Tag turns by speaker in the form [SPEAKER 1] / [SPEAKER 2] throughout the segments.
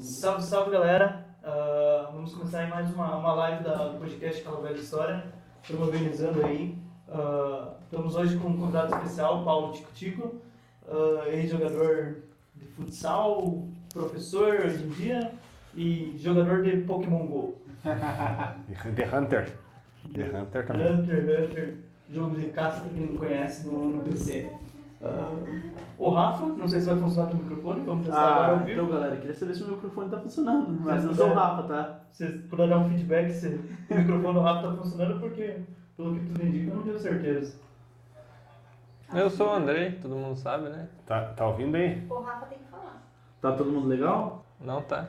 [SPEAKER 1] Salve, salve galera! Uh, vamos começar mais uma, uma live da, do podcast Aquela Velha História. Organizando aí. Uh, estamos hoje com um convidado especial, Paulo Tico Tico, uh, ex-jogador de futsal, professor hoje em dia e jogador de Pokémon GO.
[SPEAKER 2] The Hunter. The Hunter também.
[SPEAKER 1] Hunter, Hunter, jogo de caça quem não conhece no, no PC. Uh, o Rafa, não sei se vai funcionar o microfone, vamos testar agora
[SPEAKER 3] Ah,
[SPEAKER 1] ao vivo.
[SPEAKER 3] então galera, queria saber se o microfone tá funcionando. Mas eu sou o. Rafa, tá?
[SPEAKER 1] Se vocês puderem dar um feedback se o microfone do Rafa tá funcionando, porque pelo que tudo indica, eu não tenho certeza.
[SPEAKER 4] Eu sou o Andrei, todo mundo sabe, né?
[SPEAKER 2] Tá, tá ouvindo aí?
[SPEAKER 5] O Rafa tem que falar.
[SPEAKER 3] Tá todo mundo legal?
[SPEAKER 4] Não tá.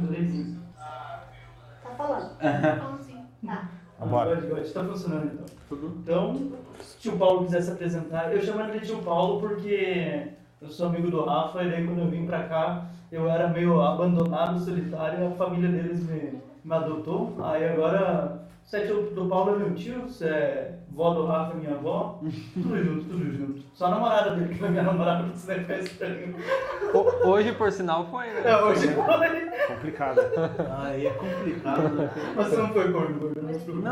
[SPEAKER 1] Andrezinho.
[SPEAKER 5] Tá falando. Então sim. Tá.
[SPEAKER 2] Vambora.
[SPEAKER 1] Tá funcionando então.
[SPEAKER 3] Tudo?
[SPEAKER 1] Então, se o tio Paulo quiser se apresentar, eu chamo ele de tio Paulo porque eu sou amigo do Rafa e daí quando eu vim pra cá eu era meio abandonado, solitário a família deles me, me adotou. Aí agora, você é tio do Paulo é meu tio, você é vó do Rafa é minha avó, tudo junto, tudo junto. Só a namorada dele que foi minha namorada, porque você ficar estranho.
[SPEAKER 4] Ho- Hoje, por sinal, foi, né?
[SPEAKER 1] É, hoje foi.
[SPEAKER 2] Complicado.
[SPEAKER 3] Aí é complicado. né?
[SPEAKER 1] Mas você não foi corno, não se
[SPEAKER 3] tudo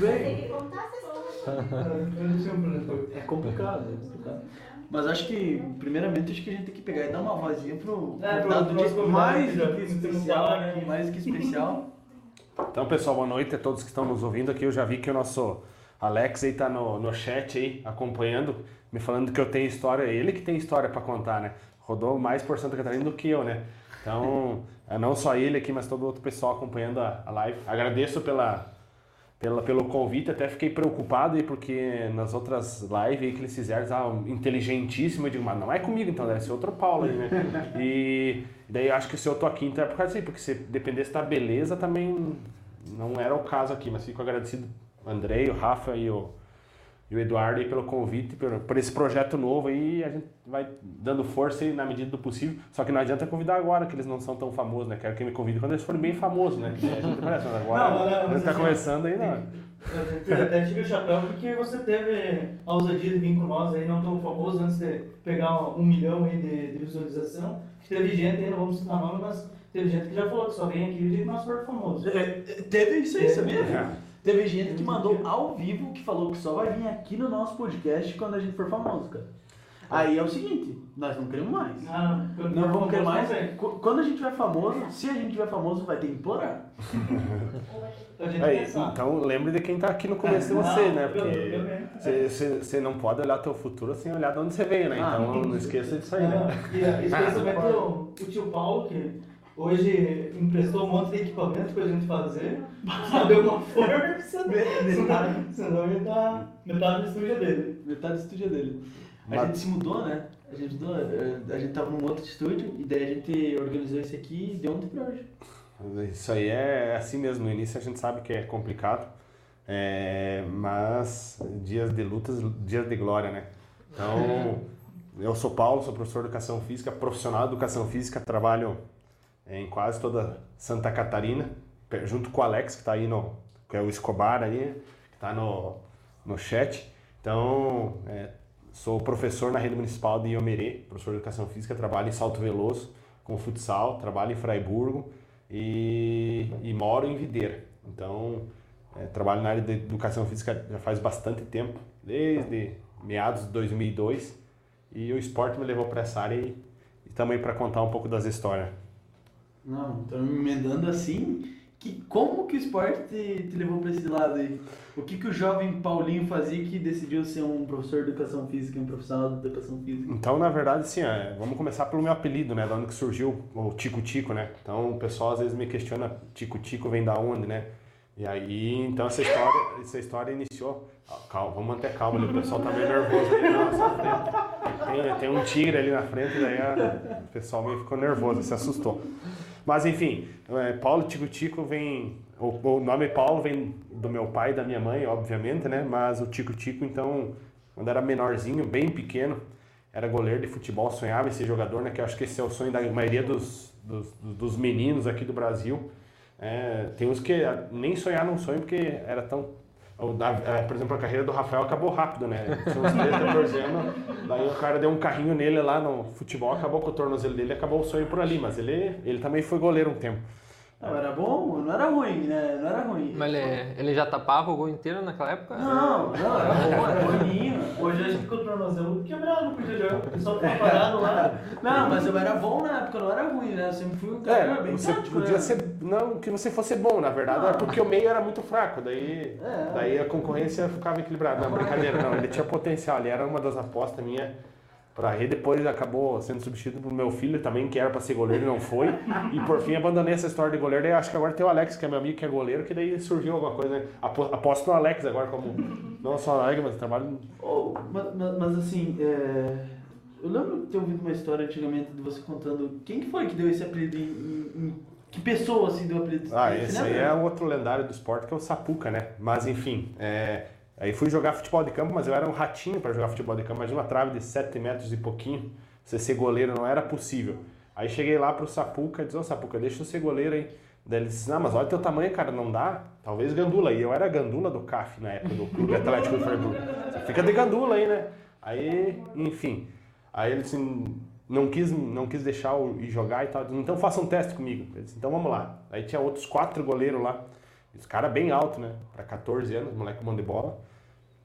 [SPEAKER 5] Tem
[SPEAKER 3] bem.
[SPEAKER 5] que contar essa
[SPEAKER 3] É complicado, é complicado. Mas acho que, primeiramente, acho que a gente tem que pegar e dar uma vozinha pro
[SPEAKER 1] É,
[SPEAKER 3] convidado mais do que especial, né? Mais do que especial.
[SPEAKER 2] Então, pessoal, boa noite a todos que estão nos ouvindo aqui. Eu já vi que o nosso Alex aí tá no, no chat aí, acompanhando, me falando que eu tenho história. Ele que tem história para contar, né? Rodou mais por Santa Catarina do que eu, né? Então, é não só ele aqui, mas todo outro pessoal acompanhando a, a live. Agradeço pela, pela, pelo convite, até fiquei preocupado aí, porque nas outras lives que eles fizeram, eles estavam inteligentíssimo, eu digo, mas não é comigo então, deve ser outro Paulo aí, né? E daí eu acho que se eu tô aqui, então é por causa disso, porque se dependesse da beleza também não era o caso aqui, mas fico agradecido Andrei, o Rafa e o, e o Eduardo aí pelo convite, por, por esse projeto novo aí, a gente vai dando força aí na medida do possível, só que não adianta convidar agora, que eles não são tão famosos, né? Quero que me convide quando eles forem bem famosos, né? Que a gente parece, mas agora,
[SPEAKER 1] Não, não, não,
[SPEAKER 2] a gente
[SPEAKER 1] mas
[SPEAKER 2] tá começando aí, não.
[SPEAKER 1] Eu até tive o chapéu porque você teve a ousadia de vir com nós aí, não tão famoso, antes de pegar um milhão aí de, de visualização. Teve gente aí, não vamos citar nome, mas teve gente que já falou que só vem aqui o dia que nós for famoso.
[SPEAKER 3] É, é, Teve isso aí, sabia?
[SPEAKER 2] É.
[SPEAKER 3] Teve gente que mandou ao vivo que falou que só vai vir aqui no nosso podcast quando a gente for famoso, cara. Aí é o seguinte, nós não queremos mais.
[SPEAKER 1] Ah,
[SPEAKER 3] Não
[SPEAKER 1] for
[SPEAKER 3] vamos querer mais.
[SPEAKER 1] não
[SPEAKER 3] Quando a gente tiver famoso, se a gente tiver famoso, vai ter que implorar.
[SPEAKER 2] Aí, então lembre de quem tá aqui no começo de
[SPEAKER 1] Não,
[SPEAKER 2] você, né? Porque você- não pode olhar teu futuro sem olhar de onde você veio, né?
[SPEAKER 3] Ah,
[SPEAKER 2] Então não esqueça disso aí,
[SPEAKER 1] Ah,
[SPEAKER 2] né?
[SPEAKER 1] E ah, especialmente o, o tio Paulo, que hoje emprestou um monte de equipamento pra gente fazer, deu uma força,
[SPEAKER 3] Metade.
[SPEAKER 1] senão estar metade do estúdio dele.
[SPEAKER 3] Metade do estúdio é dele. A
[SPEAKER 2] Mas-
[SPEAKER 3] gente se mudou, né? A gente mudou, eh, a gente tava num outro estúdio e daí a gente organizou esse aqui de ontem pra hoje.
[SPEAKER 2] Isso aí é assim mesmo. No início a gente sabe que é complicado, é, mas dias de lutas, dias de glória, né? Então, eu sou Paulo, sou professor de educação física, profissional de educação física, trabalho em quase toda Santa Catarina, junto com o Alex, que está aí no. que é o Escobar aí, que está no, no chat. Então, é, sou professor na rede municipal de Iomerê, professor de educação física, trabalho em Salto Veloso com futsal, trabalho em Fraiburgo e, e moro em Videira. Então, é, trabalho na área de educação física já faz bastante tempo, desde meados de 2002, e o esporte me levou para essa área e, e também para contar um pouco das histórias.
[SPEAKER 3] Não, então me emendando assim, que, como que o esporte te, te levou pra esse lado aí? O que que o jovem Paulinho fazia que decidiu ser um professor de educação física, um profissional de educação física?
[SPEAKER 2] Então, na verdade, assim, é, vamos começar pelo meu apelido, né? Da onde que surgiu o Tico Tico, né? Então, o pessoal às vezes me questiona, Tico Tico vem da onde, né? E aí, então essa história, essa história iniciou. Ah, Calma, vamos manter calma ali, o pessoal tá meio nervoso ali na nossa frente. Tem, tem um tigre ali na frente, daí a- o pessoal meio ficou nervoso, se assustou. Mas enfim, é, Paulo Tico Tico vem. O, o nome Paulo vem do meu pai e da minha mãe, obviamente, né? Mas o Tico Tico, então, quando era menorzinho, bem pequeno, era goleiro de futebol, sonhava em ser jogador, né? Que eu acho que esse é o sonho da maioria dos, dos, dos meninos aqui do Brasil. É, tem uns que nem sonhar não sonham porque era tão por exemplo, a carreira do Rafael acabou rápido, né? Tinha uns 13, 14 anos. Daí o cara deu um carrinho nele lá no futebol, acabou com o tornozelo dele, acabou o sonho por ali. Mas ele, ele também foi goleiro um tempo.
[SPEAKER 3] Não, era bom, não era ruim, né? Não era ruim.
[SPEAKER 4] Mas ele, ele já tapava o gol inteiro naquela época?
[SPEAKER 3] Não, não, era bom, era ruim.
[SPEAKER 1] Hoje acho que com o tornozelo quebrado podia jogar. O pessoal ficava parado lá.
[SPEAKER 3] Não, mas eu era bom na época, eu não era ruim, né? Eu sempre fui um cara
[SPEAKER 2] É,
[SPEAKER 3] bem
[SPEAKER 2] você
[SPEAKER 3] tático,
[SPEAKER 2] podia
[SPEAKER 3] né?
[SPEAKER 2] ser. Não que você fosse bom, na verdade, é porque o meio era muito fraco. Daí,
[SPEAKER 3] É.
[SPEAKER 2] daí a concorrência ficava equilibrada. Não, brincadeira, não. Ele tinha potencial, ele era uma das apostas minhas pra rede. Depois acabou sendo substituído pro meu filho também, que era pra ser goleiro e não foi. E por fim abandonei essa história de goleiro. Daí acho que agora tem o Alex, que é meu amigo, que é goleiro, que daí surgiu alguma coisa, né? Apo- Aposto no Alex agora, como. Não só no Alex, mas trabalho.
[SPEAKER 3] Oh, mas, mas- assim, é, eu lembro de ter ouvido uma história antigamente de você contando quem que foi que deu esse apelido em, que pessoa assim deu apelido?
[SPEAKER 2] Ah, esse aí é outro lendário do esporte que é o Sapuca, né? Mas enfim, é, aí fui jogar futebol de campo, mas eu era um ratinho para jogar futebol de campo. Imagina uma trave de 7 metros e pouquinho, você ser goleiro não era possível. Aí cheguei lá pro Sapuca e disse, ô Sapuca, deixa eu ser goleiro aí. Daí ele disse, ah, mas olha teu tamanho, cara, não dá? Talvez gandula. E eu era gandula do CAF na época, do Clube Atlético de Friburgo. Você fica de gandula aí, né? Aí, enfim. Aí ele assim, não quis, não quis deixar eu ir jogar e tal. Disse, Então faça um teste comigo. Ele disse, então vamos lá. Aí tinha outros quatro goleiros lá. Os caras bem alto, né? Pra 14 anos, moleque bom de bola.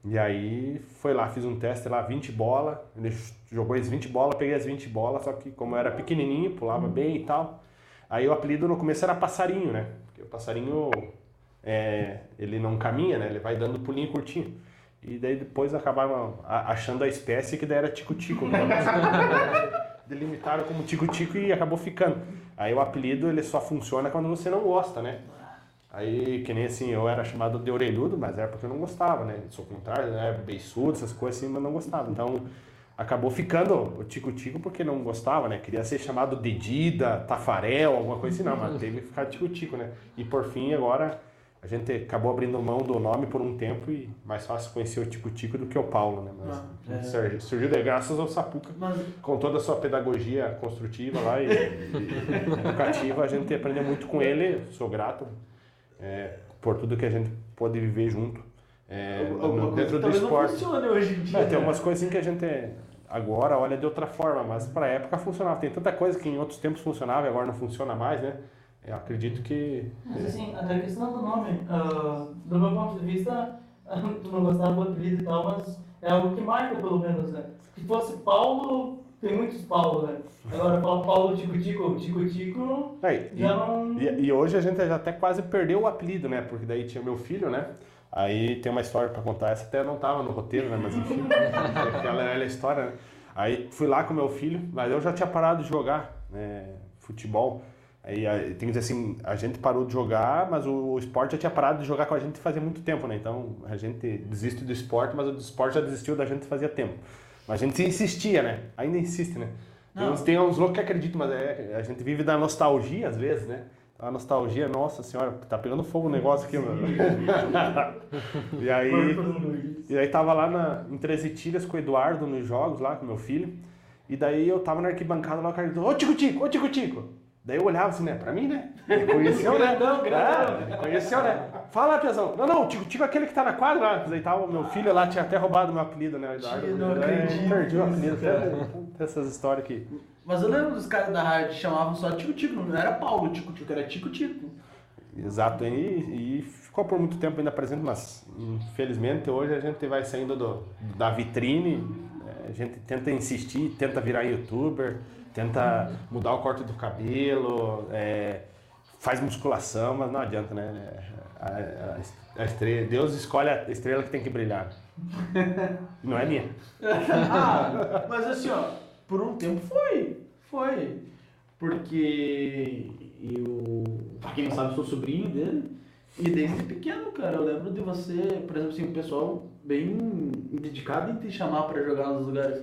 [SPEAKER 2] E aí foi lá, fiz um teste lá, 20 bola. Ele jogou as 20 bolas, peguei as 20 bolas, só que como eu era pequenininho, pulava bem e tal. Aí o apelido no começo era passarinho, né? Porque o passarinho, é, ele não caminha, né? Ele vai dando pulinho curtinho. E daí depois acabaram achando a espécie que daí era tico-tico. né? Delimitaram como tico-tico e acabou ficando. Aí o apelido ele só funciona quando você não gosta, né? Aí, que nem assim, eu era chamado de orelhudo, mas era porque eu não gostava, né? Sou contrário, né? Beiçudo, essas coisas assim, mas não gostava. Então, acabou ficando o tico-tico porque não gostava, né? Queria ser chamado de Dida, Tafarel, alguma coisa assim, não, mas teve que ficar tico-tico, né? E por fim, agora, a gente acabou abrindo mão do nome por um tempo e mais fácil conhecer o tico-tico do que o Paulo, né? Mas
[SPEAKER 3] Ah, é.
[SPEAKER 2] surgiu, surgiu de graças ao Sapuca
[SPEAKER 3] Mas,
[SPEAKER 2] com toda a sua pedagogia construtiva lá e educativa, a gente aprendeu muito com ele, sou grato é, por tudo que a gente pôde viver junto é,
[SPEAKER 3] alguma
[SPEAKER 2] dentro do
[SPEAKER 3] talvez não
[SPEAKER 2] esporte.
[SPEAKER 3] funcione hoje em dia.
[SPEAKER 2] É, tem
[SPEAKER 3] né?
[SPEAKER 2] umas coisas assim que a gente agora olha de outra forma, mas para a época funcionava. Tem tanta coisa que em outros tempos funcionava e agora não funciona mais, né? Eu acredito que
[SPEAKER 1] Mas assim, até a questão do nome, ah, do meu ponto de vista, tu não gostava do apelido e tal, mas é algo que marca pelo menos, né? Se fosse Paulo, tem muitos Paulo, né? Agora Paulo Tico Tico, Tico Tico,
[SPEAKER 2] É, e,
[SPEAKER 1] já não.
[SPEAKER 2] e, e hoje a gente já até quase perdeu o apelido, né? Porque daí tinha meu filho, né? Aí tem uma história pra contar, essa até não tava no roteiro, né? Mas enfim, aquela era a história, né? Aí fui lá com meu filho, mas eu já tinha parado de jogar né, futebol. Aí tem que dizer assim, a gente parou de jogar, mas o, o esporte já tinha parado de jogar com a gente fazia muito tempo, né? Então a gente desiste do esporte, mas o esporte já desistiu da gente fazia tempo. Mas a gente insistia, né? Ainda insiste, né? Tem
[SPEAKER 3] Não.
[SPEAKER 2] uns, tem uns loucos que acreditam, mas é, a gente vive da nostalgia às vezes, né? A nostalgia, nossa senhora, tá pegando fogo o negócio aqui, mano. e aí, e aí tava lá na, em Três Itilhas com o Eduardo nos jogos lá, com meu filho. E daí eu tava na arquibancada lá, o cara gritou, ô Tico Tico, ô Tico Tico. Daí eu olhava assim, né, pra mim, né? Ele conheceu, né?
[SPEAKER 3] Grandão, grandão.
[SPEAKER 2] É, conheceu, né? Fala, Piazão. Não, não, o Tico Tico é aquele que tá na quadra lá. Daí tava meu filho lá, tinha até roubado meu apelido, né, Eduardo.
[SPEAKER 3] Não
[SPEAKER 2] É,
[SPEAKER 3] acredito,
[SPEAKER 2] Perdi o apelido.
[SPEAKER 3] cara.
[SPEAKER 2] Tem essas histórias aqui.
[SPEAKER 3] Mas eu lembro dos caras da rádio que chamavam só Tico Tico, não era Paulo Tico Tico, era Tico Tico.
[SPEAKER 2] Exato, e, e ficou por muito tempo ainda presente, mas infelizmente hoje a gente vai saindo do, da vitrine, é, a gente tenta insistir, tenta virar youtuber, tenta mudar o corte do cabelo, é, faz musculação, mas não adianta, né? A, a- a estrela, Deus escolhe a estrela que tem que brilhar. Não é minha.
[SPEAKER 3] Ah, mas assim, ó, por um tempo foi. Foi. Porque eu, pra quem não sabe, sou sobrinho dele. E desde pequeno, cara, eu lembro de você, por exemplo, assim, o pessoal bem dedicado em te chamar pra jogar nos lugares.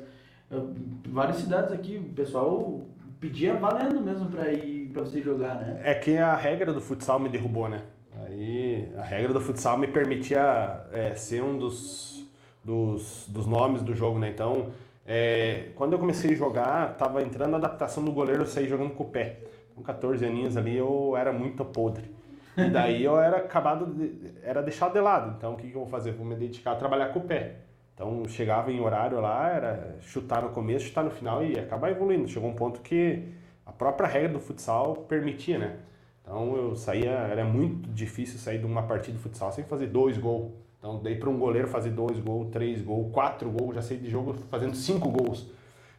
[SPEAKER 3] Várias cidades aqui, o pessoal pedia valendo mesmo pra ir pra você jogar, né?
[SPEAKER 2] É que a regra do futsal me derrubou, né? Aí a regra do futsal me permitia é, ser um dos, dos, dos nomes do jogo, né? Então, é, quando eu comecei a jogar, tava entrando a adaptação do goleiro, eu saí jogando com o pé. Com 14 aninhos ali, eu era muito podre. E daí eu era acabado, de, era deixado de lado. Então o que, que eu vou fazer? Vou me dedicar a trabalhar com o pé. Então chegava em horário lá, era chutar no começo, chutar no final e acabar evoluindo. Chegou um ponto que a própria regra do futsal permitia, né? Então eu saía, era muito difícil sair de uma partida de futsal sem fazer dois gols. Então dei para um goleiro fazer dois gols, três gols, quatro gols, já saí de jogo fazendo cinco gols.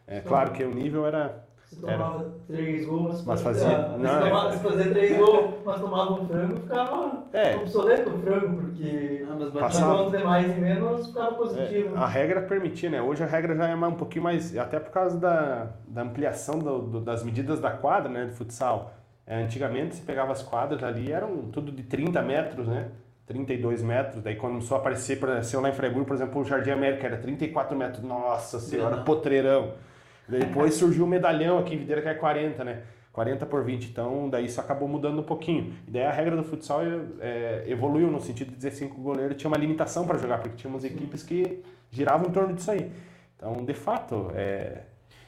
[SPEAKER 2] É claro que o nível era
[SPEAKER 1] Se tomava três gols,
[SPEAKER 2] Mas
[SPEAKER 1] se
[SPEAKER 2] fazia-
[SPEAKER 1] Se,
[SPEAKER 2] não, é.
[SPEAKER 1] tomava, se fazia três gols, mas tomava um frango, ficava
[SPEAKER 2] É.
[SPEAKER 1] obsoleto o frango, porque
[SPEAKER 3] Ah, mas
[SPEAKER 2] Passava.
[SPEAKER 1] quanto mais e menos, ficava positivo.
[SPEAKER 2] É, a regra permitia, né? Hoje a regra já é mais- um pouquinho mais, até por causa da, da ampliação do- do- das medidas da quadra, né, de futsal. É, antigamente você pegava as quadras ali, eram tudo de 30 metros, né? 32 metros, daí quando começou a aparecer, por exemplo, lá em Freiburg, por exemplo, o Jardim América era 34 metros, nossa senhora, potreirão. Depois surgiu o medalhão aqui em Videira que é 40, né? 40 por 20, então daí isso acabou mudando um pouquinho. E daí a regra do futsal é, evoluiu no sentido de dizer assim que o goleiro tinha uma limitação para jogar, porque tinha umas equipes que giravam em torno disso aí. Então, de fato, é,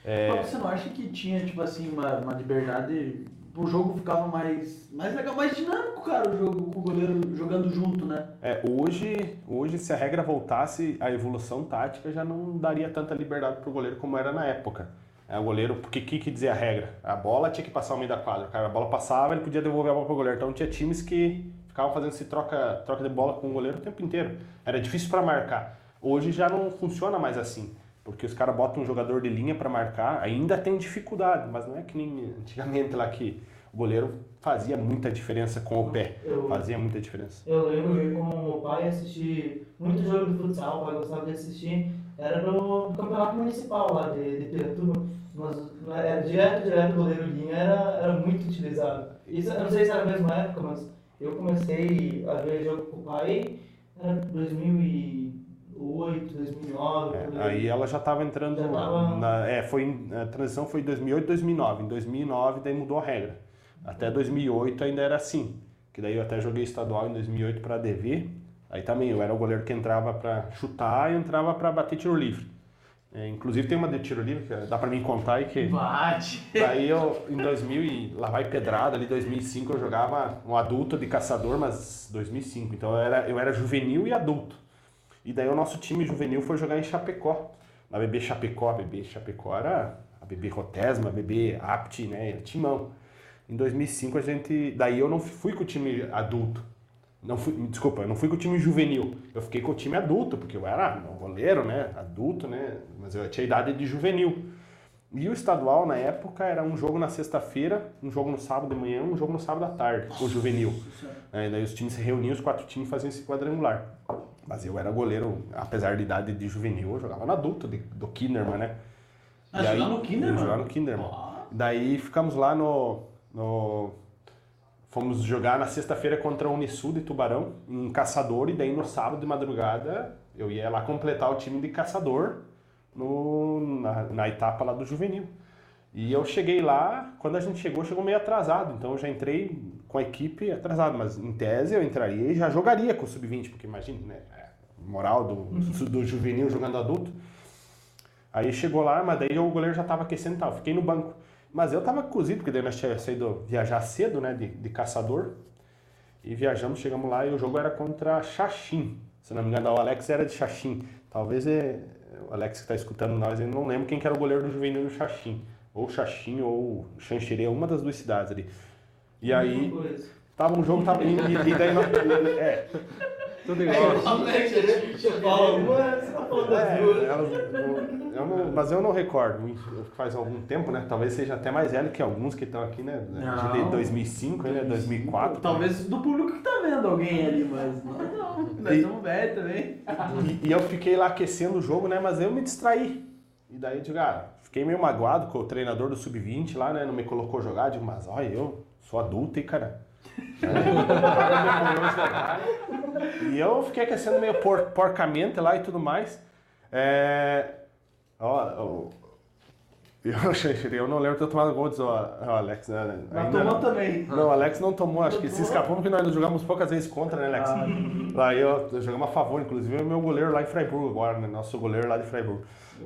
[SPEAKER 2] é,
[SPEAKER 3] Mas você não acha que tinha, tipo assim, uma, uma liberdade. O jogo ficava mais, mais legal, mais dinâmico, cara, o jogo com o goleiro jogando junto, né?
[SPEAKER 2] é, hoje, hoje, se a regra voltasse, a evolução tática já não daria tanta liberdade para o goleiro como era na época. É, o goleiro, porque o que, que dizia a regra? A bola tinha que passar ao meio da quadra. Cara, a bola passava, ele podia devolver a bola para o goleiro. Então tinha times que ficavam fazendo esse troca, troca de bola com o goleiro o tempo inteiro. Era difícil para marcar. Hoje já não funciona mais assim. Porque os caras botam um jogador de linha para marcar, ainda tem dificuldade, mas não é que nem antigamente lá que o goleiro fazia muita diferença com o pé.
[SPEAKER 1] Eu-
[SPEAKER 2] Fazia muita diferença.
[SPEAKER 1] Eu lembro de ir com o meu pai assistir muito jogo de futsal, o pai gostava de assistir. Era no campeonato municipal lá de, de Piratuba. Mas era direto, direto, goleiro linha era, era muito utilizado. Isso, eu não sei se era a mesma época, mas eu comecei a ver jogo com o pai era 2008, 2009.
[SPEAKER 2] É, aí ela já estava entrando
[SPEAKER 1] Já tava-
[SPEAKER 2] na, é, foi a transição foi em 2008, 2009. Em 2009 daí mudou a regra. Até 2008 ainda era assim, que daí eu até joguei estadual em 2008 para DV. Aí também eu era o goleiro que entrava para chutar e entrava para bater tiro livre. É, inclusive tem uma de tiro livre que dá para mim contar aí que
[SPEAKER 3] Bate!
[SPEAKER 2] Daí eu, em 2000 e lá vai pedrada, ali 2005 eu jogava um adulto de caçador, mas 2005, então eu era, eu era juvenil e adulto. E daí o nosso time juvenil foi jogar em Chapecó, na BB Chapecó, a BB Chapecó era a BB Rotesma, a BB Apt, né, era timão. Em 2005 a gente, daí eu não fui com o time adulto, não fui, desculpa, eu não fui com o time juvenil, eu fiquei com o time adulto, porque eu era um goleiro, né, adulto, né, mas eu tinha idade de juvenil. E o estadual, na época, era um jogo na sexta-feira, um jogo no sábado de manhã, um jogo no sábado à tarde, o juvenil. É, daí os times se reuniam, os quatro times faziam esse quadrangular. Mas eu era goleiro, apesar de idade de juvenil, eu jogava no adulto, de- do Kinderman, né?
[SPEAKER 3] Ah, jogar no Kinderman?
[SPEAKER 2] Jogava no Kinderman.
[SPEAKER 3] Ah.
[SPEAKER 2] Daí ficamos lá no... no fomos jogar na sexta-feira contra a Unisul de Tubarão, em Caçador, e daí no sábado de madrugada eu ia lá completar o time de Caçador no, na, na etapa lá do Juvenil. E eu cheguei lá, quando a gente chegou, chegou meio atrasado, então eu já entrei com a equipe atrasado, mas em tese eu entraria e já jogaria com o Sub-20, porque imagina, né? é, Moral do, do juvenil jogando adulto. Aí chegou lá, mas daí o goleiro já tava aquecendo e tal, fiquei no banco. Mas eu tava cozido, porque daí nós tínhamos saído viajar cedo, né, de, de caçador. E viajamos, chegamos lá e o jogo era contra Xaxim. Se não me engano, o Alex era de Xaxim. Talvez é, o Alex que está escutando nós, eu não lembro quem que era o goleiro do juvenil do Xaxim. Ou Xaxim ou Xanxerê, uma das duas cidades ali. E aí, tava um jogo, tava, e, e daí nós, é,
[SPEAKER 4] Tudo igual.
[SPEAKER 1] Você fala uma, você tá falando das
[SPEAKER 2] É, eu- não- mas eu não recordo, faz algum tempo, né? Talvez seja até mais velho que alguns que estão aqui, né?
[SPEAKER 3] Não.
[SPEAKER 2] De 2005, né? 2004.
[SPEAKER 3] Talvez do público que tá vendo alguém ali, mas não. Nós
[SPEAKER 2] E-
[SPEAKER 3] somos velhos também.
[SPEAKER 2] E, e eu fiquei lá aquecendo o jogo, né? Mas eu me distraí. E daí, eu digo, ah, fiquei meio magoado com o treinador do Sub-20 lá, né? Não me colocou jogar. Digo, mas olha, eu sou adulto, hein, cara? e eu fiquei aquecendo meio por, porcamente lá e tudo mais. É... Ó, ó, eu, eu não lembro de ter tomado gol, diz o o Alex, né?
[SPEAKER 3] Mas tomou
[SPEAKER 2] não.
[SPEAKER 3] também.
[SPEAKER 2] Não, o Alex não tomou, acho que se escapou porque nós jogamos poucas vezes contra, né, Alex?
[SPEAKER 3] Ah.
[SPEAKER 2] Lá eu, eu jogamos a favor, inclusive é meu goleiro lá em Freiburg agora, né? Nosso goleiro lá de Freiburg.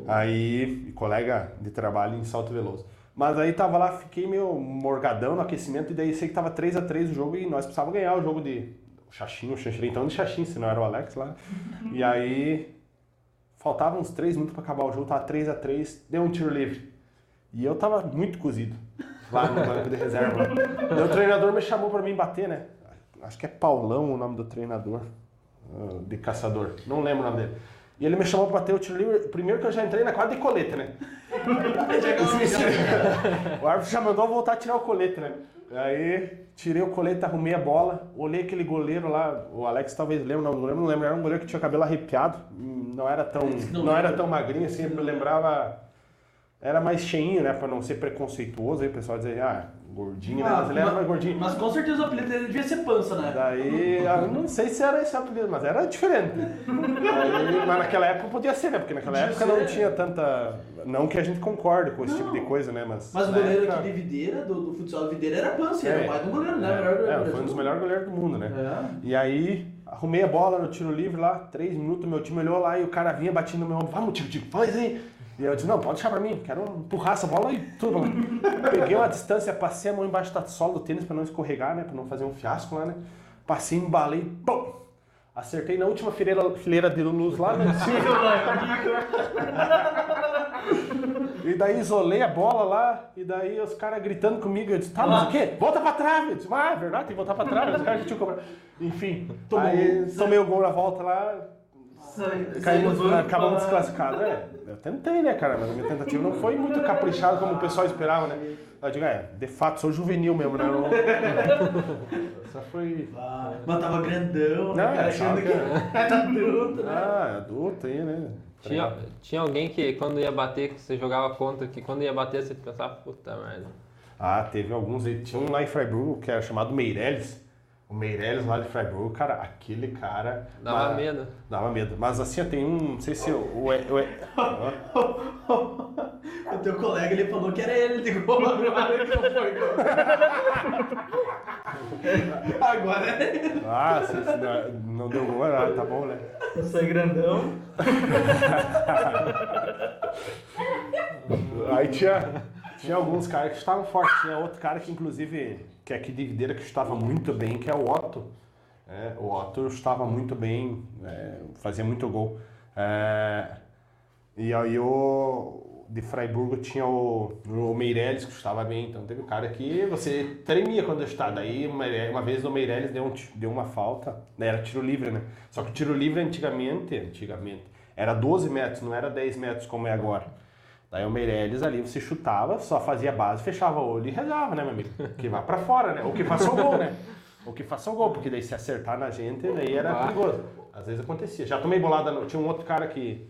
[SPEAKER 2] Aí, colega de trabalho em Salto Veloso. Mas aí tava lá, fiquei meio morgadão no aquecimento, e daí sei que tava 3x3 o jogo e nós precisávamos ganhar o jogo de Xaxim, o Xanxerê, então de Xaxim, se não era o Alex lá. E aí faltavam uns 3 minutos pra acabar o jogo, tava 3x3, deu um tiro livre. E eu tava muito cozido lá no banco de reserva. O treinador me chamou pra mim bater, né? Acho que é Paulão o nome do treinador, ah, de caçador, não lembro o nome dele. E ele me chamou pra bater o tiro livre, primeiro que eu já entrei na quadra de colete, né? o árbitro já mandou eu voltar a tirar o colete, né? Aí tirei o colete, arrumei a bola, olhei aquele goleiro lá, o Alex talvez lembre, não, não lembro, não lembro, era um goleiro que tinha o cabelo arrepiado, não era tão,
[SPEAKER 3] Não
[SPEAKER 2] não era tão magrinho assim, me lembrava, era mais cheinho, né, pra não ser preconceituoso, aí o pessoal dizia, ah, gordinho, né, mas ele era mais gordinho.
[SPEAKER 3] Mas com certeza o apelido dele devia ser pança, né?
[SPEAKER 2] Daí, eu não sei se era esse apelido, mas era diferente. Daí, mas naquela época podia ser, né? Porque naquela
[SPEAKER 3] Podia
[SPEAKER 2] época não
[SPEAKER 3] ser.
[SPEAKER 2] tinha tanta. Não que a gente concorde com esse tipo de
[SPEAKER 3] Não.
[SPEAKER 2] coisa, né? Mas,
[SPEAKER 3] Mas o goleiro
[SPEAKER 2] época-
[SPEAKER 3] aqui de Videira, do, do futsal de Videira, era pança,
[SPEAKER 2] É.
[SPEAKER 3] era o pai do goleiro, né? O melhor
[SPEAKER 2] É,
[SPEAKER 3] goleiro
[SPEAKER 2] é, foi um dos melhores goleiros do mundo, né?
[SPEAKER 3] É.
[SPEAKER 2] E aí, arrumei a bola no tiro livre lá, três minutos, meu time olhou lá e o cara vinha batendo no meu ombro, vamos, tio, tio, faz aí. E eu disse, não, pode deixar pra mim, quero empurrar essa bola e tudo. Peguei uma distância, passei a mão embaixo da sola do tênis pra não escorregar, né? Pra não fazer um fiasco lá, né? Passei, embalei, pum! Acertei na última fileira, fileira de luz lá, né? E daí isolei a bola lá, e daí os caras gritando comigo, eu disse, tá, mas o quê? Volta pra trave! Eu disse, ah, é verdade, tem que voltar pra trave, os caras que tinham cobrado. Enfim, tomei o gol na volta lá, caímos, acabamos
[SPEAKER 1] pra-
[SPEAKER 2] desclassificados. É, eu tentei, né, cara, mas a minha tentativa não foi muito caprichada como o pessoal esperava, né? Eu digo, é, de fato, sou juvenil mesmo, né? Não... Só foi...
[SPEAKER 3] Ah, mas tava grandão, né? Cara,
[SPEAKER 2] é,
[SPEAKER 3] achando que era adulto, né?
[SPEAKER 2] Ah, é adulto aí, né?
[SPEAKER 4] Tinha, tinha alguém que quando ia bater, que você jogava contra, que quando ia bater você pensava, puta merda.
[SPEAKER 2] Ah, teve alguns aí. Tinha um lá em Freiburg que era chamado Meirelles. O Meirelles lá de Freiburg, cara, aquele cara.
[SPEAKER 4] Dava
[SPEAKER 2] mas-
[SPEAKER 4] medo.
[SPEAKER 2] Dava medo. Mas assim, tem um. Não sei se o. o, o-.
[SPEAKER 3] O teu colega, ele falou que era ele, ligou agora que não foi gol. Agora é ele.
[SPEAKER 2] Ah, se, se não, não deu gol, ah, tá bom, né?
[SPEAKER 1] Eu saí grandão.
[SPEAKER 2] Aí tinha, tinha alguns caras que estavam fortes. Tinha outro cara que, inclusive, que é aqui de Videira, que estava muito bem, que é o Otto. É, o Otto estava muito bem, é, fazia muito gol. É, e aí o de Freiburgo tinha o, o Meirelles que estava bem. Então teve um cara que você tremia quando estava. Daí uma, uma vez o Meirelles deu, um deu uma falta, né, era tiro livre, né? Só que tiro livre antigamente, antigamente, era 12 metros, não era 10 metros como é agora. Daí o Meirelles ali, você chutava, só fazia base, fechava o olho e rezava, né, meu amigo? Que vá pra fora, né? Ou que faça o gol, né? Ou que faça o gol, porque daí se acertar na gente, daí era perigoso. Às vezes acontecia. Já tomei bolada, no... tinha um outro cara que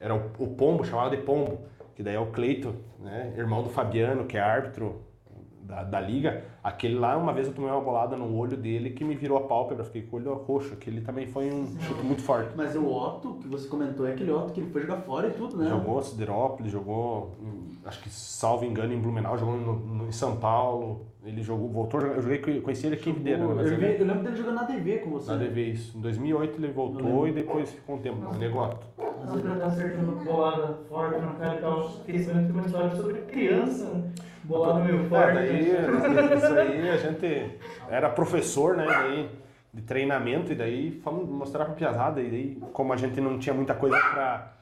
[SPEAKER 2] era o, o Pombo, chamava de Pombo, que daí é o Cleito, né? Irmão do Fabiano, que é árbitro da, da liga. Aquele lá, uma vez eu tomei uma bolada no olho dele que me virou a pálpebra, fiquei com o olho roxo. Aquele também foi um chute muito forte.
[SPEAKER 3] Mas o Otto, que você comentou, é aquele Otto que ele foi jogar fora e tudo, né?
[SPEAKER 2] Jogou Siderópolis, jogou, acho que salvo engano, em Blumenau, jogou no, no- em São Paulo. Ele jogou, voltou a jogar. Eu joguei, conheci ele aqui em Videira, né,
[SPEAKER 3] eu,
[SPEAKER 2] mas
[SPEAKER 3] vi-
[SPEAKER 2] ele
[SPEAKER 3] eu lembro dele jogando na DV com você.
[SPEAKER 2] na DV isso. Em 2008 ele voltou e depois ficou um tempo no negócio.
[SPEAKER 1] Você tá acertando bolada forte no cara e tal. Fiquei sabendo que uma história sobre criança. Né? Bolada meio
[SPEAKER 2] É,
[SPEAKER 1] forte.
[SPEAKER 2] daí, isso aí a gente era professor, né, daí, de treinamento, e daí fomos mostrar pra piazada, e daí, como a gente não tinha muita coisa pra...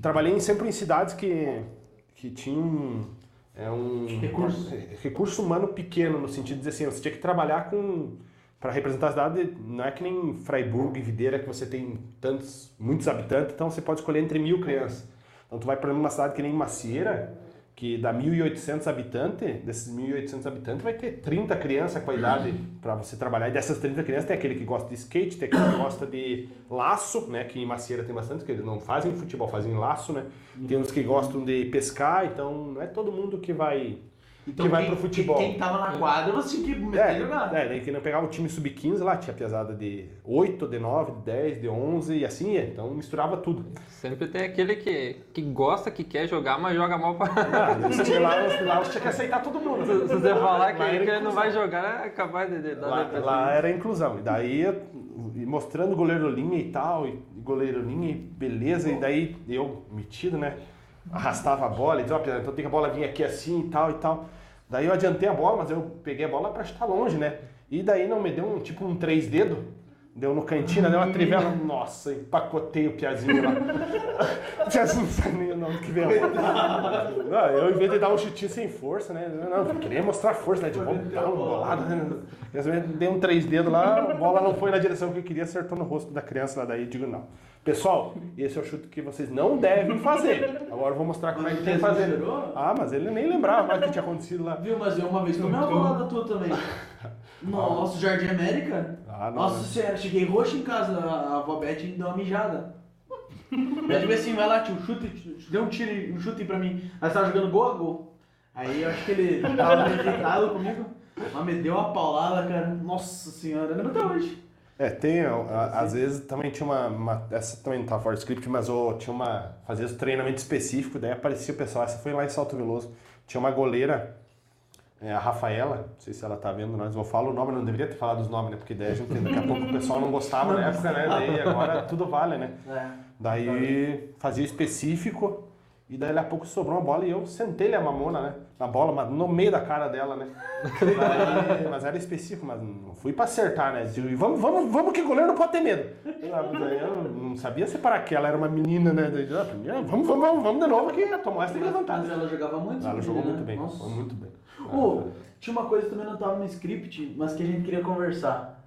[SPEAKER 2] Trabalhei em- sempre em cidades que, que tinham é, um
[SPEAKER 3] Recurso.
[SPEAKER 2] recurso humano pequeno, no sentido de dizer assim, você tinha que trabalhar com... Para representar a cidade, não é que nem Freiburg e Videira, que você tem tantos, muitos habitantes, então você pode escolher entre mil crianças. Então tu vai, exemplo, numa cidade que nem Macieira, que dá 1.800 habitantes, desses 1.800 habitantes vai ter 30 crianças com a idade para você trabalhar. E dessas 30 crianças tem aquele que gosta de skate, tem aquele que gosta de laço, né? Que em Macieira tem bastante, que eles não fazem futebol, fazem laço, né? Tem uns que gostam de pescar, então não é todo mundo que vai
[SPEAKER 3] Então,
[SPEAKER 2] que vai
[SPEAKER 3] quem,
[SPEAKER 2] pro futebol.
[SPEAKER 3] Quem, quem tava na quadra, você tinha que meter
[SPEAKER 2] É,
[SPEAKER 3] jogar.
[SPEAKER 2] é, daí que não pegava o time sub-15 lá, tinha pesada de 8, de 9, de 10, de 11 e assim ia. Então misturava tudo.
[SPEAKER 4] Sempre tem aquele que, que gosta, que quer jogar, mas joga mal pra.
[SPEAKER 2] Ah, lá, lá você tinha que aceitar todo mundo.
[SPEAKER 4] Se, se você falar que, ele não vai jogar, é capaz de, de dar
[SPEAKER 2] Lá, lá era inclusão. E daí, mostrando goleiro linha e tal, e goleiro linha e beleza, e daí eu, metido, né? arrastava a bola e dizia, ó, Piazada, então tem que a bola vir aqui assim e tal e tal. Daí eu adiantei a bola, mas eu peguei a bola pra chutar longe, né? E daí não me deu um tipo um três dedos. Deu no cantinho, deu uma trivela. Nossa, empacotei o Piazinho lá. o Piazinho não sabe nem não que vem. Não, eu, em vez de dar um chutinho sem força, né? Não, eu queria mostrar força, né? De vamos dar uma bolada. Né? Eu dei um três dedos lá, a bola não foi na direção que eu queria, acertou no rosto da criança lá. Daí digo, não. Pessoal, esse é o chute que vocês não devem fazer. Agora eu vou mostrar como é que tem que fazer. Ah, mas ele nem lembrava mais o que tinha acontecido lá.
[SPEAKER 3] Viu, mas eu uma vez tomei uma bolada tua também. Nossa, Jardim América?
[SPEAKER 2] Ah, não,
[SPEAKER 3] Nossa
[SPEAKER 2] né?
[SPEAKER 3] senhora, cheguei roxo em casa, a avó Beth me deu uma mijada. Eu falei assim, vai lá, tio, chute, deu um tiro, um chute pra mim. Aí você tava jogando gol a gol. Aí eu acho que ele tava irritado comigo, mas me deu uma paulada, cara. Nossa senhora, lembro até hoje.
[SPEAKER 2] É, tem, a- a- às vezes também tinha uma, uma- essa também não tá fora do script, mas eu tinha uma, fazia esse treinamento específico, daí aparecia o pessoal, essa foi lá em Salto Veloso, tinha uma goleira, é, a Rafaela, não sei se ela tá vendo nós, eu falo o nome, não deveria ter falado os nomes, né, porque daí a gente, daqui a pouco o pessoal não gostava na época, né, daí agora tudo vale, né.
[SPEAKER 3] É.
[SPEAKER 2] Daí fazia específico e daí a pouco sobrou uma bola e eu sentei-lhe a mamona, né? Na bola, mas no meio da cara dela, né? Daí- mas era específico, mas não fui pra acertar, né? Digo, vamos, vamos, vamos que goleiro não pode ter medo. Daí eu não sabia separar que ela era uma menina, né? Daí, ah, vamos, vamos, vamos, vamos de novo que tomou essa tem que levantar.
[SPEAKER 3] Mas ela jogava muito.
[SPEAKER 2] Ela
[SPEAKER 3] essa
[SPEAKER 2] jogou muito bem,
[SPEAKER 3] né? Nossa.
[SPEAKER 2] foi muito bem.
[SPEAKER 3] Ô, tinha uma coisa que também não tava no script, mas que a gente queria conversar.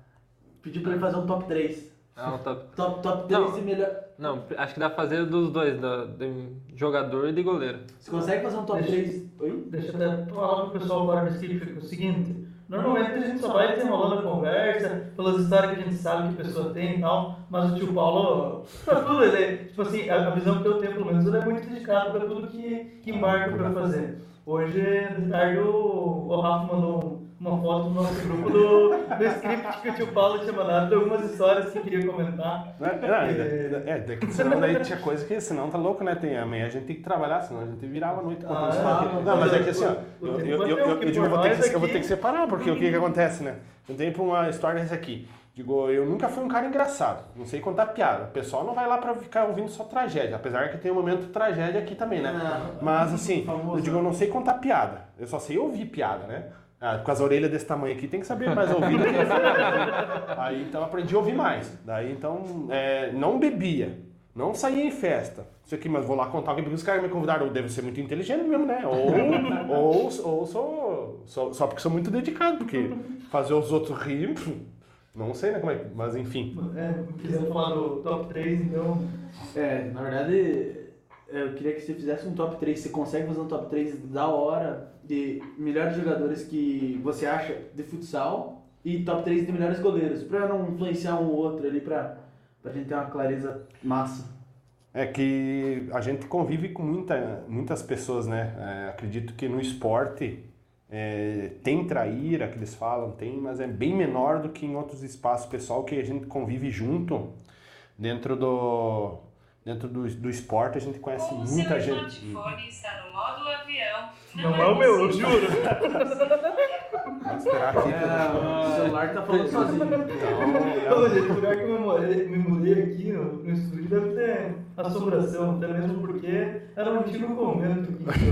[SPEAKER 3] Pediu pra ele fazer um top 3.
[SPEAKER 4] Ah, um top.
[SPEAKER 3] Top, top 3
[SPEAKER 4] Não.
[SPEAKER 3] e melhor.
[SPEAKER 4] Não, acho que dá pra fazer dos dois, da- de jogador e de goleiro.
[SPEAKER 3] Você consegue fazer um top
[SPEAKER 1] Deixa-
[SPEAKER 3] 3? Oi?
[SPEAKER 1] Deixa eu até falar pro pessoal agora do Cítrico o seguinte. Normalmente a gente só vai desenrolando a conversa, pelas histórias que a gente sabe que a pessoa tem e tal, mas o tio Paulo, pra tudo, ele é, tipo assim, a, a visão que eu tenho, pelo menos, ele é muito dedicado pra tudo que, que embarca pra fazer. Hoje, de tarde, o, o Rafa mandou uma foto no nosso grupo do, do script que o tio Paulo tinha mandado, de algumas histórias que queria comentar.
[SPEAKER 2] É, é, é, é, que senão daí tinha coisa que senão tá louco, né? Tem, amanhã a gente tem que trabalhar, senão a gente virava a noite contando
[SPEAKER 1] Ah,
[SPEAKER 2] história
[SPEAKER 1] não,
[SPEAKER 2] Não, mas é que assim, ó, eu, eu,
[SPEAKER 1] é
[SPEAKER 2] eu, eu digo, eu vou, ter que, eu vou ter que separar, porque o que que acontece, né? Eu tenho pra uma história dessa aqui. Digo, eu nunca fui um cara engraçado, não sei contar piada. O pessoal não vai lá pra ficar ouvindo só tragédia, apesar que tem um momento tragédia aqui também, né?
[SPEAKER 3] Ah,
[SPEAKER 2] Mas assim, eu digo, eu não sei contar piada, eu só sei ouvir piada, né? Ah, com as orelhas desse tamanho aqui, tem que saber mais ouvir do que falar. Aí então aprendi a ouvir mais. Daí então é, não bebia, não saía em festa. Isso aqui, mas vou lá contar o que os caras me convidaram. Eu devo ser muito inteligente mesmo, né? Ou, ou, ou sou, sou, só porque sou muito dedicado, porque fazer os outros rir, não sei, né? Como é, que- mas enfim.
[SPEAKER 1] É, quiser falar do top 3, então.
[SPEAKER 3] É, na verdade, eu queria que você fizesse um top 3. Você consegue fazer um top 3 da hora de melhores jogadores que você acha de futsal e top 3 de melhores goleiros, pra não influenciar um ou outro ali, pra, pra gente ter uma clareza massa.
[SPEAKER 2] É que a gente convive com muita, muitas pessoas, né? É, acredito que no esporte é, tem traíra que eles falam, tem, mas é bem menor do que em outros espaços pessoal que a gente convive junto dentro do dentro do, do esporte a gente conhece
[SPEAKER 6] Como
[SPEAKER 2] muita
[SPEAKER 6] seu
[SPEAKER 2] gente.
[SPEAKER 6] smartphone está no modo avião,
[SPEAKER 1] Não é o meu, eu juro.
[SPEAKER 2] Vamos esperar aqui.
[SPEAKER 3] É, o celular tá falando sozinho.
[SPEAKER 2] Então,
[SPEAKER 1] Ô, gente, o lugar que eu me mudei, me mudei aqui no, no estúdio deve ter assombração, até mesmo porque era um antigo convento aqui.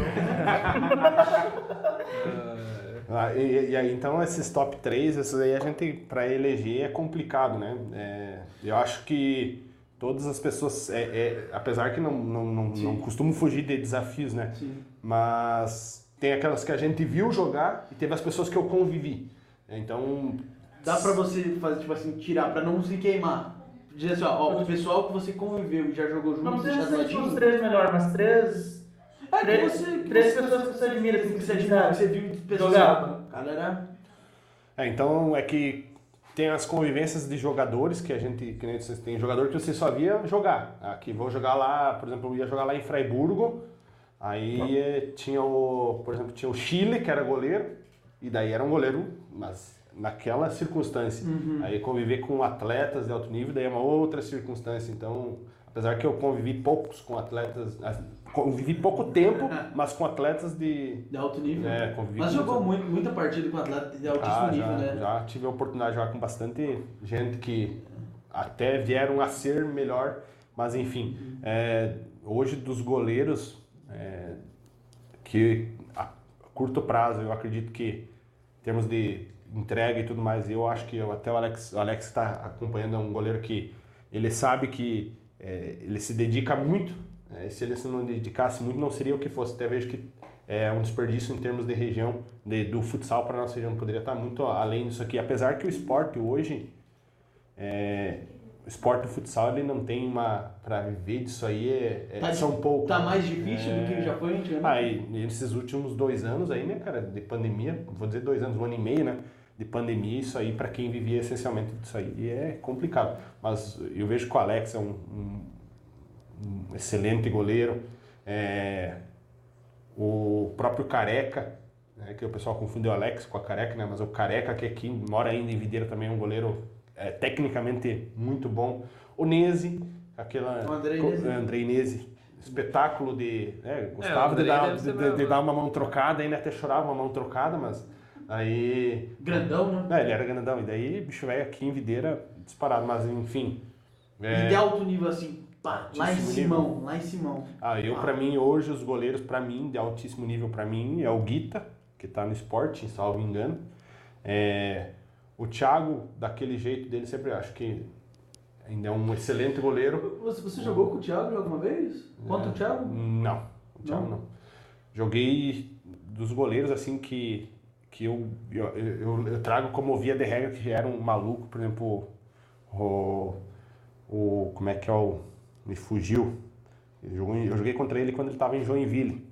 [SPEAKER 1] Então.
[SPEAKER 2] Ah, e, e aí, então, esses top 3, esses aí a gente, para eleger, é complicado, né? É, eu acho que todas as pessoas, é, é, apesar que não, não, não, não costumam fugir de desafios, né?
[SPEAKER 3] Sim.
[SPEAKER 2] Mas tem aquelas que a gente viu jogar e teve as pessoas que eu convivi. Então,
[SPEAKER 3] Dá pra você fazer, tipo assim, tirar, pra não se queimar. Dizer assim, ó, ó, o pessoal que você conviveu e já jogou junto,
[SPEAKER 1] Não precisa ser tipo, os
[SPEAKER 3] ladinho.
[SPEAKER 1] três melhores, mas três.
[SPEAKER 3] É que
[SPEAKER 1] três,
[SPEAKER 3] você,
[SPEAKER 1] três
[SPEAKER 3] você-
[SPEAKER 1] pessoas que você admira, assim,
[SPEAKER 3] que
[SPEAKER 1] que
[SPEAKER 3] você admira, que você viu de pessoas.
[SPEAKER 1] Jogava.
[SPEAKER 3] Cara, era...
[SPEAKER 2] É, então é que tem as convivências de jogadores que a gente, que nem vocês tem jogador que você só via jogar. Aqui vou jogar lá, por exemplo, eu ia jogar lá em Freiburgo, aí eh, tinha o, por exemplo, tinha o Chile que era goleiro e daí era um goleiro, mas naquela circunstância. Aí conviver com atletas de alto nível daí é uma outra circunstância. Então, apesar que eu convivi poucos com atletas, convivi pouco tempo, mas com atletas de
[SPEAKER 3] De alto nível.
[SPEAKER 2] é,
[SPEAKER 3] Mas jogou muito, muita partida com atleta de altíssimo
[SPEAKER 2] ah,
[SPEAKER 3] nível,
[SPEAKER 2] já,
[SPEAKER 3] né?
[SPEAKER 2] já tive a oportunidade de jogar com bastante gente que até vieram a ser melhor, mas enfim, é, hoje dos goleiros, é, que a curto prazo eu acredito que em termos de entrega e tudo mais, eu acho que eu- até o Alex Alex está acompanhando é um goleiro que ele sabe que é, ele se dedica muito. né, se ele se não dedicasse muito, não seria o que fosse. Até vejo que é um desperdício em termos de região, de, do futsal para nossa região. Poderia estar muito além disso aqui. Apesar que o esporte hoje, é, o esporte do futsal, ele não tem uma. Para viver disso aí, é, é-
[SPEAKER 3] Tá-
[SPEAKER 2] são poucos.
[SPEAKER 3] Tá mais difícil do
[SPEAKER 2] É.
[SPEAKER 3] que já foi antigamente?
[SPEAKER 2] Ah, e nesses últimos dois anos aí, né, cara, de pandemia, vou dizer dois anos, um ano e meio, né, de pandemia, isso aí, para quem vivia essencialmente disso aí, é complicado. Mas eu vejo que o Alex é um, um- um excelente goleiro, é, o próprio Careca, né, que o pessoal confunde o Alex com a Careca, né, mas o Careca, que aqui mora ainda em Videira, também é um goleiro é, tecnicamente muito bom. O Nese, aquela...
[SPEAKER 3] O Andrei Nese.
[SPEAKER 2] Andrei Nese, espetáculo de... né, gostava de,
[SPEAKER 4] Andrei
[SPEAKER 2] dar, de, de- de dar uma mão trocada, ainda até chorava uma mão trocada, mas aí...
[SPEAKER 3] Grandão, né?
[SPEAKER 2] É, ele era grandão, e daí bicho velho aqui em Videira disparado, mas enfim... é,
[SPEAKER 3] E de alto nível assim, pá, lá em Simão, lá em Simão.
[SPEAKER 2] Ah, eu,
[SPEAKER 3] Ah.
[SPEAKER 2] pra mim, hoje, os goleiros, pra mim, de altíssimo nível pra mim, é o Guita, que tá no esporte, salvo engano. É, o Thiago, daquele jeito dele, sempre acho que ainda é um excelente goleiro.
[SPEAKER 3] Você, você jogou com o Thiago alguma vez? Contra o Thiago?
[SPEAKER 2] Não, o Thiago
[SPEAKER 3] Não?
[SPEAKER 2] não. Joguei dos goleiros, assim, que, que eu, eu, eu, eu trago como via de regra que era um maluco, por exemplo, o, o como é que é o, me fugiu. Eu joguei contra ele quando ele estava em Joinville.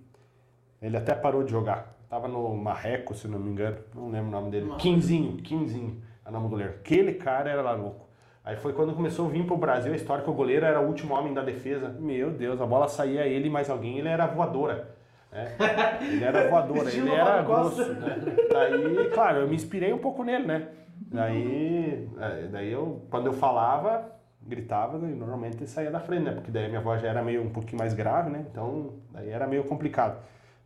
[SPEAKER 2] Ele até parou de jogar. Tava no Marreco, se não me engano. Não lembro o nome dele.
[SPEAKER 3] Nossa.
[SPEAKER 2] Quinzinho, Quinzinho. É o nome do goleiro. Aquele cara era lá louco. Aí foi quando começou a vir pro Brasil a história que o goleiro era o último homem da defesa. Meu Deus, a bola saía ele e mais alguém. Ele era voadora. né? Ele era voadora, ele era grosso. Né? Daí, claro, eu me inspirei um pouco nele, né? Daí, é, daí eu, quando eu falava, gritava, e normalmente saía da frente, né? Porque daí minha voz já era meio um pouquinho mais grave, né? Então, daí era meio complicado.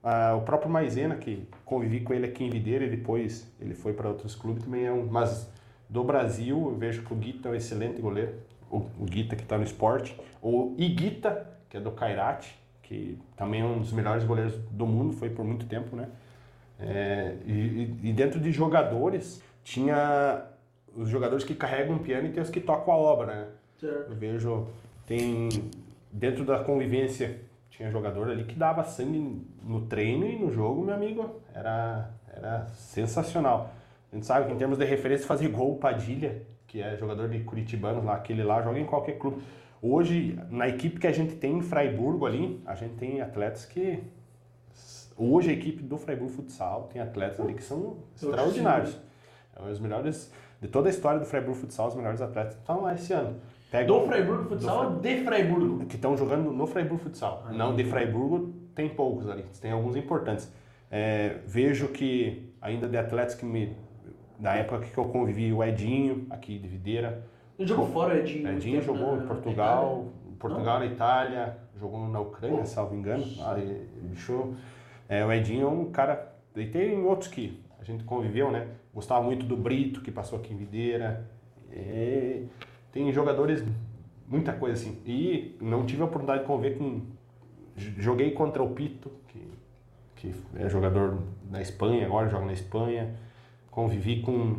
[SPEAKER 2] Ah, o próprio Maisena, que convivi com ele aqui em Videira e depois ele foi para outros clubes, também é um. Mas do Brasil, eu vejo que o Guita é um excelente goleiro. O, o Guita que está no esporte. O Iguita, que é do Kairate, que também é um dos melhores goleiros do mundo, foi por muito tempo, né? É, e, e- dentro de jogadores, tinha os jogadores que carregam o piano e tem os que tocam a obra, né? Eu vejo, tem dentro da convivência, tinha jogador ali que dava sangue no treino e no jogo, meu amigo, era, era sensacional. A gente sabe que em termos de referência, fazer gol, Padilha, que é jogador de Curitibanos lá, aquele lá joga em qualquer clube. Hoje, na equipe que a gente tem em Fraiburgo ali, a gente tem atletas que. Hoje a equipe do Freiburg Futsal tem atletas ali que são extraordinários. É os melhores. De toda a história do Freiburg Futsal, os melhores atletas estão lá esse ano. Pega
[SPEAKER 3] Do
[SPEAKER 2] o-
[SPEAKER 3] Freiburg Futsal ou de Freiburgo?
[SPEAKER 2] que estão jogando no Freiburg Futsal. Não, de Freiburgo tem poucos ali, tem alguns importantes. É, vejo que ainda de atletas que me. Da época que eu convivi, o Edinho, aqui de Videira.
[SPEAKER 3] Ele jogou fora, Edinho.
[SPEAKER 2] Edinho jogou
[SPEAKER 3] na-
[SPEAKER 2] em Portugal, Portugal na Itália, jogou na Ucrânia, salvo engano. Ah, bicho, é, o Edinho é um cara. E tem outros que a gente conviveu, né? Gostava muito do Brito, que passou aqui em Videira. É, tem jogadores, muita coisa assim. E não tive a oportunidade de conviver com. Joguei contra o Pito, que, que é jogador da Espanha, agora joga na Espanha. Convivi com.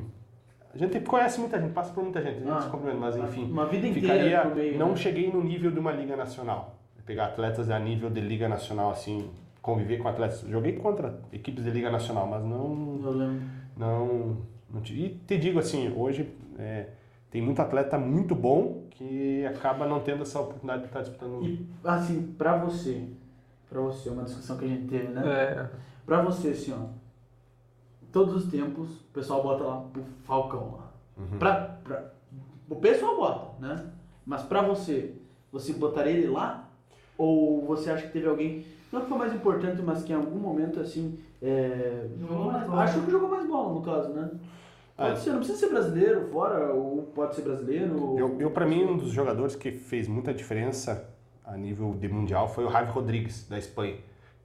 [SPEAKER 2] A gente conhece muita gente, passa por muita gente, a gente
[SPEAKER 3] Ah,
[SPEAKER 2] mas enfim.
[SPEAKER 3] Uma vida inteira
[SPEAKER 2] Ficaria,
[SPEAKER 3] meio.
[SPEAKER 2] não
[SPEAKER 3] né?
[SPEAKER 2] cheguei no nível de uma liga nacional. Pegar atletas a nível de liga nacional, assim, conviver com atletas. Joguei contra equipes de liga nacional, mas não,
[SPEAKER 3] Eu lembro.
[SPEAKER 2] não, não tive. E te digo assim, hoje é, tem muito atleta muito bom que acaba não tendo essa oportunidade de estar disputando.
[SPEAKER 3] E, assim, pra você, pra você, uma discussão que a gente teve, né?
[SPEAKER 4] É.
[SPEAKER 3] Pra você, assim, ó, todos os tempos, o pessoal bota lá o Falcão lá.
[SPEAKER 2] Uhum.
[SPEAKER 3] Pra, pra, o pessoal bota, né? Mas pra você, você botaria ele lá? Ou você acha que teve alguém, não que foi mais importante, mas que em algum momento, assim, é,
[SPEAKER 1] Jogou mais bola.
[SPEAKER 3] Achou que jogou mais bola, no caso, né? Pode
[SPEAKER 2] Ah,
[SPEAKER 3] ser, não precisa ser brasileiro fora, ou pode ser brasileiro.
[SPEAKER 2] Eu, eu para mim, um dos jogadores que fez muita diferença a nível de mundial foi o Javi Rodrigues, da Espanha.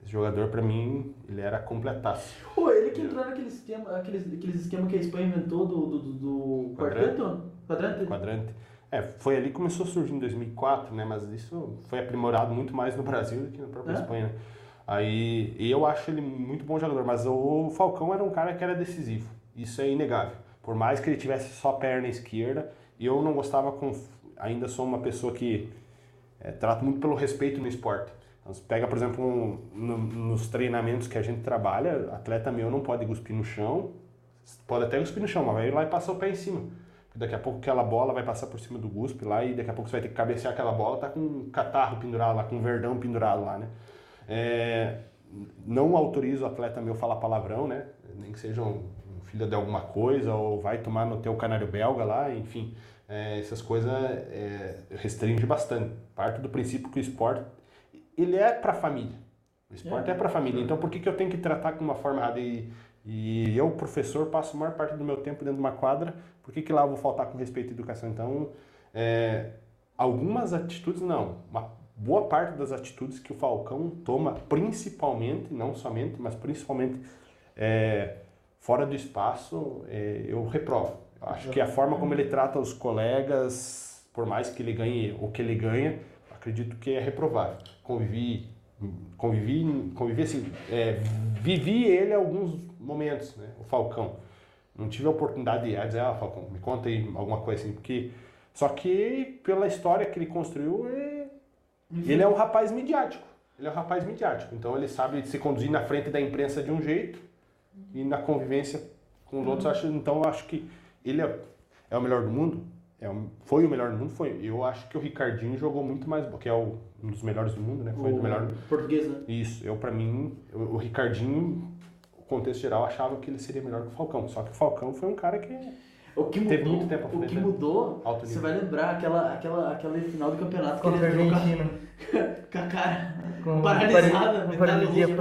[SPEAKER 2] Esse jogador, para mim, ele era completaço.
[SPEAKER 3] Pô, ele que entrou naquele esquema, aqueles, aqueles esquema que a Espanha inventou do, do, do, do
[SPEAKER 2] Quadrante.
[SPEAKER 3] quarteto? Quadrante?
[SPEAKER 2] quadrante. É, foi ali que começou a surgir em 2004, né? Mas isso foi aprimorado muito mais no Brasil do que na própria
[SPEAKER 3] É?
[SPEAKER 2] Espanha. né? Aí e eu acho ele muito bom jogador, mas o Falcão era um cara que era decisivo. Isso é inegável. Por mais que ele tivesse só perna esquerda, eu não gostava com. Ainda sou uma pessoa que é, trato muito pelo respeito no esporte. Então, pega, por exemplo, um, no- nos treinamentos que a gente trabalha, atleta meu não pode cuspir no chão, pode até cuspir no chão, mas vai ir lá e passar o pé em cima. Daqui a pouco aquela bola vai passar por cima do guspe lá e daqui a pouco você vai ter que cabecear aquela bola, tá com um catarro pendurado lá, com um verdão pendurado lá, né? É, não autorizo o atleta meu falar palavrão, né? Nem que seja filho de alguma coisa ou vai tomar no teu canário belga lá, enfim. É, essas coisas é, restringe bastante. Parte do princípio que o esporte ele é para família. O esporte é, para família. Então por que, que eu tenho que tratar com uma forma errada? E, e eu, professor, passo a maior parte do meu tempo dentro de uma quadra, por que, que lá eu vou faltar com respeito à educação? Então, é, algumas atitudes, não. Uma boa parte das atitudes que o Falcão toma, principalmente, não somente, mas principalmente é, fora do espaço, é, eu reprovo. Eu acho que a forma como ele trata os colegas, por mais que ele ganhe o que ele ganha, acredito que é reprovável. Convivi, convivi, convivi assim, é, vivi ele alguns momentos, né, o Falcão. Não tive a oportunidade de dizer, ah, Falcão, me conta aí alguma coisa assim, porque só que pela história que ele construiu, é, ele é um rapaz midiático. Ele é um rapaz midiático. Então ele sabe se conduzir na frente da imprensa de um jeito e na convivência com os outros. Acho, então eu acho que ele é, é o melhor do mundo. É um- foi o melhor do mundo, foi. Eu acho que o Ricardinho jogou muito mais, que é o- um dos melhores do mundo, né? Foi o melhor.
[SPEAKER 3] Português, né?
[SPEAKER 2] Isso, eu para mim, o, o Ricardinho, o contexto geral, achava que ele seria melhor que o Falcão. Só que o Falcão foi um cara que
[SPEAKER 3] O que mudou,
[SPEAKER 2] Teve muito tempo
[SPEAKER 3] o que
[SPEAKER 2] né?
[SPEAKER 3] mudou, você vai lembrar aquela, aquela, aquela final do campeonato que ele entrou com a-
[SPEAKER 1] Argentina.
[SPEAKER 3] com a cara
[SPEAKER 1] Com
[SPEAKER 3] paralisada, do
[SPEAKER 1] paralisia
[SPEAKER 3] rosto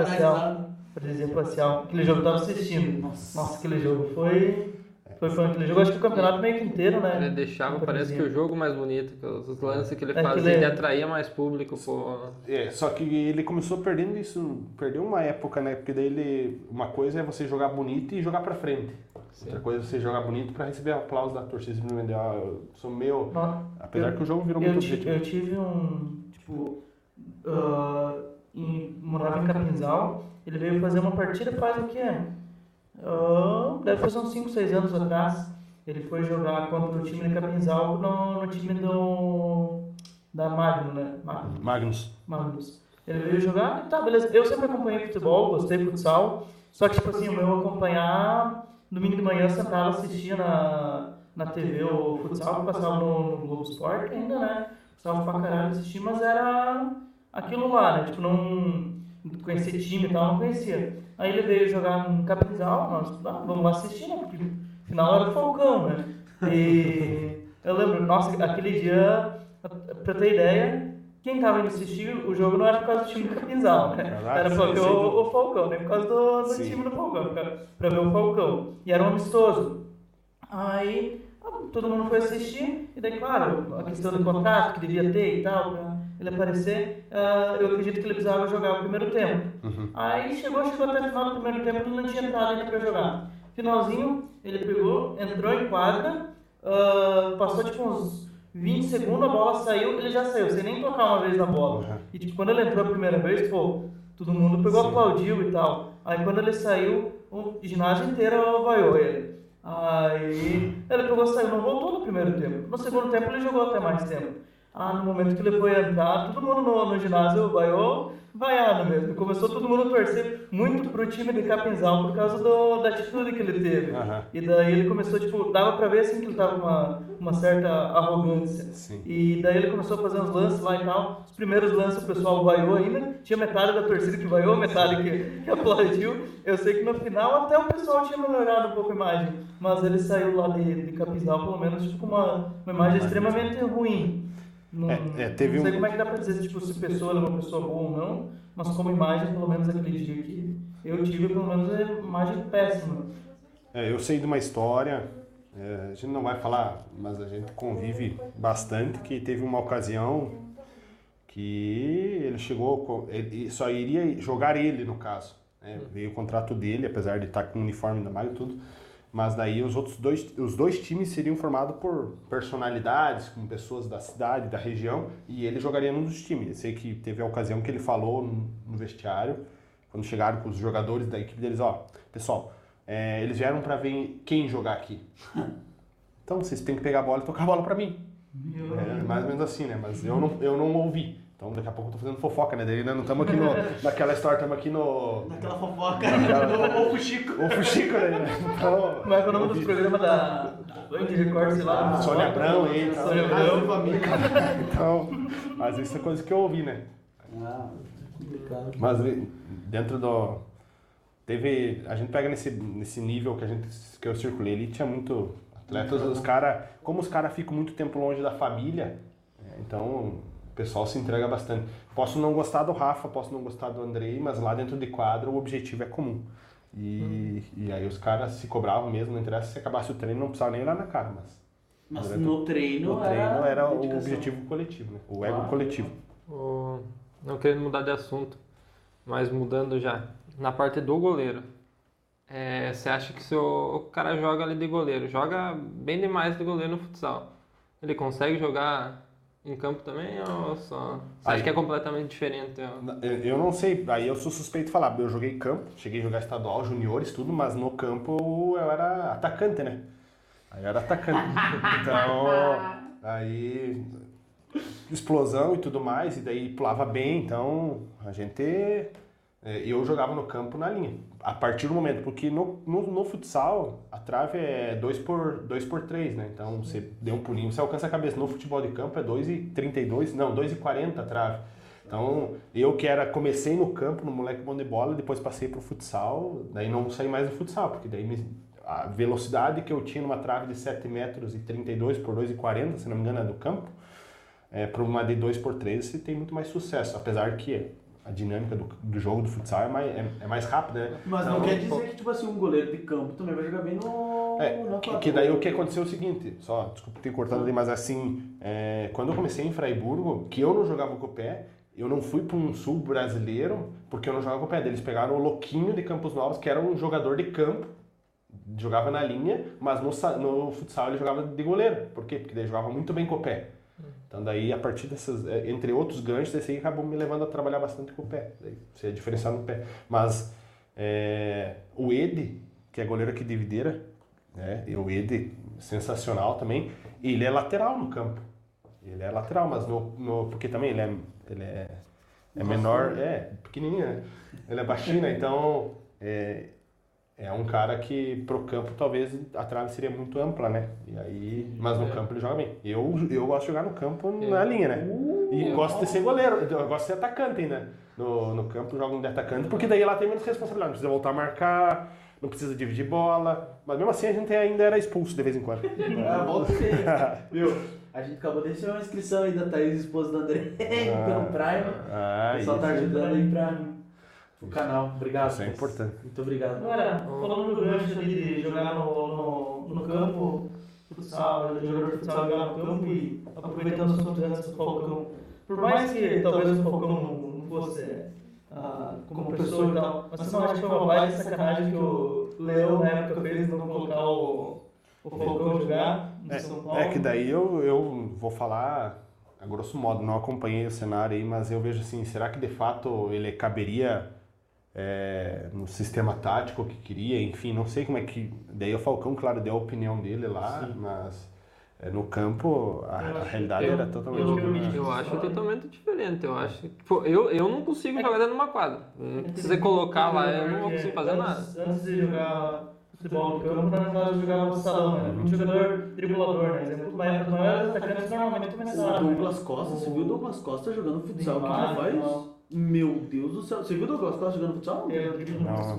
[SPEAKER 3] paralisado.
[SPEAKER 1] Paralisia facial. Aquele jogo eu tava assistindo.
[SPEAKER 3] Nossa.
[SPEAKER 1] Nossa, aquele jogo foi. Foi, foi aquele jogo, acho que o campeonato meio que inteiro, né?
[SPEAKER 4] Ele deixava, parece que o jogo mais bonito, que os lances que ele
[SPEAKER 1] É,
[SPEAKER 4] fazia,
[SPEAKER 1] aquele-
[SPEAKER 4] ele atraía mais público, pô.
[SPEAKER 2] É, só que ele começou perdendo isso, perdeu uma época, né? Porque daí ele, uma coisa é você jogar bonito e jogar pra frente. Outra coisa é você jogar bonito pra receber aplausos da torcida simplesmente. Ah, eu sou meio.
[SPEAKER 1] Nó-
[SPEAKER 2] Apesar
[SPEAKER 1] eu-
[SPEAKER 2] que o jogo virou
[SPEAKER 1] eu,
[SPEAKER 2] muito
[SPEAKER 1] ti-
[SPEAKER 2] objetivo.
[SPEAKER 1] eu tive um. Tipo. ah, em, morava em Capinzal. Ele veio fazer uma partida faz o quê? Ah, deve fazer uns 5, 6 anos atrás. Ele foi jogar contra o time de Capinzal no, no time do. Da Magno, né? Magno.
[SPEAKER 2] Magnus.
[SPEAKER 1] Magnus. Ele veio jogar, tá, beleza. Eu sempre acompanhei futebol, gostei de futsal. Só que, tipo assim, o meu acompanhar, domingo de manhã, sentava, assistia na, na TV o futsal, que passava no, no Globo Esporte ainda, né? Gostava pra caralho assistir, mas era aquilo lá, né? Tipo, não conhecia time e tal, não conhecia. Aí ele veio jogar no Capinzal, nós, ah, vamos lá assistir, né? Porque afinal era o Falcão, né? E eu lembro, nossa, aquele dia, pra ter ideia, quem tava indo assistir o jogo não era por causa do time do Capinzal, né? Era porque
[SPEAKER 2] sim.
[SPEAKER 1] o, o Falcão, né? Por causa do, do time do Falcão, pra, pra ver o Falcão. E era um amistoso. Aí ah, todo mundo foi assistir, e daí, claro, a questão do contrato que devia ter e tal, pra ele aparecer, ah, eu acredito que ele precisava jogar o primeiro tempo. Aí chegou, chegou até o final do primeiro tempo, ele não tinha entrado ainda pra jogar. Finalzinho, ele pegou, entrou em quadra, ah, passou tipo uns 20 segundos, a bola saiu, ele já saiu, sem nem tocar uma vez na bola.
[SPEAKER 2] Uhum.
[SPEAKER 1] E tipo, quando ele entrou a primeira vez, pô, todo mundo pegou, aplaudiu e tal. Aí quando ele saiu, o ginásio inteiro vaiou ele. Aí ele pegou, saiu, não voltou no primeiro tempo. No segundo tempo ele jogou até mais tempo. Ah, no momento que ele foi entrar, todo mundo no, no ginásio vaiou, vaiado mesmo. Começou todo mundo a torcer muito pro time de Capinzal por causa do, da atitude que ele teve.
[SPEAKER 2] Aham.
[SPEAKER 1] E daí ele começou, tipo, dava pra ver assim que ele tava uma, uma certa arrogância.
[SPEAKER 2] Sim.
[SPEAKER 1] E daí ele começou a fazer uns lances lá e tal. Os primeiros lances o pessoal vaiou ainda. Tinha metade da torcida que vaiou, metade que, que aplaudiu. Eu sei que no final até o pessoal tinha melhorado um pouco a imagem. Mas ele saiu lá de, de Capinzal, pelo menos, tipo, com uma, uma imagem extremamente ruim. Não,
[SPEAKER 2] É, é, teve
[SPEAKER 1] não sei
[SPEAKER 2] um-
[SPEAKER 1] como é que dá pra dizer tipo, se a pessoa era uma pessoa boa ou não, mas como imagem, pelo menos aquele dia que eu tive, pelo menos é imagem péssima.
[SPEAKER 2] É, eu sei de uma história, é, a gente não vai falar, mas a gente convive bastante, que teve uma ocasião que ele chegou, ele só iria jogar ele no caso. né? Veio o contrato dele, apesar de estar com o uniforme da Maio e tudo, mas daí os outros dois, os dois times seriam formados por personalidades, como pessoas da cidade, da região, e ele jogaria num dos times. Eu sei que teve a ocasião que ele falou no, vestiário quando chegaram com os jogadores da equipe deles, ó, pessoal, é, eles vieram pra ver quem jogar aqui. Então vocês têm que pegar a bola e tocar a bola pra mim. É mais ou menos assim, né? Mas eu não, eu não ouvi. Então daqui a pouco eu tô fazendo fofoca, né? Daí né, não estamos aqui no, naquela história, estamos aqui no.
[SPEAKER 3] Naquela fofoca.
[SPEAKER 2] Naquela-
[SPEAKER 3] Ou o Chico.
[SPEAKER 2] O Fuxico, né? Então.
[SPEAKER 1] Como é que é o nome dos programas da Band Record, sei lá?
[SPEAKER 2] Ah, Sônia Abrão aí.
[SPEAKER 1] Sônia Abrão.
[SPEAKER 2] Então, mas isso é coisa que eu ouvi, né?
[SPEAKER 3] Ah, complicado.
[SPEAKER 2] Mas vi- dentro do. Teve. A gente pega nesse, nesse nível que, a gente, que eu circulei ali, tinha muito atletas, os cara Como os caras ficam muito tempo longe da família, é, então pessoal se entrega bastante. Posso não gostar do Rafa, posso não gostar do Andrei, mas lá dentro de quadro o objetivo é comum. E, e aí os caras se cobravam mesmo, não interessa se acabasse o treino, não precisava nem olhar na cara, mas.
[SPEAKER 3] Mas no treino,
[SPEAKER 2] No treino era o
[SPEAKER 3] dedicação.
[SPEAKER 2] objetivo coletivo, né? O ego coletivo.
[SPEAKER 4] O- Não querendo mudar de assunto, mas mudando já. Na parte do goleiro. é, você acha que se o, o cara joga ali de goleiro, joga bem demais de goleiro no futsal, ele consegue jogar em campo também ou só? Você acha que é completamente diferente? ó?
[SPEAKER 2] Eu, eu não sei, aí eu sou suspeito de falar. Eu joguei campo, cheguei a jogar estadual, juniores, tudo, mas no campo eu era atacante, né? Aí eu era atacante. Então, aí explosão e tudo mais, e daí pulava bem, então a gente. é, Eu jogava no campo na linha. A partir do momento, porque no, no, no futsal a trave é 2 por, dois por 3, né? Então você deu um pulinho, você alcança a cabeça. No futebol de campo é 2,32, não, 2,40 a trave. Então, eu que era, comecei no campo, no moleque bom de bola, depois passei pro futsal, daí não saí mais do futsal, porque daí me- a velocidade que eu tinha numa trave de 7 metros e 32 por 2,40, se não me engano, é do campo, é, para uma de 2 por 3 você tem muito mais sucesso, apesar que a dinâmica do, do jogo do futsal é mais, é, é mais rápida, né?
[SPEAKER 3] Mas não
[SPEAKER 2] Então,
[SPEAKER 3] quer dizer que, tipo assim, um goleiro de campo também vai jogar bem no. na
[SPEAKER 2] É, que, que daí o que aconteceu é o seguinte, só, desculpa ter cortado ali, mas assim, é, quando eu comecei em Fraiburgo, que eu não jogava com o pé, eu não fui para um sul brasileiro porque eu não jogava com o pé. Eles pegaram o Louquinho de Campos Novos, que era um jogador de campo, jogava na linha, mas no, no futsal ele jogava de goleiro. Por quê? Porque daí jogava muito bem com o pé. Então daí, a partir dessas, é, entre outros ganchos, esse aí acabou me levando a trabalhar bastante com o pé. Daí você é diferenciado no pé. Mas é, o Ede, que é goleiro aqui de Videira, né? E o Ede, sensacional também, ele é lateral no campo. Ele é lateral, mas no, no porque também ele é, ele é, é menor, é pequenininho, né? Ele é baixinho, né? então é, é um cara que pro campo talvez a trave seria muito ampla, né? E aí, mas no
[SPEAKER 4] É.
[SPEAKER 2] campo ele joga bem. Eu, eu gosto de jogar no campo na linha, né? E
[SPEAKER 4] Eu-
[SPEAKER 2] gosto de ser goleiro, eu gosto de ser atacante ainda. No, no campo eu jogo de atacante, porque daí lá tem menos responsabilidade, não precisa voltar a marcar, não precisa dividir bola, mas mesmo assim a gente ainda era expulso de vez em quando.
[SPEAKER 3] Ah, volta. Viu? A gente acabou de receber uma inscrição aí da Thaís, esposa do André, pelo Prime.
[SPEAKER 2] Ah,
[SPEAKER 3] o pessoal tá ajudando aí pra o canal. Obrigado.
[SPEAKER 2] isso é importante.
[SPEAKER 3] Muito obrigado.
[SPEAKER 1] Agora, falando do gancho ali de jogar no, no, no campo, futsal, jogador de futsal jogar no campo e aproveitando os assuntos antes do Falcão. Por mais que talvez o Falcão não, não fosse ah, como pessoa e tal, mas você não acha que foi uma baita sacanagem que o Leão na época fez não colocar o, o Falcão jogar no São Paulo?
[SPEAKER 2] É que daí eu, eu vou falar, a grosso modo, não acompanhei o cenário aí, mas eu vejo assim, será que de fato ele caberia é, no sistema tático que queria? Enfim, não sei como é que. Daí o Falcão, claro, deu a opinião dele lá, mas é, no campo a, a realidade
[SPEAKER 1] eu-
[SPEAKER 2] era totalmente
[SPEAKER 1] eu-
[SPEAKER 2] diferente.
[SPEAKER 4] Eu acho totalmente diferente. Eu acho tipo, eu, eu não consigo jogar dentro de uma quadra. Se você colocar lá, eu não vou conseguir fazer nada.
[SPEAKER 1] Antes, antes de jogar futebol no campo, verdade, jogava no salão, né? Um jogador driblador, né? Exemplo, mas os maiores atacantes normalmente
[SPEAKER 3] O
[SPEAKER 1] começaram. né?
[SPEAKER 3] Douglas Costa, você viu o Douglas Costa jogando futsal? O que ele faz? Meu Deus do céu. Você viu o Douglas Costa jogando futsal?
[SPEAKER 1] Driblo
[SPEAKER 2] Não.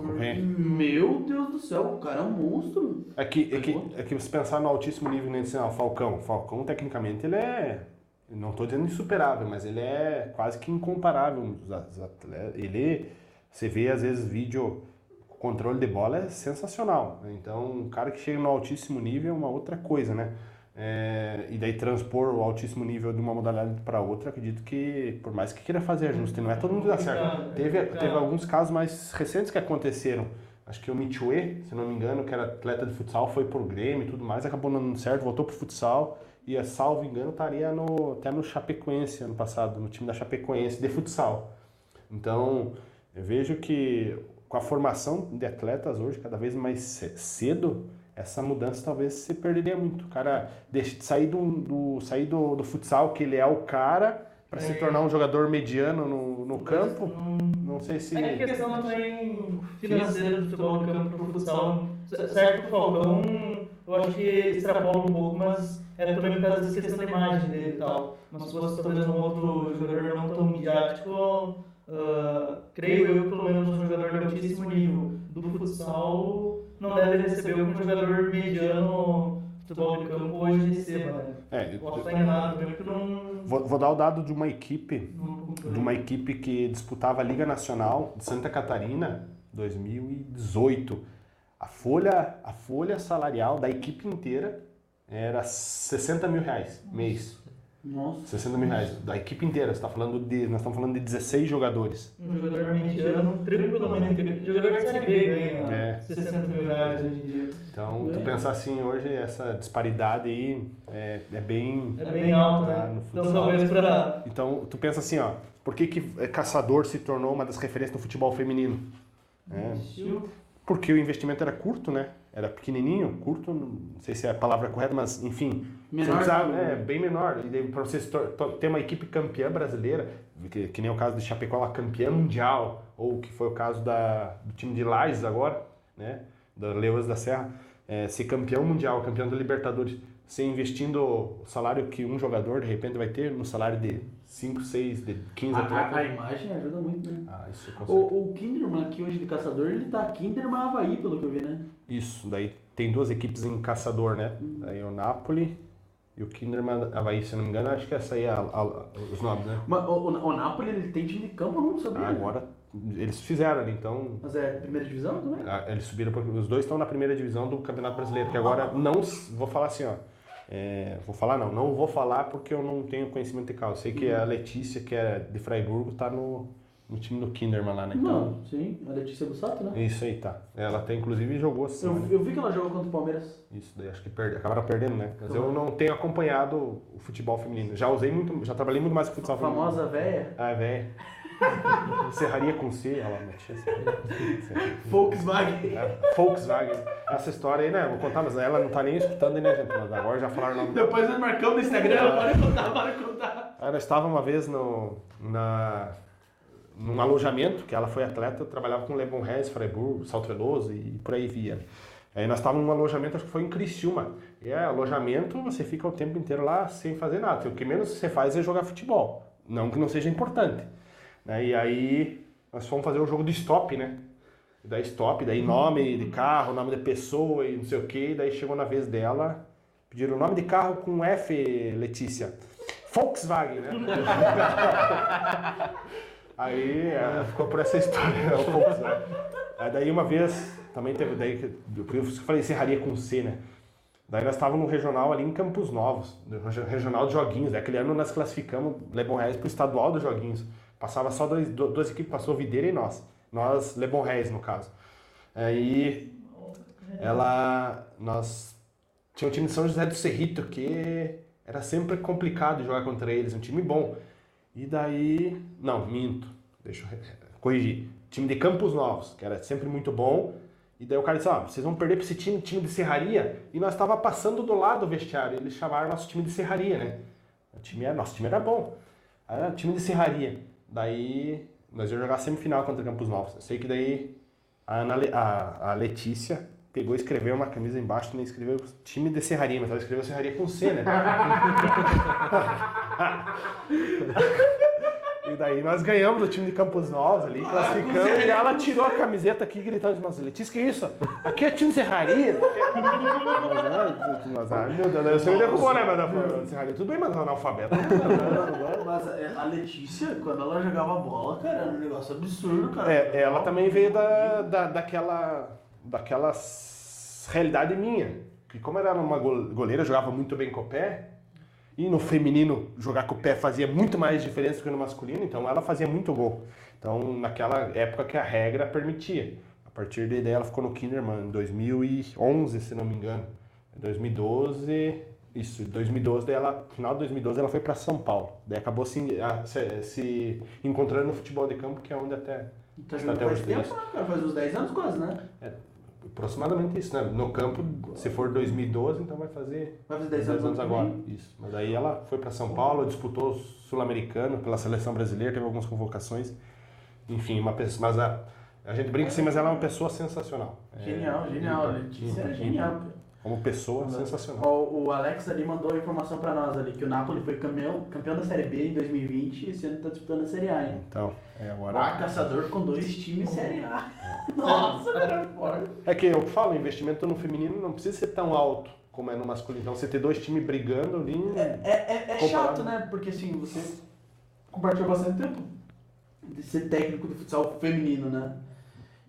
[SPEAKER 3] Meu Deus do céu, o cara é um monstro.
[SPEAKER 2] É que, é, que, é que você pensar no altíssimo nível, né? Assim, o Falcão. Falcão, tecnicamente, ele é. Não estou dizendo insuperável, mas ele é quase que incomparável. Ele. Você vê, às vezes, vídeo. O controle de bola é sensacional. né? Então, um cara que chega no altíssimo nível é uma outra coisa, né? É, e daí transpor o altíssimo nível de uma modalidade para outra, acredito que, por mais que queira fazer ajuste, não é todo mundo que dá certo. Teve, teve alguns casos mais recentes que aconteceram. Acho que o Michue, se não me engano, que era atleta de futsal, foi pro Grêmio e tudo mais, acabou não dando certo, voltou pro futsal e, a salvo engano, estaria no, até no Chapecoense ano passado, no time da Chapecoense de futsal. Então, Eu vejo que com a formação de atletas hoje, cada vez mais ce- cedo, essa mudança talvez se perderia muito. O cara deixa de sair, do, do- sair do, do futsal, que ele é o cara, para se
[SPEAKER 1] É.
[SPEAKER 2] tornar um jogador mediano no, no campo. Não sei se.
[SPEAKER 1] É que a questão também financeira do futebol de campo pro futsal, certo, o Falcão, eu acho que extrapola um pouco, mas é também por causa dessa questão da imagem dele e tal. Mas se fosse talvez um outro jogador não tão midiático, ah, creio eu, pelo menos um jogador de altíssimo nível do futsal, não deve receber o que um jogador mediano futebol de campo hoje receba, né?
[SPEAKER 2] É, eu-
[SPEAKER 1] Posso estar enganado, que não...
[SPEAKER 2] vou, vou dar o dado de uma equipe de uma equipe que disputava a Liga Nacional de Santa Catarina 2018. A folha, a folha salarial da equipe inteira era 60 mil reais mês.
[SPEAKER 3] Nossa.
[SPEAKER 2] 60 mil reais. Da equipe inteira. Você tá falando de, nós estamos falando de 16 jogadores.
[SPEAKER 1] Um jogador mediano, tranquilamente, jogador de Série B ganha
[SPEAKER 2] É.
[SPEAKER 1] 60 mil reais hoje em dia.
[SPEAKER 2] Então, tu
[SPEAKER 3] É.
[SPEAKER 2] pensar assim, hoje essa disparidade aí é, é bem.
[SPEAKER 1] É bem alto,
[SPEAKER 2] Ah,
[SPEAKER 1] né?
[SPEAKER 2] no
[SPEAKER 1] Então talvez para...
[SPEAKER 2] Então, tu pensa assim, ó, por que, que é, caçador se tornou uma das referências do futebol feminino? É, porque o investimento era curto, né? Era pequenininho, curto, não sei se é a palavra correta, mas enfim,
[SPEAKER 3] Menor
[SPEAKER 2] precisava, é, bem menor. E para você ter uma equipe campeã brasileira, que, que nem o caso de Chapecó, lá, campeã mundial, ou que foi o caso da, do time de Lages agora, né? Da Leões da Serra, é, ser campeão mundial, campeão da Libertadores, você investindo o salário que um jogador de repente vai ter no salário de 5, 6, de 15
[SPEAKER 3] A, a, a
[SPEAKER 2] atletas.
[SPEAKER 3] imagem ajuda muito, né?
[SPEAKER 2] Ah, isso com certeza.
[SPEAKER 3] O, o Kinderman aqui hoje de caçador, ele tá Kinderman Havaí, pelo que eu vi, né?
[SPEAKER 2] Isso, daí tem duas equipes em caçador, né?
[SPEAKER 3] Uhum.
[SPEAKER 2] Daí o Napoli e o Kinderman Havaí, se eu não me engano, acho que essa aí é a- a- os nomes, né?
[SPEAKER 3] Mas o, o, Napoli, ele tem time de campo, eu não sabia.
[SPEAKER 2] Ah, agora eles fizeram ali, então
[SPEAKER 3] Mas é primeira divisão também?
[SPEAKER 2] ah, eles subiram, pra- os dois estão na primeira divisão do Campeonato Brasileiro, que agora não, vou falar assim, ó, é, vou falar não, não vou falar porque eu não tenho conhecimento de causa. Sei que a Letícia, que é de Freiburgo, tá no, no time do Kinderman lá, né? Então,
[SPEAKER 3] Não, sim, a Letícia Bussato, né?
[SPEAKER 2] isso aí, tá. Ela até inclusive jogou assim,
[SPEAKER 3] Eu,
[SPEAKER 2] né?
[SPEAKER 3] eu vi que ela jogou contra o Palmeiras.
[SPEAKER 2] Isso, daí acho que perde, acabaram perdendo, né? Mas eu não tenho acompanhado o futebol feminino. Já usei muito, já trabalhei muito mais com
[SPEAKER 3] A
[SPEAKER 2] futsal feminino.
[SPEAKER 3] famosa véia.
[SPEAKER 2] Ah, velho. Serraria com C, ela metia.
[SPEAKER 3] Volkswagen.
[SPEAKER 2] É, Volkswagen. Essa história aí, né? Vou contar, mas ela não tá nem escutando, né, gente? Mas agora já falaram o nome.
[SPEAKER 3] Depois nós marcamos no Instagram, pode contar, pode contar.
[SPEAKER 2] Ela estava uma vez no, na, num alojamento, que ela foi atleta, trabalhava com Lebon Reis, Freiburg, Saltreloso e por aí via. Aí nós estávamos num alojamento, acho que foi em Criciúma. E é alojamento, você fica o tempo inteiro lá sem fazer nada. O que menos você faz é jogar futebol. Não que não seja importante. Né? E aí nós fomos fazer o jogo do stop, né? Daí stop, daí nome de carro, nome de pessoa e não sei o que. Daí chegou na vez dela, pediram o nome de carro com F, Letícia. Volkswagen, né? Aí é, ficou por essa história, o Volkswagen. Aí daí uma vez, também teve, daí, que- eu falei serraria com C, né? Daí nós estávamos no regional ali em Campos Novos, no regi- regional de joguinhos. Aquele ano nós classificamos Lebon Reis para o estadual dos joguinhos. Passava só dois, do- duas equipes, passou Videira e nós. Nós, Lebon Reis, no caso. Aí ela, nós tinha um time de São José do Cerrito que era sempre complicado jogar contra eles, um time bom. E daí, não, minto, deixa eu corrigir. Time de Campos Novos, que era sempre muito bom. E daí o cara disse, ó, vocês vão perder para esse time, time de Serraria. E nós estava passando do lado do vestiário, eles chamaram nosso time de Serraria, né? O time era, nosso time era bom. Era time de Serraria. Daí nós íamos jogar semifinal contra Campos Novos. Eu sei que daí a, Ana a, a Letícia pegou e escreveu uma camisa embaixo, nem escreveu time de Serraria, mas ela escreveu Serraria com C, né? E daí nós ganhamos do time de Campos Novos ali, classificamos, e ela tirou a camiseta aqui gritando, nossa, Letícia, que isso? Aqui é time de Serraria. Mas, ah, meu Deus, você me derrubou, né, mas Serraria, tudo bem, mas é analfabeto.
[SPEAKER 3] Mas é, a Letícia, quando ela jogava bola, cara, era um negócio absurdo, cara.
[SPEAKER 2] É, ela também veio da, da, daquela, daquela realidade minha. Que como ela era uma go- goleira, jogava muito bem com o pé, e no feminino jogar com o pé fazia muito mais diferença do que no masculino, então ela fazia muito gol. Então naquela época que a regra permitia. A partir daí ela ficou no Kinderman em 2011, se não me engano. Em 2012, isso, em 2012, daí ela, final de 2012 ela foi para São Paulo. Daí acabou se, a- se, se encontrando no futebol de campo, que é onde até
[SPEAKER 3] Tá jogando
[SPEAKER 2] até
[SPEAKER 3] faz
[SPEAKER 2] hoje
[SPEAKER 3] tempo, cara? Faz uns 10 anos quase, né?
[SPEAKER 2] Aproximadamente isso, né? No campo, se for 2012, então vai fazer
[SPEAKER 3] Vai fazer
[SPEAKER 2] 10
[SPEAKER 3] 10 anos,
[SPEAKER 2] anos agora. Isso. Mas aí ela foi para São Paulo, disputou o Sul-Americano pela seleção brasileira, teve algumas convocações. Enfim, uma pessoa, mas a, a gente brinca assim, mas ela é uma pessoa sensacional. É,
[SPEAKER 3] Genial, genial.
[SPEAKER 2] ímpar,
[SPEAKER 3] Letícia é genial.
[SPEAKER 2] Como pessoa, sensacional.
[SPEAKER 3] O, o Alex ali mandou a informação pra nós ali, que o Napoli foi campeão, campeão da Série B em 2020 e esse ano tá disputando a Série A, hein?
[SPEAKER 2] Então, é agora.
[SPEAKER 3] Ah, caçador com dois times Série A. Nossa, cara.
[SPEAKER 2] É que eu falo, o investimento no feminino não precisa ser tão alto como é no masculino. Então você ter dois times brigando ali.
[SPEAKER 3] É, é, é, é chato, né? Porque assim, você compartilhou bastante tempo de ser técnico do futsal feminino, né?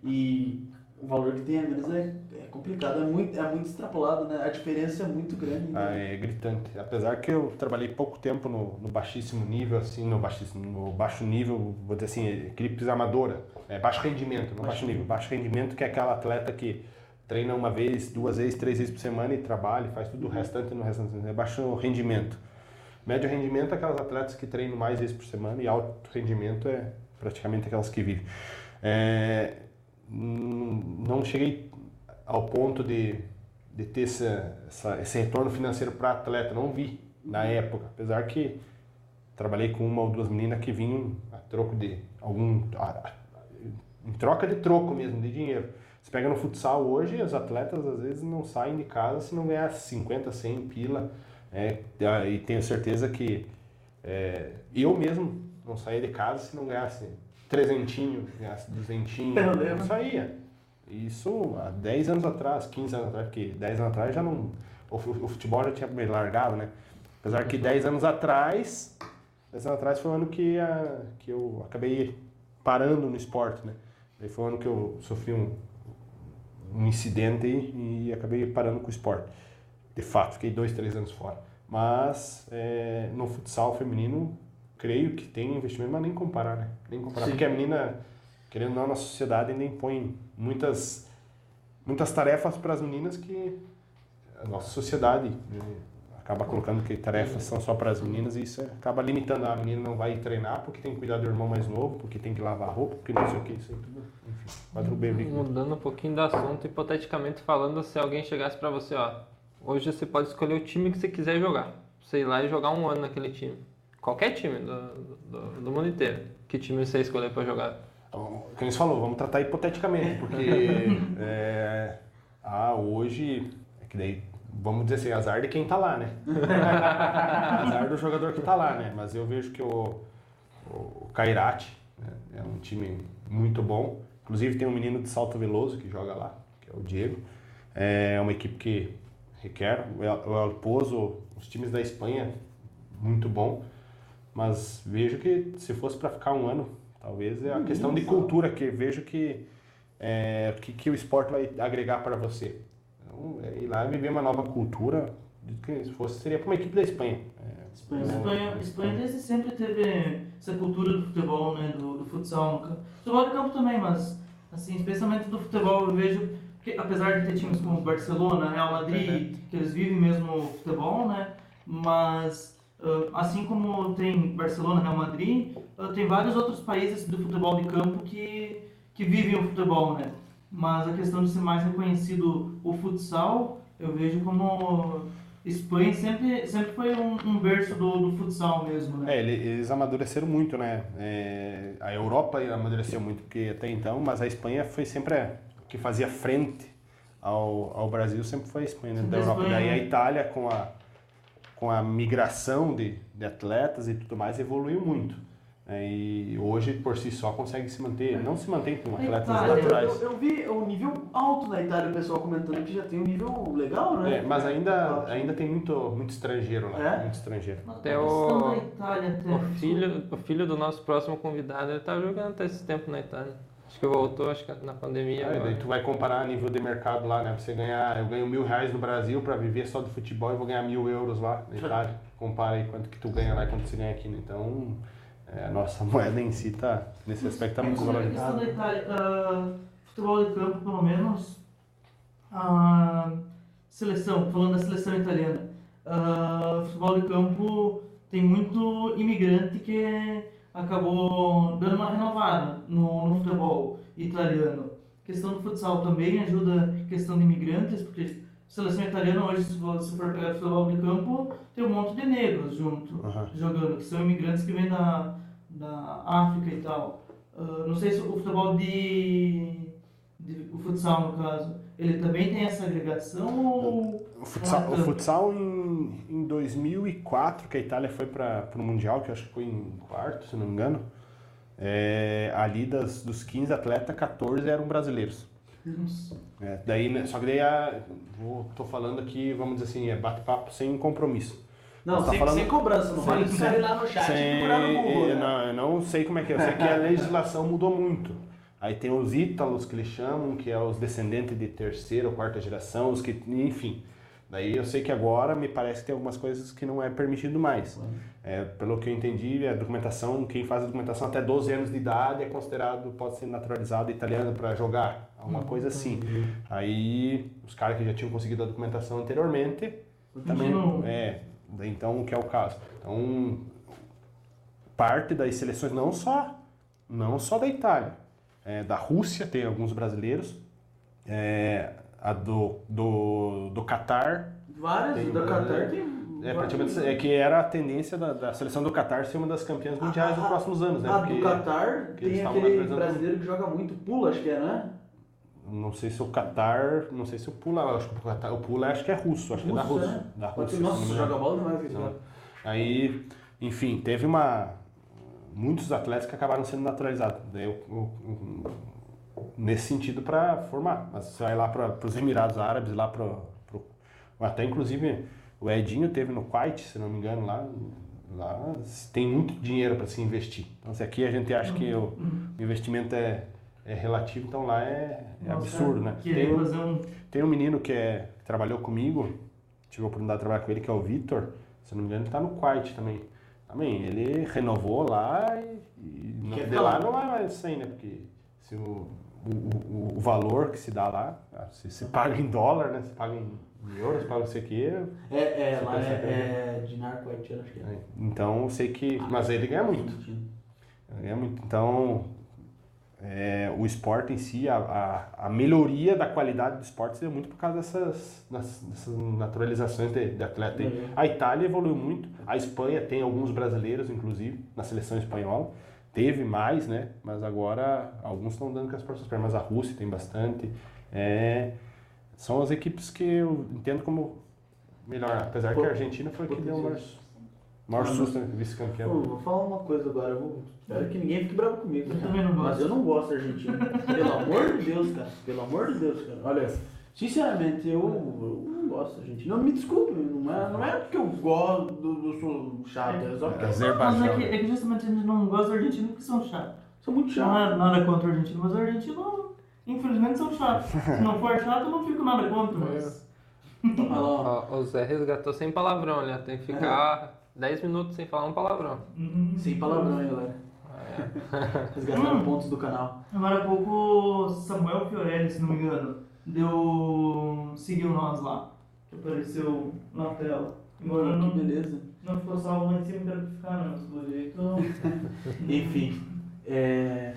[SPEAKER 3] E o valor que tem a menos é, é complicado, é muito, é muito extrapolado, né? A diferença é muito grande.
[SPEAKER 2] Ah,
[SPEAKER 3] né?
[SPEAKER 2] é gritante. Apesar que eu trabalhei pouco tempo no, no baixíssimo nível, assim, no baixíssimo, no baixo nível, vou dizer assim, equipes amadora, é baixo rendimento, não baixo nível, baixo rendimento que é aquela atleta que treina uma vez, duas vezes, três vezes por semana e trabalha, faz tudo o restante no restante, é baixo rendimento. Médio rendimento é aquelas atletas que treinam mais vezes por semana e alto rendimento é praticamente aquelas que vivem. É, não cheguei ao ponto de, de ter essa, essa- esse retorno financeiro para atleta, não vi na época, apesar que trabalhei com uma ou duas meninas que vinham a troco de algum a- a- em troca de troco mesmo de dinheiro. Você pega no futsal hoje, os atletas às vezes não saem de casa se não ganhar 50, 100 pila, é, e tenho certeza que é, eu mesmo não saía de casa se não ganhasse trezentinho, ganhasse duzentinho, não saía. Isso há 10 anos atrás, 15 anos atrás, porque 10 anos atrás já não. O, fu- o futebol já tinha meio largado, né? Apesar que 10 anos atrás. 10 anos atrás foi o ano que, a, que eu acabei parando no esporte, né? Daí foi o ano que eu sofri um, um incidente e, e acabei parando com o esporte. De fato, fiquei dois, três anos fora. Mas é, no futsal feminino, creio que tem investimento, mas nem comparar, né? Nem comparar.
[SPEAKER 3] Sim.
[SPEAKER 2] Porque a menina, querendo ou não, na sociedade ainda impõe muitas, muitas tarefas para as meninas que a nossa sociedade né, acaba colocando que tarefas são só para as meninas e isso acaba limitando. A menina não vai treinar porque tem que cuidar do irmão mais novo, porque tem que lavar roupa, porque não sei o que, isso aí tudo. Enfim, quadro B.
[SPEAKER 4] Mudando um pouquinho do assunto, hipoteticamente falando, se alguém chegasse pra você, ó, hoje você pode escolher o time que você quiser jogar. Ir lá e jogar um ano naquele time. Qualquer time do, do, do mundo inteiro. Que time você escolher pra jogar?
[SPEAKER 2] Então, Como você falou, vamos tratar hipoteticamente, porque é, ah, hoje, é que daí, vamos dizer assim, azar de quem tá lá, né? azar do jogador que tá lá, né? Mas eu vejo que o, o Cairate né, é um time muito bom. Inclusive tem um menino de Salto Veloso que joga lá, que é o Diego. É uma equipe que requer. O o El Pozo, os times da Espanha, muito bom. Mas vejo que se fosse para ficar um ano, talvez é a questão de cultura que vejo que é, que, que o esporte vai agregar para você. Então, é ir lá viver uma nova cultura, que se fosse seria para uma equipe da Espanha. É,
[SPEAKER 1] Espanha, Espanha, Espanha desde sempre teve essa cultura do futebol, né, do, do futsal. Futebol de campo também, mas assim, especialmente do futebol, eu vejo que apesar de ter times como Barcelona, Real Madrid, que eles vivem mesmo o futebol, né, mas assim como tem Barcelona, Real Madrid, ah, tem vários outros países do futebol de campo que, que vivem o futebol, né. Mas a questão de ser mais reconhecido o futsal, eu vejo como Espanha sempre, sempre foi um, um berço do, do futsal mesmo, né?
[SPEAKER 2] É, ele- eles amadureceram muito, né? É, a Europa amadureceu muito, porque até então, mas a Espanha foi sempre a que fazia frente ao, ao Brasil, sempre foi a Espanha, né? Da Europa.
[SPEAKER 1] Espanha,
[SPEAKER 2] Daí a
[SPEAKER 1] né?
[SPEAKER 2] Itália, com a, com a migração de, de atletas e tudo mais, evoluiu muito. É, e hoje, por si só, consegue se manter, não se mantém com
[SPEAKER 1] A
[SPEAKER 2] atletas
[SPEAKER 1] Itália,
[SPEAKER 3] Eu,
[SPEAKER 2] naturais.
[SPEAKER 3] eu, eu vi o nível alto na Itália, o pessoal comentando que já tem um nível legal, né?
[SPEAKER 2] É, mas ainda, ainda tem muito, muito estrangeiro lá,
[SPEAKER 3] É?
[SPEAKER 2] muito estrangeiro.
[SPEAKER 4] Até o-
[SPEAKER 1] Itália até.
[SPEAKER 4] O filho, o filho do nosso próximo convidado, ele tá jogando até esse tempo na Itália. Acho que voltou, acho que na pandemia.
[SPEAKER 2] É, daí tu vai comparar a nível de mercado lá, né? Você ganhar, eu ganho mil reais no Brasil para viver só do futebol e vou ganhar mil euros lá na Itália. Compara aí quanto que tu ganha lá e quanto você ganha aqui, né? Então, é, a nossa moeda em si tá, nesse aspecto tá muito valorizada.
[SPEAKER 1] da Itália, ah, futebol de campo, pelo menos, a seleção, falando da seleção italiana, ah, futebol de campo tem muito imigrante que acabou dando uma renovada no, no futebol italiano. A questão do futsal também ajuda a questão de imigrantes, porque a seleção italiana hoje, se se for pegar futebol de campo, tem um monte de negros junto,
[SPEAKER 2] Aham.
[SPEAKER 1] jogando, que são imigrantes que vêm da, da África e tal. Ah, não sei se o futebol de, de- o futsal, no caso, ele também tem essa agregação ou...
[SPEAKER 2] O futsal,
[SPEAKER 1] Ah,
[SPEAKER 2] o futsal em, em 2004, que a Itália foi para o Mundial, que eu acho que foi em quarto, se não me engano, é, ali das, dos 15 atletas, 14 eram brasileiros. É, daí, né, só que daí, a, vou, tô falando aqui, vamos dizer assim, é bate-papo sem compromisso.
[SPEAKER 3] Não,
[SPEAKER 2] tá
[SPEAKER 3] sem,
[SPEAKER 2] falando-
[SPEAKER 3] sem cobrança, não vale
[SPEAKER 2] Sem-
[SPEAKER 3] ir lá no chat e procurar no
[SPEAKER 2] Sem,
[SPEAKER 3] Google.
[SPEAKER 2] eu,
[SPEAKER 3] né?
[SPEAKER 2] não, eu não sei como é que é, eu sei que a legislação mudou muito. Aí tem os ítalos que eles chamam, que é os descendentes de terceira ou quarta geração, os que, enfim. Daí eu sei que agora me parece que tem algumas coisas que não é permitido mais. É, pelo que eu entendi, a documentação, quem faz a documentação até 12 anos de idade é considerado, pode ser naturalizado italiano para jogar, alguma coisa assim. Aí os caras que já tinham conseguido a documentação anteriormente, também é, então o que é o caso. Então, parte das seleções não só não só da Itália, é, da Rússia tem alguns brasileiros, é, a do do do Catar
[SPEAKER 3] Várias,
[SPEAKER 2] Tem,
[SPEAKER 3] da
[SPEAKER 2] né?
[SPEAKER 3] Qatar tem.
[SPEAKER 2] é, praticamente, é que era a tendência da, da seleção do Catar ser uma das campeãs mundiais dos
[SPEAKER 3] Ah,
[SPEAKER 2] próximos anos, né?
[SPEAKER 3] Ah,
[SPEAKER 2] Porque
[SPEAKER 3] do Qatar tem aquele brasileiro que joga muito, pula, acho que é, né?
[SPEAKER 2] não sei se o Catar, não sei se o Pula, acho que o Catar, o Pula acho que é russo, acho que é da
[SPEAKER 3] Russo,
[SPEAKER 2] Rússia,
[SPEAKER 3] né?
[SPEAKER 2] da Rússia.
[SPEAKER 3] Nossa, joga bola demais aquele cara.
[SPEAKER 2] Aí, enfim, teve uma. Muitos atletas que acabaram sendo naturalizados. Daí, eu- eu- eu- nesse sentido, para formar. Mas você vai lá para os Emirados Árabes, lá para. Até inclusive o Edinho teve no Kuwait, se não me engano, lá. Lá tem muito dinheiro para se investir. Então, se aqui a gente acha que o investimento é, é relativo, então lá é, é
[SPEAKER 1] Nossa,
[SPEAKER 2] absurdo, né? Tem um- tem um menino que, é, que trabalhou comigo, tive a oportunidade de trabalhar com ele, que é o Vitor. Se não me engano, ele tá no Kuwait também. Também, ele renovou lá e não-
[SPEAKER 3] Quer
[SPEAKER 2] de
[SPEAKER 3] falar?
[SPEAKER 2] lá não vai mais sair, né? Porque se o, o, o, o valor que se dá lá, ah, se se paga em dólar, né? Se paga em euros, paga não sei o quê.
[SPEAKER 3] É, é,
[SPEAKER 2] Você
[SPEAKER 3] lá
[SPEAKER 2] percebe,
[SPEAKER 3] é, é Dinar acho que é.
[SPEAKER 2] Então, eu sei que... Mas ele ganha muito. É muito. Então, é, o esporte em si, a, a, a melhoria da qualidade do esporte seria muito por causa dessas, dessas naturalizações de, de atleta.
[SPEAKER 3] Uhum.
[SPEAKER 2] A Itália evoluiu muito, a Espanha tem alguns brasileiros, inclusive, na seleção espanhola. Teve mais, né? Mas agora alguns estão dando com as próprias pernas. Mas a Rússia tem bastante. É, são as equipes que eu entendo como melhor. Apesar que a Argentina foi a que deu o maior, maior
[SPEAKER 3] Ah,
[SPEAKER 2] susto, né? vice-campeão.
[SPEAKER 3] Pô, vou falar uma coisa agora, eu vou... espero que ninguém fique bravo comigo.
[SPEAKER 1] Eu também não gosto.
[SPEAKER 3] Mas eu não gosto da Argentina. Pelo amor de Deus, cara. Pelo amor de Deus, cara. Olha, sinceramente, eu, eu gosto Argentina. Não me desculpe, não é, não é porque eu gosto, do- eu sou chato, é só porque eu
[SPEAKER 1] Mas
[SPEAKER 2] Azerbaijão.
[SPEAKER 1] é que, é que justamente a gente não gosta do argentino porque são chatos.
[SPEAKER 3] sou muito
[SPEAKER 1] Não
[SPEAKER 3] chato.
[SPEAKER 1] é nada contra o argentino, mas os argentinos, infelizmente, são chatos. Se não for chato, eu não fico nada contra, mas...
[SPEAKER 3] Olha lá, ó.
[SPEAKER 4] O Zé resgatou sem palavrão ó. Tem que ficar 10 minutos sem falar um palavrão.
[SPEAKER 1] Uhum.
[SPEAKER 3] Sem palavrão, hein, galera. Resgataram pontos do canal.
[SPEAKER 1] Agora há pouco, Samuel Fiorelli, se não me engano, deu... seguiu nós lá, apareceu na tela. Embora
[SPEAKER 3] Mano,
[SPEAKER 1] não,
[SPEAKER 3] que beleza.
[SPEAKER 1] não ficou salvo lá em cima, não quero ficar não, se do jeito...
[SPEAKER 3] Enfim, é...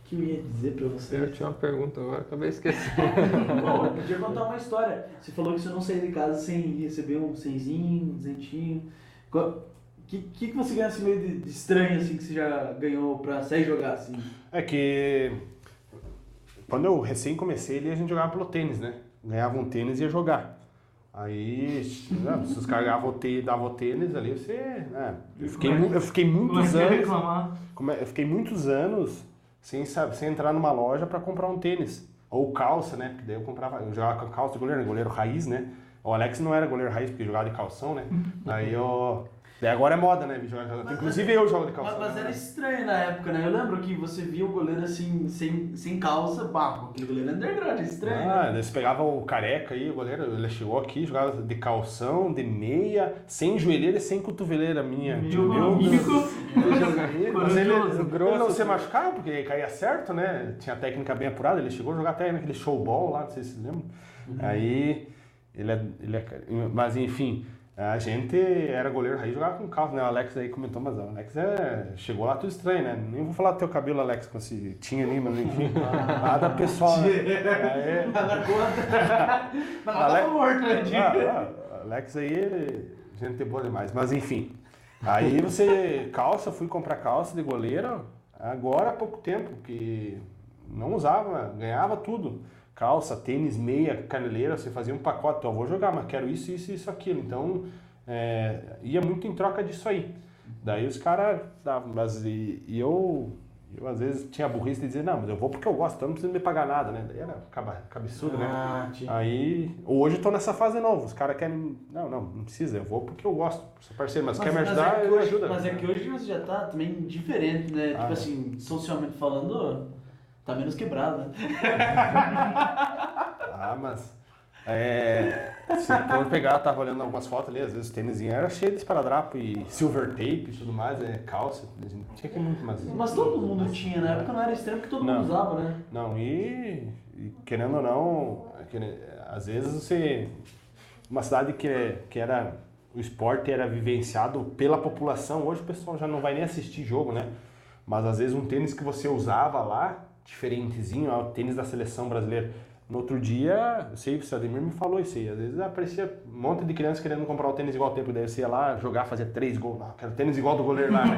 [SPEAKER 3] O que eu ia dizer pra você?
[SPEAKER 4] Eu tinha uma pergunta agora, acabei esquecendo.
[SPEAKER 3] Bom, eu podia contar uma história. Você falou que você não saiu de casa sem receber um cenzinho, um duzentinho. O que, que, que você ganha assim meio de, de estranho assim que você já ganhou pra sair jogar assim?
[SPEAKER 2] É que quando eu recém comecei ali, a gente jogava pelo tênis, né? Ganhava um tênis e ia jogar. Aí, né, se os caras davam o tênis ali, você. né, eu, fiquei, eu fiquei muitos anos. come- Eu fiquei muitos anos sem, saber, sem entrar numa loja para comprar um tênis. Ou calça, né? Porque daí eu comprava. Eu jogava com calça de goleiro, né? goleiro raiz, né? O Alex não era goleiro raiz porque jogava de calção, né? Aí eu. Daí agora é moda, né? jogar- Inclusive eu jogo de calção.
[SPEAKER 3] Mas, mas
[SPEAKER 2] né?
[SPEAKER 3] era estranho na época, né? Eu lembro que você via o goleiro assim, sem, sem calça, pá, aquele goleiro underground, é estranho.
[SPEAKER 2] Ah,
[SPEAKER 3] né?
[SPEAKER 2] você pegava o careca aí, o goleiro, ele chegou aqui, jogava de calção, de meia, sem joelheira e sem cotoveleira minha.
[SPEAKER 1] Meu
[SPEAKER 2] meu,
[SPEAKER 1] amigo.
[SPEAKER 2] ele jogava- ele- mas ele, ele
[SPEAKER 4] grosso,
[SPEAKER 2] não se machucava, porque caía certo, né? Tinha a técnica bem apurada, ele chegou a jogar até naquele showball lá, não sei se vocês lembram. Aí, ele é, ele é. Mas enfim, A gente era goleiro raiz, jogava com calça, né? O Alex aí comentou, mas o Alex é... chegou lá tudo estranho, né? Nem vou falar do teu cabelo, Alex, como se tinha ali, mas enfim. Nada pessoal. Né? Aí,
[SPEAKER 3] Nada contra. Nada
[SPEAKER 2] Ale-
[SPEAKER 3] tá morto, né?
[SPEAKER 2] ah, ah, Alex aí, gente boa demais. Mas enfim. Aí você, calça, fui comprar calça de goleiro agora há pouco tempo, que não usava, ganhava tudo. Calça, tênis, meia, caneleira, você fazia um pacote, ó, vou jogar, mas quero isso, isso, isso, aquilo. Então, é, ia muito em troca disso aí. Daí os caras davam, mas e, e eu, eu às vezes tinha a burrice de dizer, não, mas eu vou porque eu gosto, então não precisa me pagar nada, né? Daí era cabeçudo, né?
[SPEAKER 3] Ah, tinha.
[SPEAKER 2] Aí, hoje eu tô nessa fase de novo. Os caras querem. Não, não, não precisa, eu vou porque eu gosto. Sou parceiro, mas, quer me ajudar,
[SPEAKER 3] é
[SPEAKER 2] eu ajudo.
[SPEAKER 3] Mas é que hoje você já tá também diferente, né?
[SPEAKER 2] Ah,
[SPEAKER 3] tipo
[SPEAKER 2] é.
[SPEAKER 3] assim, socialmente falando, tá menos quebrado, né?
[SPEAKER 2] Ah, mas. É, se for pegar, tava olhando algumas fotos ali, às vezes o tênis era cheio de esparadrapo e silver tape e tudo mais, é, calça. Tinha que muito, mas.
[SPEAKER 3] Mas todo mundo tinha, na época não era extremo porque todo
[SPEAKER 2] Não.
[SPEAKER 3] mundo usava, né?
[SPEAKER 2] Não, e, e querendo ou não, é às vezes você. Uma cidade que, que era. O esporte era vivenciado pela população, hoje o pessoal já não vai nem assistir jogo, né? Mas às vezes um tênis que você usava lá, diferentezinho, ó, o tênis da seleção brasileira. No outro dia, eu sei, o Ademir me falou isso aí. Às vezes aparecia um monte de criança querendo comprar o tênis igual ao tempo. Daí você ia lá jogar, fazia três gols lá. Quero tênis igual do goleiro lá, né?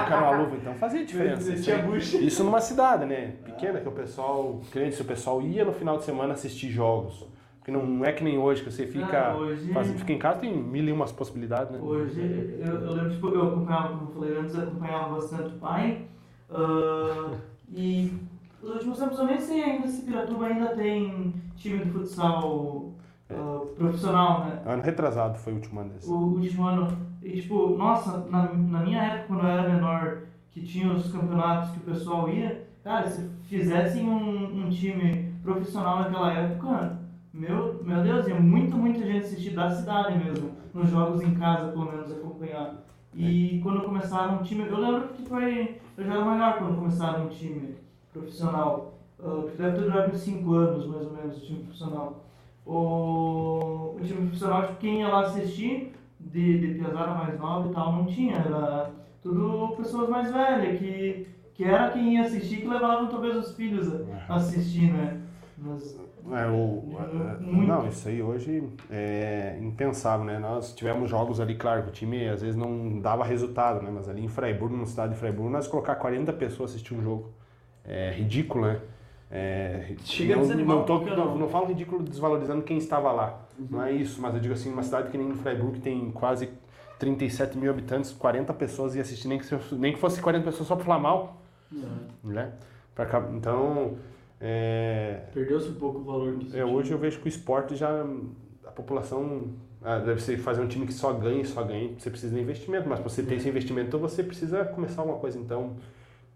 [SPEAKER 2] Eu quero uma luva. Então fazia diferença. Isso, aí. Isso numa cidade, né? Pequena, que o pessoal, crente, o pessoal ia no final de semana assistir jogos. Porque não é que nem hoje, que você fica,
[SPEAKER 1] Ah, hoje-
[SPEAKER 2] faz- fica em casa, tem mil e umas possibilidades, né?
[SPEAKER 1] Hoje, eu, eu lembro, tipo, eu acompanhava, como eu falei antes, eu acompanhava bastante o pai. ah, e nos últimos tempos eu nem sei ainda se Piratuba ainda tem time de futsal ah, profissional, né?
[SPEAKER 2] Ano retrasado foi o último ano desse.
[SPEAKER 1] O último ano, e tipo, nossa, na, na minha época, quando eu era menor, que tinha os campeonatos que o pessoal ia, cara, se fizessem um, um time profissional naquela época, meu, meu Deus, ia muita, muita gente assistir da cidade mesmo, nos jogos em casa, pelo menos, acompanhar. E quando começaram um time, eu lembro que foi, eu já era maior quando começaram um time profissional, ah, que deve ter durado uns 5 anos, mais ou menos, o time profissional. O, o time profissional, tipo, quem ia lá assistir, de, de pesada mais nova e tal, não tinha. Era tudo pessoas mais velhas, que, que era quem ia assistir, que levavam talvez os filhos a, a assistir, né? Mas,
[SPEAKER 2] É, o, é, não, isso aí hoje é impensável, né? Nós tivemos jogos ali, claro, que o time às vezes não dava resultado, né? Mas ali em Freiburg, na cidade de Freiburg, nós colocar 40 pessoas assistir um jogo. É ridículo, né? É,
[SPEAKER 3] Chega
[SPEAKER 2] não, não, tô, não,
[SPEAKER 3] não.
[SPEAKER 2] não falo ridículo desvalorizando quem estava lá. Não é isso, mas eu digo assim, uma cidade que nem Freiburg que tem quase 37 mil habitantes, 40 pessoas ia assistir, nem que, nem que fosse 40 pessoas só pra falar mal, né? Pra então, é,
[SPEAKER 3] Perdeu-se um pouco o valor do
[SPEAKER 2] é, hoje eu vejo que o esporte já. A população. ah, deve ser fazer um time que só ganhe, só ganhe. Você precisa de investimento, mas para você ter esse investimento, você precisa começar alguma coisa. Então.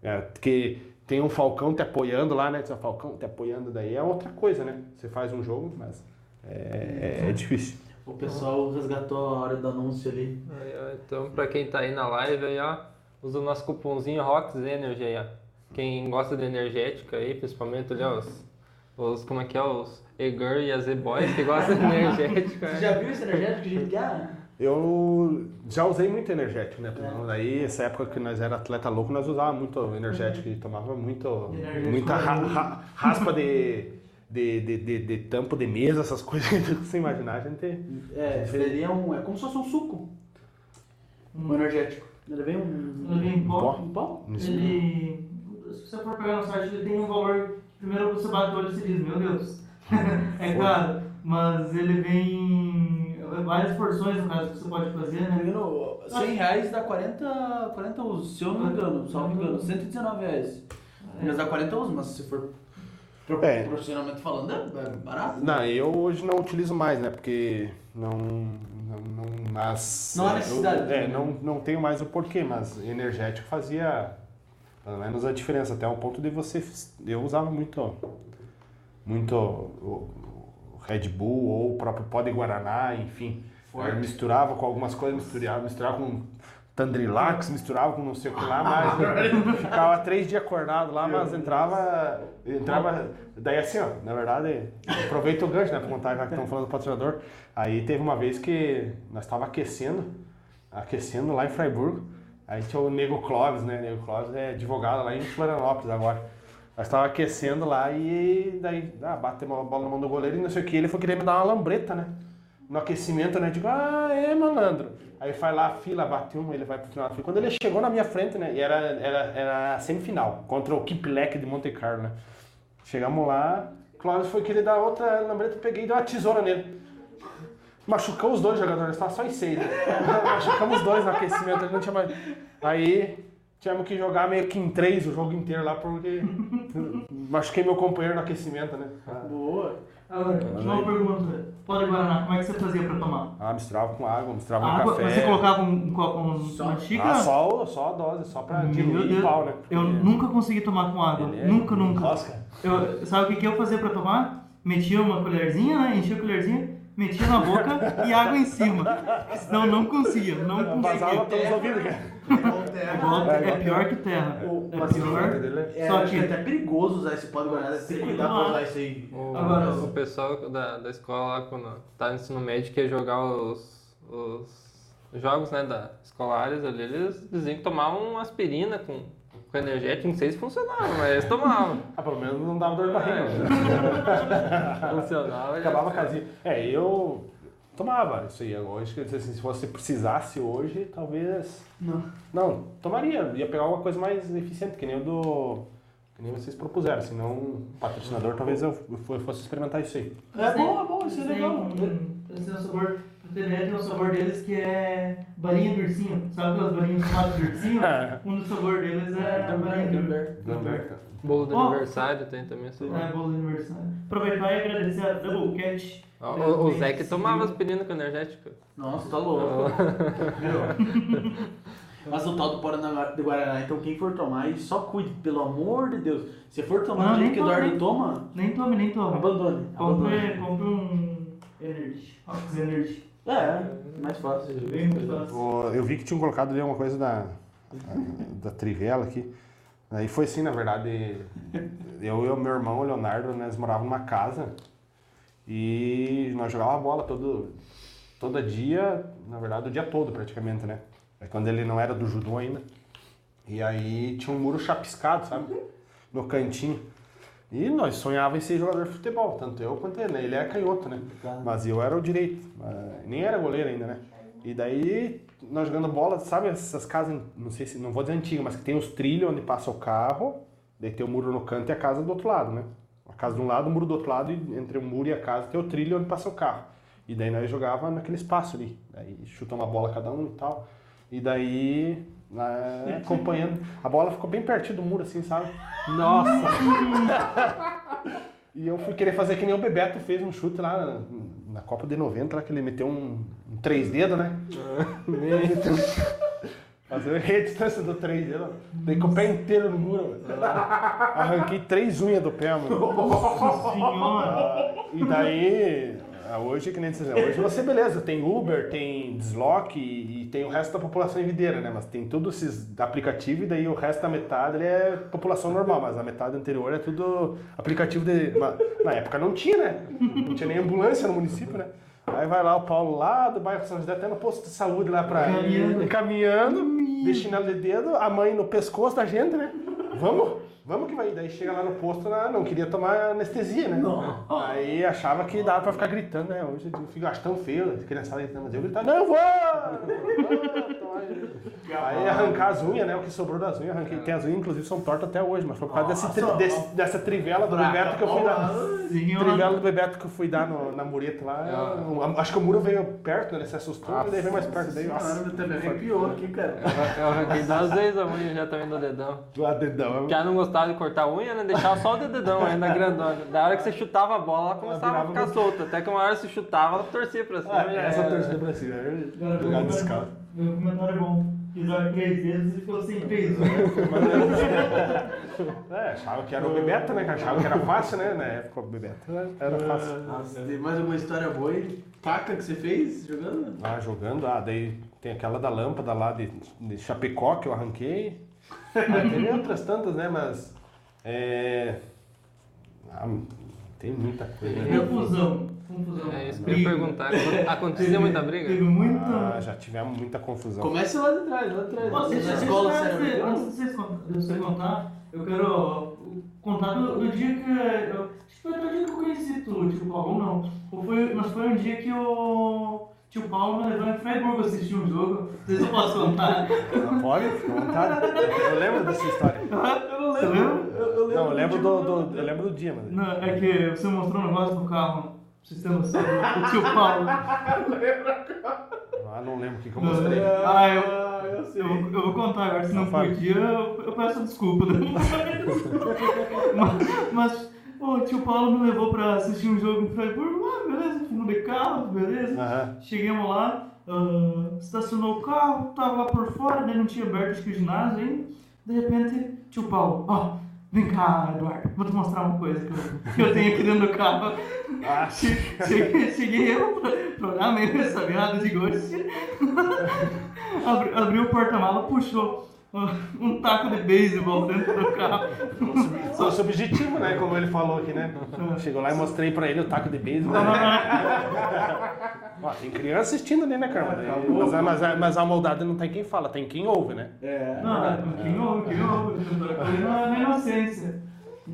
[SPEAKER 2] É, porque tem um Falcão te apoiando lá, né? Tem um Falcão te apoiando, daí é outra coisa, né? Você faz um jogo, mas. É, é, é difícil.
[SPEAKER 3] O pessoal resgatou a hora do anúncio ali.
[SPEAKER 4] Aí, Então, pra quem tá aí na live, aí, ó, usa o nosso cupomzinho Rox Energy aí, ó. Quem gosta de energética aí, principalmente ali, ó, os, os como é que é, os E-Girl e as E-Boys que gostam de energética.
[SPEAKER 3] Você
[SPEAKER 4] né?
[SPEAKER 3] já viu esse energético que a gente quer?
[SPEAKER 2] Eu já usei muito energético, né? Daí, essa época que nós era atleta louco, nós usávamos muito energético e tomava muito,
[SPEAKER 1] Energético
[SPEAKER 2] muita
[SPEAKER 1] é
[SPEAKER 2] ra- ra- raspa de, de, de, de, de tampo de mesa, essas coisas que você imaginar, a gente...
[SPEAKER 3] É, seria um. É como se fosse um suco. Um energético. Ele vem um.
[SPEAKER 1] Ele vem em pó.
[SPEAKER 3] Um pó?
[SPEAKER 1] Ele, se você for pegar no site, ele tem um valor. Primeiro você bate o olho e você diz, meu Deus, é caro, mas ele vem em várias porções, no caso, que você pode fazer,
[SPEAKER 3] Se
[SPEAKER 1] né?
[SPEAKER 3] engano, 100 reais dá 40, 40 usos, se eu não me engano, só me engano, 119 reais. Mas dá 40 usos, mas se for
[SPEAKER 2] É.
[SPEAKER 3] profissionalmente falando, é barato.
[SPEAKER 2] Não, eu hoje não utilizo mais, né? Porque não... não, não mas...
[SPEAKER 3] Não há
[SPEAKER 2] eu-
[SPEAKER 3] necessidade.
[SPEAKER 2] é, não, não tenho mais o porquê, mas energético fazia... Pelo menos a diferença, até o ponto de você... Eu usava muito... Muito... Red Bull ou o próprio pó de Guaraná, enfim. Misturava com algumas coisas, misturava, misturava com Tandrilax, misturava com não sei o que lá, mas ficava três dias acordado lá, mas entrava. Entrava. Daí assim, ó, na verdade, aproveita o gancho, né? Pra contar já que estão falando do patrocinador. Aí teve uma vez que nós estávamos aquecendo, aquecendo lá em Freiburg. Aí tinha o Nego Clóvis, né? Nego Clóvis é advogado lá em Florianópolis agora. Nós estávamos aquecendo lá e daí, ah, batemos uma bola na mão do goleiro e não sei o que. Ele foi querer me dar uma lambreta, né? No aquecimento, né? Digo, ah, é, malandro. Aí vai lá, a fila, bate uma, ele vai pro final da fila. Quando ele chegou na minha frente, né? E era, era, era a semifinal, contra o Kiplek de Monte Carlo, né? Chegamos lá, Clóvis foi querer dar outra lambreta, eu peguei e dei uma tesoura nele. Machucou os dois jogadores, estava só em seis. Né? Machucamos os dois no aquecimento, não tinha mais. Aí tivemos que jogar meio que em três o jogo inteiro lá, porque machuquei meu companheiro no aquecimento, né?
[SPEAKER 3] Boa.
[SPEAKER 1] Agora, uma pergunta. Pode Guaraná, como é que você fazia pra tomar?
[SPEAKER 2] Ah, misturava com água, misturava com
[SPEAKER 1] água,
[SPEAKER 2] café.
[SPEAKER 1] você colocava um, um, um, uma xícara?
[SPEAKER 2] Ah, só, só a dose, só pra
[SPEAKER 1] Meu
[SPEAKER 2] diluir
[SPEAKER 1] Deus,
[SPEAKER 2] o pau, né?
[SPEAKER 1] Eu nunca consegui tomar com água.
[SPEAKER 2] é
[SPEAKER 1] Nunca, nunca.
[SPEAKER 2] Nossa,
[SPEAKER 1] Eu, sabe o que, que eu fazia pra tomar? Metia uma colherzinha, né? Enchia a colherzinha, metia na boca e água em cima. Senão não conseguia, não
[SPEAKER 2] Vazava
[SPEAKER 1] conseguia.
[SPEAKER 2] pelos ouvidos, cara.
[SPEAKER 1] É, igual- é pior que terra.
[SPEAKER 3] O-
[SPEAKER 1] É pior.
[SPEAKER 3] É,
[SPEAKER 1] Só
[SPEAKER 3] acho que é até perigoso usar esse pó de Guaraná, ter que cuidar pra usar isso aí.
[SPEAKER 4] O,
[SPEAKER 1] Agora-
[SPEAKER 4] o pessoal da, da escola lá, quando tá no ensino médio, quer jogar os, os jogos né, da escolares ali, eles diziam que tomavam aspirina com, com energético, não sei se funcionava, mas eles tomavam.
[SPEAKER 2] Ah, pelo menos não dava dor de barriga.
[SPEAKER 4] funcionava.
[SPEAKER 2] Acabava a casinha. É, eu tomava isso aí. Acho que assim, se você precisasse hoje, talvez.
[SPEAKER 1] Não.
[SPEAKER 2] Não, tomaria. Ia pegar alguma coisa mais eficiente, que nem o do. Que nem vocês propuseram. Se não, um patrocinador, talvez eu fosse experimentar isso aí.
[SPEAKER 3] É bom, é bom, isso é
[SPEAKER 1] Tem
[SPEAKER 3] legal.
[SPEAKER 1] Eles têm um sabor, pra ter ideia, tem um sabor deles que é balinha de ursinho. Sabe aquelas balinhas chamadas de ursinho? um dos sabores deles é a balinha de ursinho.
[SPEAKER 4] Bolo de
[SPEAKER 1] Ó.
[SPEAKER 4] aniversário tem também essa.
[SPEAKER 1] É, bolo de aniversário. Aproveitar e agradecer a Double Cat.
[SPEAKER 4] O, o Zé que tomava aspirina com energético.
[SPEAKER 3] Nossa, tá louco. Mas o tal do pó de Guaraná, então quem for tomar aí, só cuide, pelo amor de Deus. Se for tomar
[SPEAKER 1] Não,
[SPEAKER 3] do jeito
[SPEAKER 1] nem
[SPEAKER 3] que o
[SPEAKER 1] toma,
[SPEAKER 3] Eduardo
[SPEAKER 1] nem-
[SPEAKER 3] toma,
[SPEAKER 1] Nem tome, nem tome.
[SPEAKER 3] abandone.
[SPEAKER 1] Compre,
[SPEAKER 3] abandone.
[SPEAKER 1] compre um Energy. Ox Energy.
[SPEAKER 3] É, mais fácil.
[SPEAKER 1] Bem muito fácil.
[SPEAKER 2] Eu vi que tinham colocado ali uma coisa da, da Trivela aqui. Aí foi assim, na verdade, eu e o meu irmão, o Leonardo, nós morávamos numa casa e nós jogávamos bola todo, todo dia, na verdade, o dia todo praticamente, né? É quando ele não era do judô ainda. E aí tinha um muro chapiscado, sabe? No cantinho. E nós sonhávamos em ser jogador de futebol, tanto eu quanto ele, né? Ele é canhoto, né? Mas eu era o direito, nem era goleiro ainda, né? E daí, nós jogando bola, sabe essas casas, não sei se, não vou dizer antigas, mas que tem os trilhos onde passa o carro, daí tem o muro no canto e a casa do outro lado, né? A casa de um lado, o muro do outro lado, e entre o muro e a casa tem o trilho onde passa o carro. E daí nós jogava naquele espaço ali, daí chuta uma bola cada um e tal. E daí, né, acompanhando, a bola ficou bem pertinho do muro assim, sabe? Nossa! E eu fui querer fazer que nem o Bebeto fez um chute lá na, na Copa de 90, lá que ele meteu um, um três dedos, né? Meteu- Fazer a distância do três dedos. Dei com o pé inteiro no muro. mano. Arranquei três unhas do pé, mano.
[SPEAKER 1] Senhora.
[SPEAKER 2] E daí, hoje, que nem vocês hoje você, beleza, tem Uber, tem Deslock e, e tem o resto da população em videira, né? Mas tem todos esses aplicativos e daí o resto da metade ele é população normal, mas a metade anterior é tudo aplicativo de. Na época não tinha, né? Não tinha nem ambulância no município, né? Aí vai lá o Paulo lá do bairro São José, até no posto de saúde lá pra.
[SPEAKER 1] Caminhando.
[SPEAKER 2] Caminhando, de chinelo de dedo, a mãe no pescoço da gente, né? Vamos, vamos que vai. Daí chega lá no posto, ela não queria tomar anestesia, né? Aí achava que dava pra ficar gritando, né? Hoje eu fico acho tão feio, as criançadas gritando, mas eu gritava, não, vou! Aí arrancar as unhas, né? O que sobrou das unhas, arranquei. Tem as unhas, inclusive, são tortas até hoje, mas foi por causa desse, tri- desse- dessa trivela do Bebeto que eu fui dar. Trivela do Bebeto que eu fui dar no- na mureta lá. eu- acho que o muro veio perto, né? Ele se assustou, e daí veio mais perto. Daí, nossa,
[SPEAKER 3] Caramba, também arrepiou aqui, cara.
[SPEAKER 4] Eu arranquei duas vezes a unha já também do dedão.
[SPEAKER 2] lá dedão.
[SPEAKER 4] Já não gostava de cortar a unha, né? Deixava só o dedão ainda grandona. Da hora que você chutava a bola, ela começava a
[SPEAKER 2] virava
[SPEAKER 4] ficar solta. Até que uma hora você chutava, ela torcia pra cima.
[SPEAKER 2] Ah, essa
[SPEAKER 4] era.
[SPEAKER 2] torcida pra cima. Jogar
[SPEAKER 1] meu
[SPEAKER 2] descalço.
[SPEAKER 1] comentário- Meu comentário é bom. Dar três vezes e ficou sem três. né?
[SPEAKER 2] É, achava que era o Bebeto, né? Que achava que era fácil, né? Na época o Bebeto era fácil.
[SPEAKER 3] Nossa, tem mais alguma história boa aí? Taca que você fez jogando?
[SPEAKER 2] Ah, jogando, ah, daí tem aquela da lâmpada lá de, de Chapecó que eu arranquei. Ah, teve outras tantas, né? Mas. É. Ah, tem muita coisa. né?
[SPEAKER 1] Confusão. Confusão.
[SPEAKER 4] É isso que eu ia perguntar. Acontecia muita briga?
[SPEAKER 1] Teve muita.
[SPEAKER 2] Ah, já tivemos muita confusão.
[SPEAKER 3] Começa lá de trás, lá de trás.
[SPEAKER 1] Nossa,
[SPEAKER 3] na escola, era
[SPEAKER 1] antes, de vocês você contar, eu quero contar do, do dia que. Eu, acho que foi do dia que eu conheci tu, tio Paulo, não. Ou foi, mas foi um dia que o tio Paulo me levou em Freiburg assistir um jogo. Vocês não posso contar.
[SPEAKER 2] Ah, Pode? Vontade. Eu lembro dessa história.
[SPEAKER 3] Eu não
[SPEAKER 1] Você
[SPEAKER 3] lembro. Eu, eu lembro
[SPEAKER 2] Não, eu lembro
[SPEAKER 3] tipo,
[SPEAKER 2] do, do- eu lembro do dia, mas.
[SPEAKER 1] Não, é que você mostrou um negócio no carro, vocês terem noção, o tio Paulo.
[SPEAKER 2] Ah, não lembro o que, que eu mostrei.
[SPEAKER 1] Ah, eu,
[SPEAKER 3] Ah, eu sei.
[SPEAKER 1] eu, vou- eu vou contar agora, se não
[SPEAKER 2] Fala.
[SPEAKER 1] podia, eu, eu peço desculpa. né? mas, mas o tio Paulo me levou pra assistir um jogo em Freiburg, ah, beleza, fomos de carro, beleza.
[SPEAKER 2] Aham.
[SPEAKER 1] Chegamos lá, ah, estacionou o carro, tava lá por fora, daí não tinha aberto acho que o ginásio ainda. De repente, tio Paulo, ó, vem cá, Eduardo, vou te mostrar uma coisa que eu, que eu tenho aqui dentro do carro.
[SPEAKER 2] Ah,
[SPEAKER 1] Cheguei, cheguei eu pra, olhar meio ressabiado de gosto. Abri, abriu o porta-mala, puxou um taco de beisebol dentro do carro.
[SPEAKER 2] Sou subjetivo, né? Como ele falou aqui, né? Chegou lá e mostrei pra ele o taco de beisebol. Ó, tem criança assistindo ali, né, cara? Mas, mas, mas a maldade não tem quem fala, tem quem ouve, né?
[SPEAKER 3] É.
[SPEAKER 1] Não, quem ouve, quem ouve, foi na, na inocência.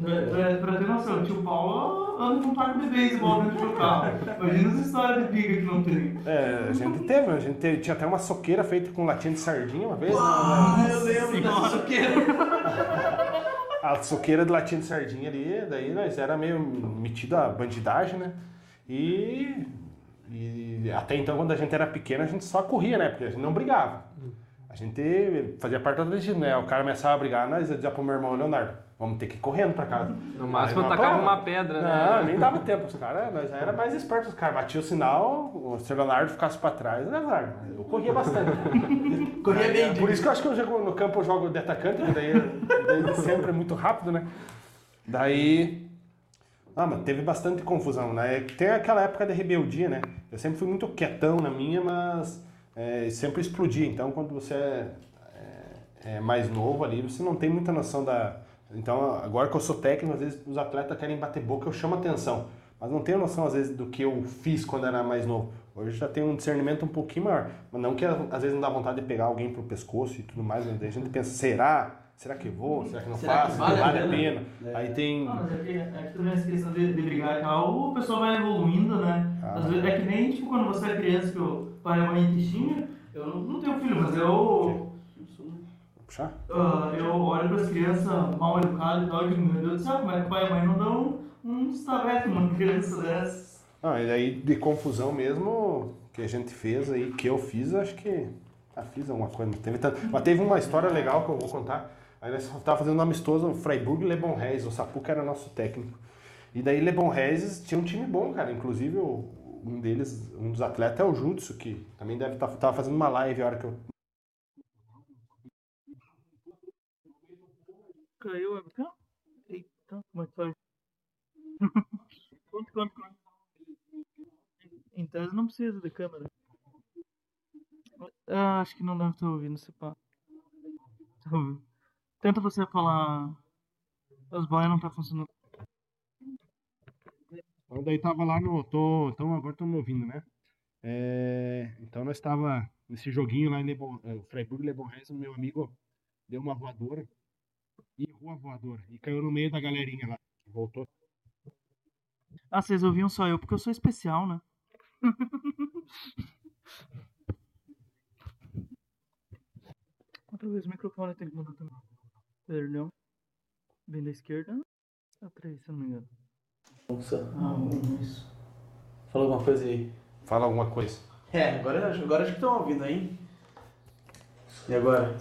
[SPEAKER 1] Pra, pra- ter noção, o tio Paulo anda com um taco de beisebol dentro do carro. Imagina as histórias de briga que não tem.
[SPEAKER 2] É, a gente teve, a gente teve, tinha até uma soqueira feita com latinha de sardinha uma vez. né?
[SPEAKER 3] Ah, eu lembro dessa soqueira.
[SPEAKER 2] A soqueira de latinha de sardinha ali, daí nós era meio metido a bandidagem, né? E, e até então, quando a gente era pequeno, a gente só corria, né? Porque a gente não brigava. A gente fazia parte do destino, né? O cara começava a brigar, nós dizia pro meu irmão, Leonardo, vamos ter que ir correndo pra casa.
[SPEAKER 4] No máximo
[SPEAKER 2] não,
[SPEAKER 4] tacava uma pedra,
[SPEAKER 2] Não,
[SPEAKER 4] né?
[SPEAKER 2] nem dava tempo. Os caras, nós era mais espertos. Os caras batiam o sinal, o seu Leonardo ficasse pra trás, era azar. Eu corria bastante.
[SPEAKER 3] Corria bem.
[SPEAKER 2] Por isso que eu acho que eu jogo no campo eu jogo de atacante, que daí, daí sempre é muito rápido, né? Daí. Ah, mas teve bastante confusão, né? Tem aquela época de rebeldia, né? Eu sempre fui muito quietão na minha, mas é, sempre explodia. Então, quando você é, é- é mais novo ali, você não tem muita noção da. Então, agora que eu sou técnico, às vezes os atletas querem bater boca, eu chamo atenção. Mas não tenho noção, às vezes, do que eu fiz quando era mais novo. Hoje já tenho um discernimento um pouquinho maior. Mas não que às vezes não dá vontade de pegar alguém pro pescoço e tudo mais, a gente pensa, será? Será que vou? Será que não
[SPEAKER 3] Será que
[SPEAKER 2] faço?
[SPEAKER 3] vale a
[SPEAKER 2] vale a
[SPEAKER 3] pena?
[SPEAKER 2] pena? Aí tem.
[SPEAKER 1] Ah, mas é que, é que também essa questão de, de brigar e tal, o pessoal vai evoluindo, né?
[SPEAKER 2] Ah.
[SPEAKER 1] Às vezes é que nem tipo quando você é criança que o pai e a mãe te xingam. Eu não, não tenho filho, mas eu.
[SPEAKER 2] Puxar?
[SPEAKER 1] ah, eu olho para as crianças mal educadas e tal, digo, meu Deus do céu, como é que o pai e mãe não dão um estabeque numa criança dessa?
[SPEAKER 2] Ah, e aí de confusão mesmo que a gente fez aí, que eu fiz, acho que. Ah, fiz alguma coisa. Não teve tanto. Mas teve uma história legal que eu vou contar. Aí nós tava fazendo um amistoso Freiburg e Lebon Reis. O Sapuca era nosso técnico. E daí Lebon Reis tinha um time bom, cara. Inclusive o- um deles, um dos atletas é o Jutsu, que também deve estar tava fazendo uma live a hora que eu.
[SPEAKER 1] Caiu? Eita, como é que faz? Conta, conta, conta. Em tese não precisa de câmera. Ah, acho que não deve estar ouvindo esse pá. Tá. Tenta você falar. As boias não tá funcionando.
[SPEAKER 2] Então daí tava lá no. Tô, então agora estão me ouvindo, né? É, então nós estava nesse joguinho lá em Lebon, eh, Freiburg Lebon meu amigo deu uma voadora e errou a voadora e caiu no meio da galerinha lá. Voltou.
[SPEAKER 1] Ah, vocês ouviam só eu porque eu sou especial, né? Outra vez o microfone tem que mudar também. Perdão. Vem da esquerda. A três, se eu não me engano.
[SPEAKER 3] Nossa.
[SPEAKER 1] Ah, isso.
[SPEAKER 3] Fala alguma coisa aí.
[SPEAKER 2] Fala alguma coisa.
[SPEAKER 3] É, agora, agora acho que estão ouvindo aí. E agora?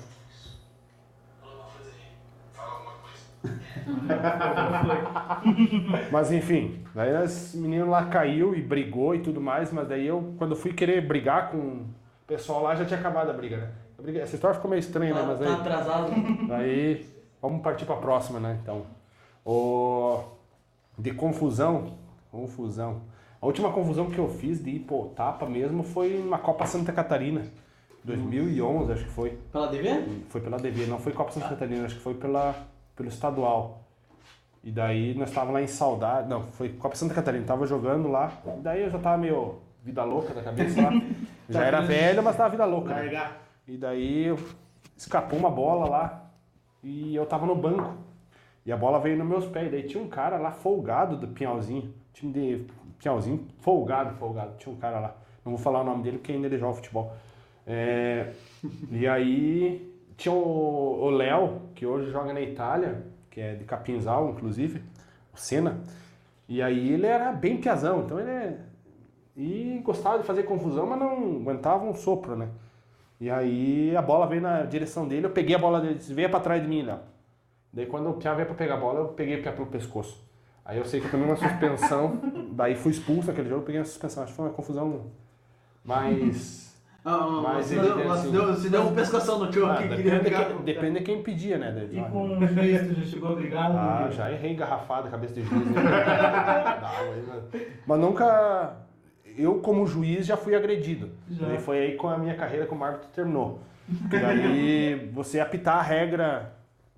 [SPEAKER 2] Mas enfim, daí esse menino lá caiu e brigou e tudo mais, mas daí eu, quando fui querer brigar com o pessoal lá, já tinha acabado a briga, né? Eu obrigado. Essa história ficou meio estranha, né?
[SPEAKER 3] Tá,
[SPEAKER 2] Mas
[SPEAKER 3] tá
[SPEAKER 2] aí.
[SPEAKER 3] atrasado.
[SPEAKER 2] Aí, vamos partir para a próxima, né? Então, o de confusão, confusão. A última confusão que eu fiz de hipotapa mesmo foi na Copa Santa Catarina, 2011, acho que foi.
[SPEAKER 3] Pela DV?
[SPEAKER 2] Foi pela DV, não foi Copa Santa Catarina, acho que foi pela pelo estadual. E daí nós estávamos lá em Saudade, não, foi Copa Santa Catarina, tava jogando lá. E daí eu já tava meio vida louca da cabeça lá. já era velho, mas tava vida louca. né? E daí escapou uma bola lá e eu tava no banco. E a bola veio nos meus pés. E daí tinha um cara lá folgado do Pinhalzinho. Time de Pinhalzinho, folgado, folgado. Tinha um cara lá. Não vou falar o nome dele porque ainda ele joga futebol. É, e aí tinha o Léo, que hoje joga na Itália, que é de Capinzal, inclusive, o Senna. E aí ele era bem piazão, então ele é... E gostava de fazer confusão, mas não aguentava um sopro, né? E aí a bola veio na direção dele, eu peguei a bola dele, disse, venha pra trás de mim, Léo. Daí quando o Pia veio pra pegar a bola, eu peguei o Pia pelo pescoço. Aí eu sei que eu tomei uma suspensão, daí fui expulso naquele jogo, peguei uma suspensão. Acho que foi uma confusão mais...
[SPEAKER 3] Ah, ah,
[SPEAKER 2] Mas
[SPEAKER 3] se,
[SPEAKER 2] ele
[SPEAKER 3] deu, mas
[SPEAKER 2] assim-
[SPEAKER 3] se deu um pescoção no tio
[SPEAKER 2] Ah,
[SPEAKER 3] que
[SPEAKER 2] depende,
[SPEAKER 3] queria
[SPEAKER 2] de quem, depende de quem pedia, né? Daí,
[SPEAKER 1] E
[SPEAKER 2] ah,
[SPEAKER 1] com o juiz, tu já chegou obrigado?
[SPEAKER 2] Ah, já errei garrafada, cabeça de juiz. Né? Dá, mas- Mas nunca. Eu, como juiz, já fui agredido.
[SPEAKER 1] Já.
[SPEAKER 2] Daí foi aí com a minha carreira como árbitro terminou. Daí você apitar a regra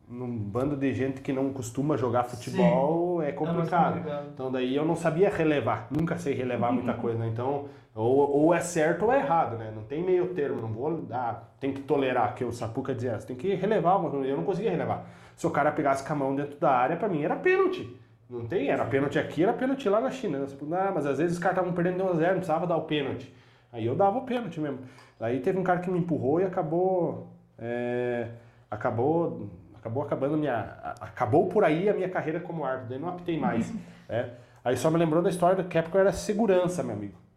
[SPEAKER 2] num bando de gente que não costuma jogar futebol é
[SPEAKER 1] mais
[SPEAKER 2] complicado. Então daí eu não sabia relevar, nunca sei relevar muita coisa, né? Então, ou, ou é certo ou é errado, né? Não tem meio termo, não vou, ah, tem que tolerar, que o Sapuca dizia, você tem que relevar, eu não conseguia relevar. Se o cara pegasse com a mão dentro da área, pra mim era pênalti. Não tem, era pênalti aqui, era pênalti lá na China. Ah, mas às vezes os caras estavam perdendo de 1 a 0, não precisava dar o pênalti. Aí eu dava o pênalti mesmo. Aí teve um cara que me empurrou e acabou. é, acabou. Acabou acabando minha. Acabou por aí a minha carreira como árbitro. Daí não apitei mais. né? Aí só me lembrou da história que época eu era segurança, meu amigo.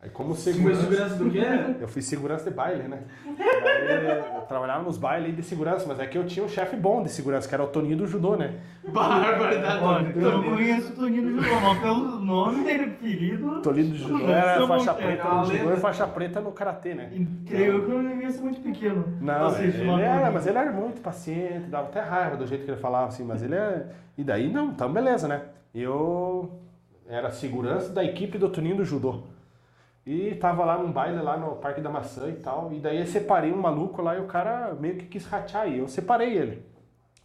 [SPEAKER 2] Aí como
[SPEAKER 3] Foi
[SPEAKER 2] segurança.
[SPEAKER 3] segurança do quê?
[SPEAKER 2] Eu fiz segurança de baile, né? Daí eu trabalhava nos bailes de segurança, mas é que eu tinha um chefe bom de segurança, que era o Toninho do judô, né?
[SPEAKER 3] Barbaridade.
[SPEAKER 1] Olha, eu não conheço o Toninho do Judô, mas pelo nome, apelido.
[SPEAKER 2] Toninho do judô era
[SPEAKER 1] sou
[SPEAKER 2] faixa preta
[SPEAKER 1] é uma
[SPEAKER 2] no judô e faixa preta no karatê, né?
[SPEAKER 1] Creio que eu não devia ser muito pequeno.
[SPEAKER 2] Não,
[SPEAKER 1] assistir
[SPEAKER 2] ele era, mas ele era muito paciente, dava até raiva do jeito que ele falava, assim, mas ele é. E daí não, então beleza, né? Eu era segurança da equipe do Toninho do Judô. E tava lá num baile lá no Parque da Maçã e tal. E daí eu separei um maluco lá e o cara meio que quis ratear. E eu separei ele.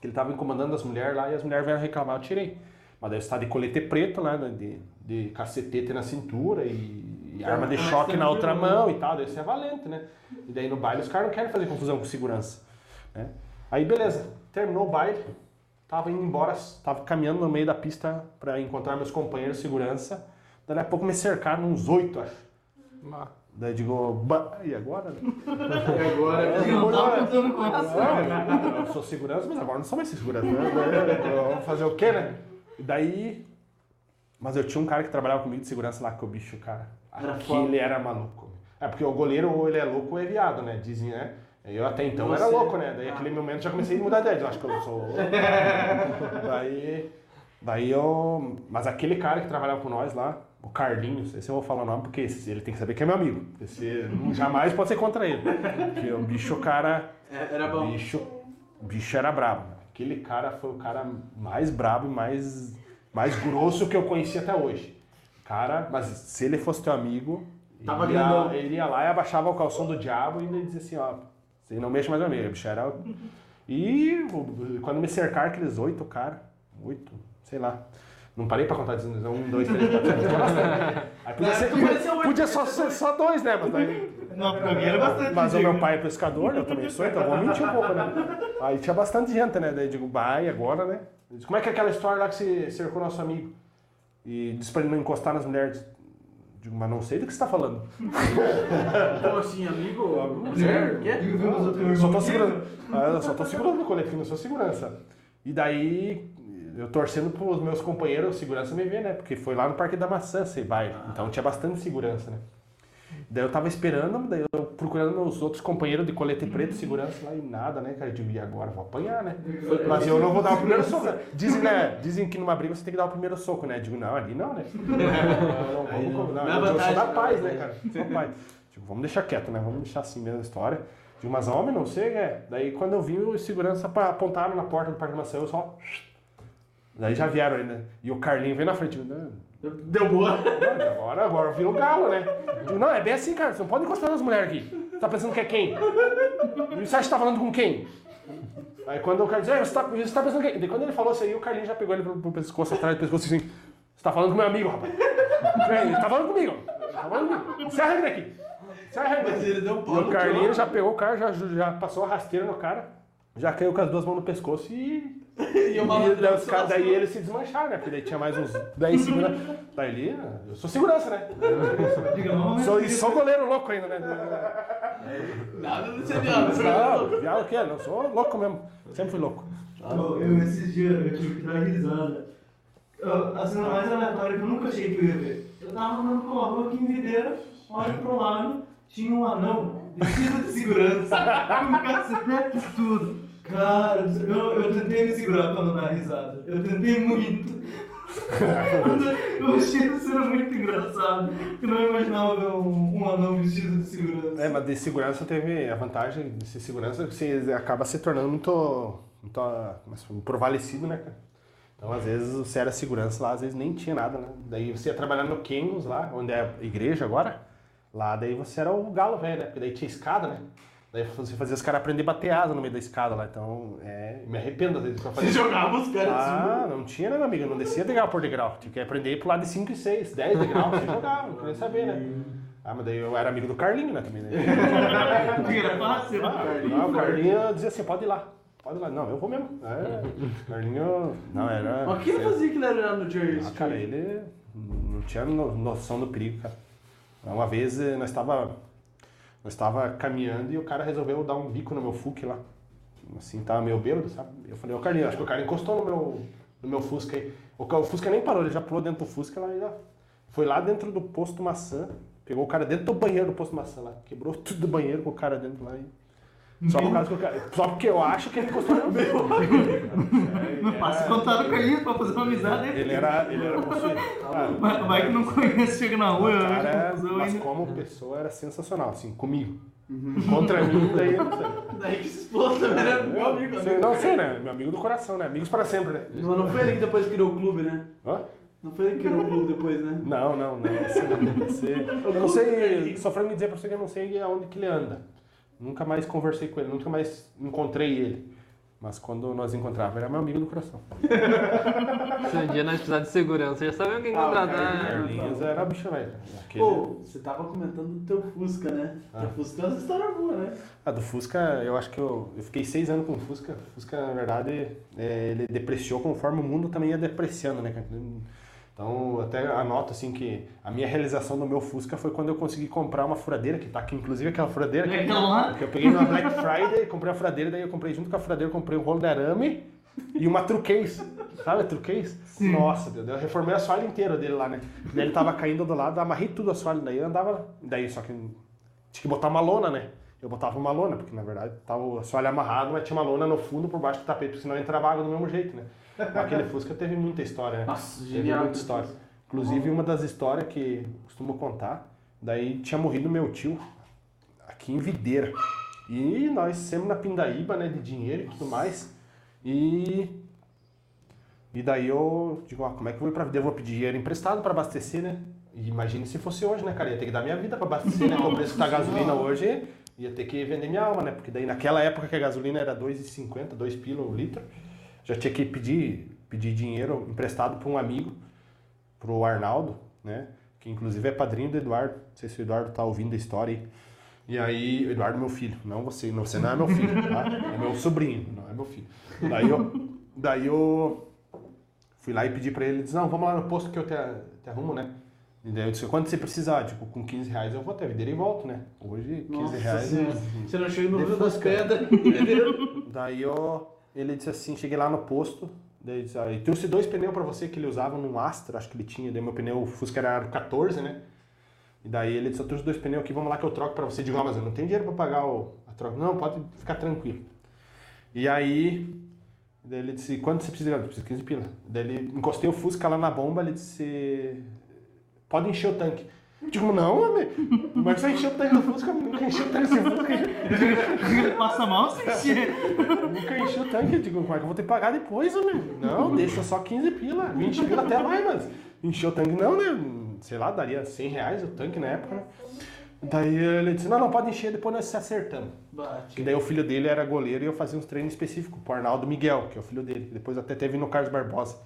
[SPEAKER 2] Ele tava incomodando as mulheres lá e as mulheres vieram reclamar, eu tirei. Mas daí você tá de colete preto né? De, de cacetete na cintura e, e arma de
[SPEAKER 3] mas
[SPEAKER 2] choque na outra
[SPEAKER 3] né?
[SPEAKER 2] mão e tal. Daí você é valente, né? E daí no baile os caras não querem fazer confusão com segurança. Né? Aí beleza, terminou o baile. Tava indo embora, tava caminhando no meio da pista para encontrar meus companheiros de segurança. Daí a pouco me cercaram uns oito, acho. Daí eu digo, "Bah, e agora?
[SPEAKER 3] E agora
[SPEAKER 2] É,
[SPEAKER 1] Eu não
[SPEAKER 2] agora-
[SPEAKER 1] tava contando com essa.
[SPEAKER 2] Não, eu sou segurança, mas agora não sou mais segurança. Né? Vamos fazer o quê, né? E daí. Mas eu tinha um cara que trabalhava comigo de segurança lá, que o bicho, cara.
[SPEAKER 3] Era
[SPEAKER 2] Aquele
[SPEAKER 3] foda.
[SPEAKER 2] era maluco. É porque o goleiro ou ele é louco ou é viado, né? Dizem, né? Eu até então
[SPEAKER 3] Você-
[SPEAKER 2] era louco, né? Daí aquele momento já comecei a mudar de ideia. Eu acho que eu sou louco. daí. Daí eu. Mas aquele cara que trabalhava com nós lá, o Carlinhos, esse eu vou falar o nome porque ele tem que saber que é meu amigo. Esse jamais pode ser contra ele. Porque o bicho, o cara.
[SPEAKER 3] É, Era bom.
[SPEAKER 2] Bicho, o bicho era brabo. Aquele cara foi o cara mais brabo e mais, mais grosso que eu conheci até hoje. Cara, mas se ele fosse teu amigo,
[SPEAKER 3] Tava
[SPEAKER 2] ele, ia, ele ia lá e abaixava o calção do diabo e ainda dizia assim, ó, você não mexe mais comigo, bicho era... E o- quando me cercaram aqueles oito caras, oito, sei lá, não parei pra contar, dizendo um, dois, três, quatro, cinco. Aí podia, ser,
[SPEAKER 3] oito.
[SPEAKER 2] podia só ser só dois, né? Mas daí...
[SPEAKER 1] Não, pra mim era bastante.
[SPEAKER 2] Mas o meu pai é pescador, eu também sou, então vou mentir um pouco, né? Aí tinha bastante gente, né? Daí eu digo, vai agora, né? Como é que é aquela história lá que você cercou nosso amigo? E disse pra ele não encostar nas mulheres. Digo, mas não sei do que você tá falando.
[SPEAKER 3] Como assim, amigo? Mulher? O quê?
[SPEAKER 2] Eu só tô segurando. Ah, Eu só tô segurando no colete, não sou segurança. E daí, eu torcendo pros meus companheiros, segurança me ver, né? Porque foi lá no Parque da Maçã, sei baile. Então tinha bastante segurança, né? Daí eu tava esperando, daí eu procurando os outros companheiros de colete preto, segurança lá e nada, né, cara? Eu digo, e agora? Vou apanhar, né? Mas eu não vou dar o primeiro soco. Dizem, né? Dizem que numa briga você tem que dar o primeiro soco, né? Eu digo, não, ali não, né? Não, não, vamos, não,
[SPEAKER 3] Não
[SPEAKER 2] eu sou
[SPEAKER 3] vantagem.
[SPEAKER 2] da paz, né, cara? Sou paz. Tipo, vamos deixar quieto, né? Vamos deixar assim mesmo a história. de umas homens, não sei, é. Daí quando eu vi, os segurança apontaram na porta do Parque da Maçã, eu só. Daí já vieram ainda. E o Carlinho veio na frente. Não,
[SPEAKER 3] Deu boa.
[SPEAKER 2] agora, agora vira o galo, né? Digo, não, é bem assim, cara. Você não pode encostar nas mulheres aqui. Você tá pensando que é quem? E você acha que tá falando com quem? Aí quando o Carlinhos disse, "É, você tá, você tá pensando quem? Daí quando ele falou isso aí, o Carlinhos já pegou ele pro, pro pescoço, atrás do pescoço assim. Você tá falando com meu amigo, rapaz. Ele tá falando comigo. Tá falando comigo. Se arranca daqui. Se arranca
[SPEAKER 3] Mas ele deu um pau
[SPEAKER 2] E o
[SPEAKER 3] tronco.
[SPEAKER 2] já pegou o cara, já, já passou a rasteira no cara, já caiu com as duas mãos no pescoço e.
[SPEAKER 3] E o
[SPEAKER 2] e
[SPEAKER 3] malandro
[SPEAKER 2] daí, os caras-
[SPEAKER 3] só-
[SPEAKER 2] daí eles se desmancharam, né? Porque daí tinha mais uns 10 segundos. Daí ele. Eu sou segurança, né?
[SPEAKER 1] Diga, vamos
[SPEAKER 2] Sou, e sou goleiro louco ainda, né?
[SPEAKER 3] Nada de ser viado.
[SPEAKER 2] Não, viado o quê? Não, sou louco mesmo. Sempre fui louco.
[SPEAKER 1] Eu, eu, esses dias eu tive que dar risada. Eu- A cena mais aleatória que eu nunca achei que eu ia ver. Eu tava andando pela rua aqui em Videira, olho pro lado, tinha um anão vestido de segurança, com cacetete e tudo. Cara, eu, eu tentei me segurar pra não dar risada. Eu tentei muito. eu achei cena muito engraçado. Eu não imaginava ver um, um anão vestido de segurança.
[SPEAKER 2] É, mas de segurança teve a vantagem de ser segurança que você acaba se tornando muito, muito ah, como é que prevalecido, né, cara? Então, às vezes, você era segurança lá, às vezes nem tinha nada, né? Daí você ia trabalhar no Kengos lá, onde é a igreja agora. Lá, daí você era o galo velho, né? Porque daí tinha escada, né? Daí você fazia os caras aprender a bater asa no meio da escada lá. Então, é, me arrependo às vezes pra fazer
[SPEAKER 3] Você jogava os caras
[SPEAKER 2] Ah, não tinha, né, meu amigo? Eu não descia degrau por degrau. Tinha que aprender a pular de 5 e 6, 10 degraus. Você jogava, não queria saber, né? Ah, mas daí eu era amigo do Carlinho, né, também, né?
[SPEAKER 1] Era fácil,
[SPEAKER 2] Ah,
[SPEAKER 1] né?
[SPEAKER 2] ah, o Carlinho dizia assim, pode ir lá. Pode ir lá. Não, eu vou mesmo. É, Carlinho... Não, era...
[SPEAKER 3] Mas quem fazia que ele era lá no Jersey?
[SPEAKER 2] Ah, cara, ele não tinha no- noção do perigo, cara. Uma vez eh, nós estava nós estava caminhando e o cara resolveu dar um bico no meu Fusca lá. Assim, tava meio bêbado, sabe? Eu falei, ô Carlinhos, acho que o cara encostou no meu, no meu Fusca aí. O, o Fusca nem parou, ele já pulou dentro do Fusca lá e já foi lá dentro do posto maçã, pegou o cara dentro do banheiro do posto maçã lá, quebrou tudo do banheiro com o cara dentro lá e... Só, por causa que cara, só porque eu acho que ele encostou no meu.
[SPEAKER 1] Não passa contar no Carlinhos pra fazer uma amizade.
[SPEAKER 2] Ele era, ele era possuído. Ah,
[SPEAKER 1] Vai, vai que não conhece, chega na rua, eu acho
[SPEAKER 2] cara,
[SPEAKER 1] confusão
[SPEAKER 2] mas como pessoa era sensacional, assim, comigo. Contra mim, daí eu não sei.
[SPEAKER 3] Daí que se explodiu também era meu amigo.
[SPEAKER 2] Sei, Não sei, né? Meu amigo do coração, né? Amigos para sempre, né?
[SPEAKER 3] Mas não foi ele que depois criou o clube, né?
[SPEAKER 2] Hã?
[SPEAKER 3] Não foi ele que criou o clube depois, né?
[SPEAKER 2] Não, não, não. Esse não. Esse- eu não sei, sofrendo me dizer pra você que eu não sei aonde que ele anda. Nunca mais conversei com ele, nunca mais encontrei ele. Mas quando nós encontrávamos, era meu amigo do coração.
[SPEAKER 4] Se um dia nós precisar de segurança, já sabemos quem
[SPEAKER 3] Ah, o
[SPEAKER 4] contratar.
[SPEAKER 3] Carlinhos.
[SPEAKER 2] Carlinhos era bicho velho. Aquele...
[SPEAKER 3] Pô, você tava comentando do teu Fusca, né?
[SPEAKER 2] Ah.
[SPEAKER 3] Teu Fusca é uma história boa, né?
[SPEAKER 2] Ah, do Fusca, eu acho que eu, eu fiquei seis anos com o Fusca. O Fusca, na verdade, é, ele depreciou conforme o mundo também ia depreciando, né? Então, eu até anoto, assim, que a minha realização do meu Fusca foi quando eu consegui comprar uma furadeira, que tá aqui, inclusive aquela furadeira que,
[SPEAKER 1] É aquela lá?
[SPEAKER 2] que eu peguei na Black Friday, comprei a furadeira, daí eu comprei junto com a furadeira, comprei um rolo de arame e uma truquês. Sabe a truquês? Nossa, Deus, eu reformei a assoalho inteira dele lá, né? Daí ele tava caindo do lado, amarrei tudo o assoalho, daí eu andava... Daí, só que tinha que botar uma lona, né? Eu botava uma lona, porque na verdade tava o assoalho amarrado, mas tinha uma lona no fundo por baixo do tapete, porque senão entrava água do mesmo jeito, né? Aquele Fusca teve muita história, né?
[SPEAKER 3] Nossa,
[SPEAKER 2] Teve
[SPEAKER 3] genial.
[SPEAKER 2] muita história. Inclusive, uma das histórias que costumo contar, daí tinha morrido meu tio aqui em Videira. E nós sempre na pindaíba, né, de dinheiro e tudo mais. E e daí eu digo, ah, como é que eu vou pra Videira? Eu vou pedir dinheiro emprestado para abastecer, né? E imagine se fosse hoje, né, cara? Ia ter que dar minha vida para abastecer, né? Com o preço que tá a gasolina hoje, ia ter que vender minha alma, né? Porque daí naquela época que a gasolina era 2,50, 2 pila o litro, já tinha que pedir, pedir dinheiro emprestado para um amigo pro Arnaldo, né? Que inclusive é padrinho do Eduardo. Não sei se o Eduardo tá ouvindo a história aí. E aí, o Eduardo é meu filho. Não você, não, você não é meu filho, tá? É meu sobrinho, não é meu filho. Daí eu, daí eu fui lá e pedi pra ele, ele disse, não, vamos lá no posto que eu te, te arrumo, né? E daí eu disse, quanto você precisar? Tipo, com 15 reais eu vou até videira e volto, né? Hoje, 15
[SPEAKER 3] Nossa
[SPEAKER 2] reais...
[SPEAKER 3] Senhora. Você não chega no Rio das. Pedras, entendeu?
[SPEAKER 2] Daí eu, ele disse assim, cheguei lá no posto, daí disse, ah, trouxe dois pneus pra você que ele usava num Astra, acho que ele tinha, daí meu pneu Fusca era 14, né? E daí ele disse, eu trouxe dois pneus aqui, vamos lá que eu troco pra você. Digo, ah, mas eu não tenho dinheiro pra pagar o, a troca. Não, pode ficar tranquilo. E aí, daí ele disse, quanto você precisa? Eu preciso de 15 pila. Daí ele, encostei o Fusca lá na bomba, ele disse, pode encher o tanque. Digo, não, homem. Como é que você encheu o tanque Fusca? Nunca encheu o tanque desse Fusca.
[SPEAKER 1] Passa mal sem encher.
[SPEAKER 2] Nunca enchi o tanque. Eu digo, como é que eu vou ter que pagar depois, homem? Não, deixa só 15 pila. 20 pila até vai, mas encheu o tanque não, né? Sei lá, daria 100 reais o tanque na época, né? Daí ele disse, não, não, pode encher, depois nós se acertamos.
[SPEAKER 3] Bate.
[SPEAKER 2] Que daí o filho dele era goleiro e eu fazia uns treinos específicos pro Arnaldo Miguel, que é o filho dele. Depois até teve no Carlos Barbosa.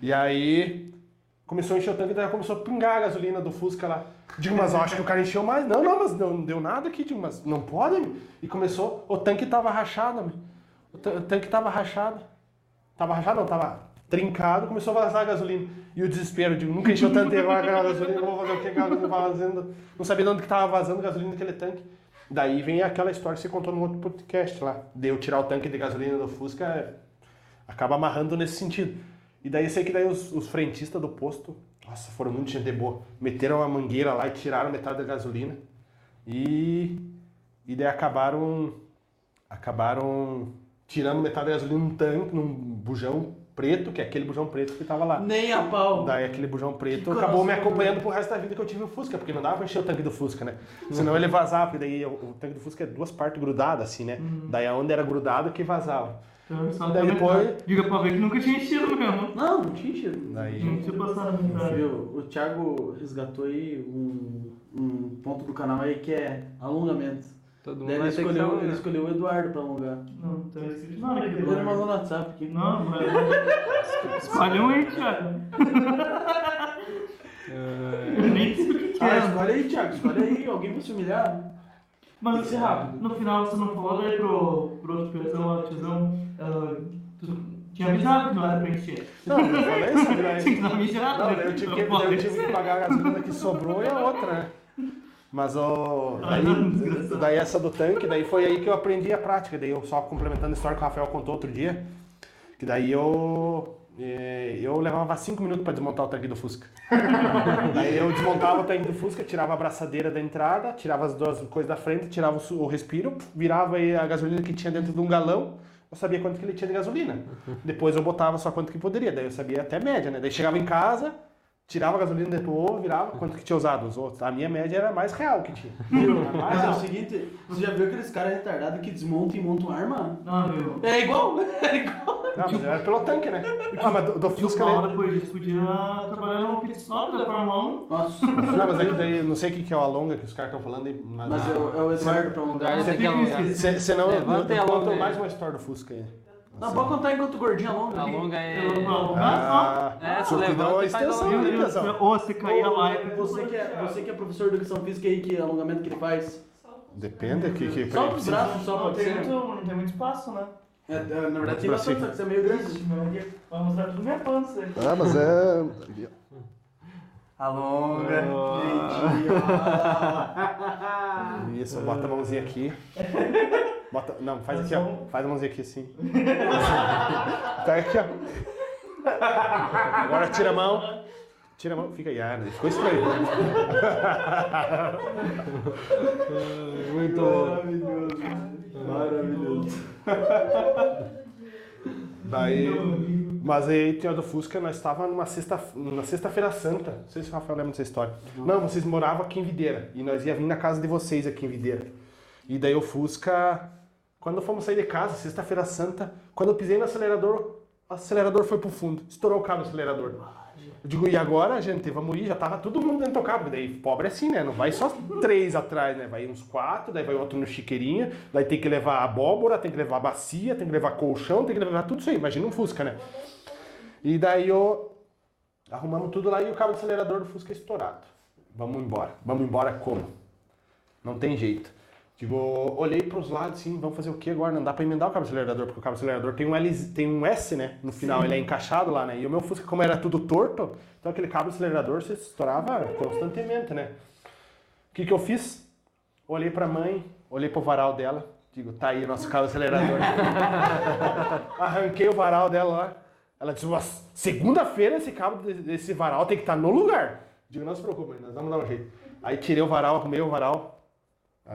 [SPEAKER 2] E aí começou a encher o tanque, daí começou a pingar a gasolina do Fusca lá. Digo, mas eu acho que o cara encheu mais. Não, não, mas não, não deu nada aqui. Digo, mas não pode? meu. E começou, o tanque tava rachado, meu. o, o tanque tava rachado. Tava rachado, não, tava trincado, começou a vazar a gasolina. E o desespero, digo, nunca encheu tanto agora a gasolina, vou fazer o que vazando. Não sabia de onde que tava vazando gasolina daquele tanque. Daí vem aquela história que você contou no outro podcast lá. De eu tirar o tanque de gasolina do Fusca, acaba amarrando nesse sentido. E daí sei que daí os, os frentistas do posto, nossa, foram muito gente boa. Meteram a mangueira lá e tiraram metade da gasolina. E, e daí acabaram acabaram tirando metade da gasolina num tanque, num bujão preto, que é aquele bujão preto que tava lá.
[SPEAKER 3] Nem a pau.
[SPEAKER 2] Daí aquele bujão preto
[SPEAKER 3] Que
[SPEAKER 2] acabou me acompanhando pro resto da vida que eu tive o Fusca, porque não dava pra encher o tanque do Fusca, né? Senão ele vazava, porque daí o, o tanque do Fusca é duas partes grudadas, assim, né? Daí aonde era grudado que vazava.
[SPEAKER 1] Então, só
[SPEAKER 2] Daí depois-
[SPEAKER 1] Diga pra ver que nunca tinha enchido mesmo.
[SPEAKER 3] Não, não tinha enchido.
[SPEAKER 2] Daí.
[SPEAKER 1] Não tinha passado na metade.
[SPEAKER 3] Viu? O Thiago resgatou aí um, um ponto do canal aí que é alongamento.
[SPEAKER 4] Todo mundo
[SPEAKER 3] Daí ele escolheu, ele escolheu o Eduardo pra alongar.
[SPEAKER 1] Não, tá escrito nada aqui.
[SPEAKER 3] Ele mandou no WhatsApp aqui.
[SPEAKER 1] Não, mas... Escolhe um aí, Thiago. Eu nem sei o que que
[SPEAKER 3] Ah,
[SPEAKER 1] é.
[SPEAKER 3] escolhe aí, Thiago, escolhe aí. Alguém vai se humilhar?
[SPEAKER 1] Mas
[SPEAKER 3] que ser rápido.
[SPEAKER 1] no final você não falou daí pro, pro outro pessoal, tiozão, ela, tu tinha avisado que não era pra encher.
[SPEAKER 2] Não, eu falei isso, daí.
[SPEAKER 1] Tinha que dar
[SPEAKER 2] Não,
[SPEAKER 1] né?
[SPEAKER 2] eu tive, que, eu tive que pagar a gasolina que sobrou e a outra, né? Mas o.
[SPEAKER 1] Desgraçado.
[SPEAKER 2] Daí, daí essa do tanque, daí foi aí que eu aprendi a prática. Daí eu só complementando a história que o Rafael contou outro dia. Que daí eu. Eu levava 5 minutos para desmontar o tanque do Fusca. daí eu desmontava o tanque do Fusca, tirava a abraçadeira da entrada, tirava as duas coisas da frente, tirava o respiro, virava a gasolina que tinha dentro de um galão. Eu sabia quanto que ele tinha de gasolina. Depois eu botava só quanto que poderia. Daí eu sabia até média, né? Daí chegava em casa, tirava a gasolina depois, virava quanto que tinha usado os outros. A minha média era mais real que tinha. Mais
[SPEAKER 3] Mas é o seguinte, você já viu aqueles caras retardados que desmontam e montam arma?
[SPEAKER 1] Não, meu.
[SPEAKER 3] É igual, é igual.
[SPEAKER 2] Não, mas era pelo tanque, né? Ah, mas do, do Fusca,
[SPEAKER 1] uma hora
[SPEAKER 2] né?
[SPEAKER 1] depois disso, podia trabalhar no pit stop da Fórmula 1.
[SPEAKER 3] Nossa,
[SPEAKER 2] Não, mas aí, daí, não sei o que que é o alonga que os caras estão falando. Mas,
[SPEAKER 3] mas é o, é o Eduardo pra alongar.
[SPEAKER 4] Eduardo tem que alongar.
[SPEAKER 2] Se, senão eu,
[SPEAKER 4] Levanta
[SPEAKER 2] eu,
[SPEAKER 4] e
[SPEAKER 2] eu conto
[SPEAKER 4] alonga aí.
[SPEAKER 2] mais uma história do Fusca aí.
[SPEAKER 3] Não, pode contar enquanto o gordinho alonga.
[SPEAKER 4] Alonga é.
[SPEAKER 1] Alongar
[SPEAKER 2] Ah,
[SPEAKER 4] É,
[SPEAKER 2] só
[SPEAKER 4] você
[SPEAKER 2] cuidar
[SPEAKER 4] levanta
[SPEAKER 2] a
[SPEAKER 4] e faz
[SPEAKER 2] extensão,
[SPEAKER 4] alonga.
[SPEAKER 2] né, pessoal?
[SPEAKER 1] Ou você caía lá e
[SPEAKER 3] Você que, é, você que é professor de educação física aí, que alongamento que ele faz?
[SPEAKER 2] Depende que, que
[SPEAKER 3] Só os braços, só
[SPEAKER 1] Não
[SPEAKER 3] pode
[SPEAKER 1] tem,
[SPEAKER 3] ser.
[SPEAKER 1] muito, não tem muito espaço, né?
[SPEAKER 3] É, é, na verdade tem bastante,
[SPEAKER 2] cima.
[SPEAKER 3] só que você é meio grande.
[SPEAKER 1] Vai mostrar tudo minha pança aí.
[SPEAKER 2] Ah, mas é.
[SPEAKER 3] Alonga, jeitinho.
[SPEAKER 2] Isso, bota a mãozinha aqui. Bota, não, faz aqui, ó. Faz a mãozinha aqui assim. Pega aqui, ó. Agora tira a mão. Tira a mão. Fica aí. Ah, ficou estranho.
[SPEAKER 4] Muito bom.
[SPEAKER 3] Maravilhoso.
[SPEAKER 2] Daí. Mas aí tinha do Fusca, nós estávamos numa sexta, numa sexta-feira santa. Não sei se o Rafael lembra dessa história. Não, vocês moravam aqui em Videira. E nós ia vir na casa de vocês aqui em Videira. E daí o Fusca. Quando fomos sair de casa, sexta-feira santa, quando eu pisei no acelerador, o acelerador foi pro fundo. Estourou o cabo do acelerador. Eu digo, e agora, gente, vamos ir? Já tava todo mundo dentro do carro. Daí, pobre é assim, né? Não vai só três atrás, né? Vai uns quatro, daí vai outro no chiqueirinho, daí tem que levar abóbora, tem que levar bacia, tem que levar colchão, tem que levar tudo isso aí. Imagina um Fusca, né? E daí eu arrumamos tudo lá e o cabo do acelerador do Fusca é estourado. Vamos embora. Vamos embora como? Não tem jeito. Digo, olhei pros lados assim, vamos fazer o que agora? Não dá pra emendar o cabo do acelerador, porque o cabo do acelerador tem um, L, tem um S, né? No final, ele é encaixado lá, né? E o meu Fusca, como era tudo torto, então aquele cabo do acelerador se estourava constantemente, né? O que que eu fiz? Olhei pra mãe, olhei pro varal dela, digo, tá aí nosso cabo do acelerador. Arranquei o varal dela lá. Ela disse, "Nossa, segunda-feira esse cabo desse varal tem que estar no lugar. Digo, não se preocupe, nós vamos dar um jeito. Aí tirei o varal, arrumei o varal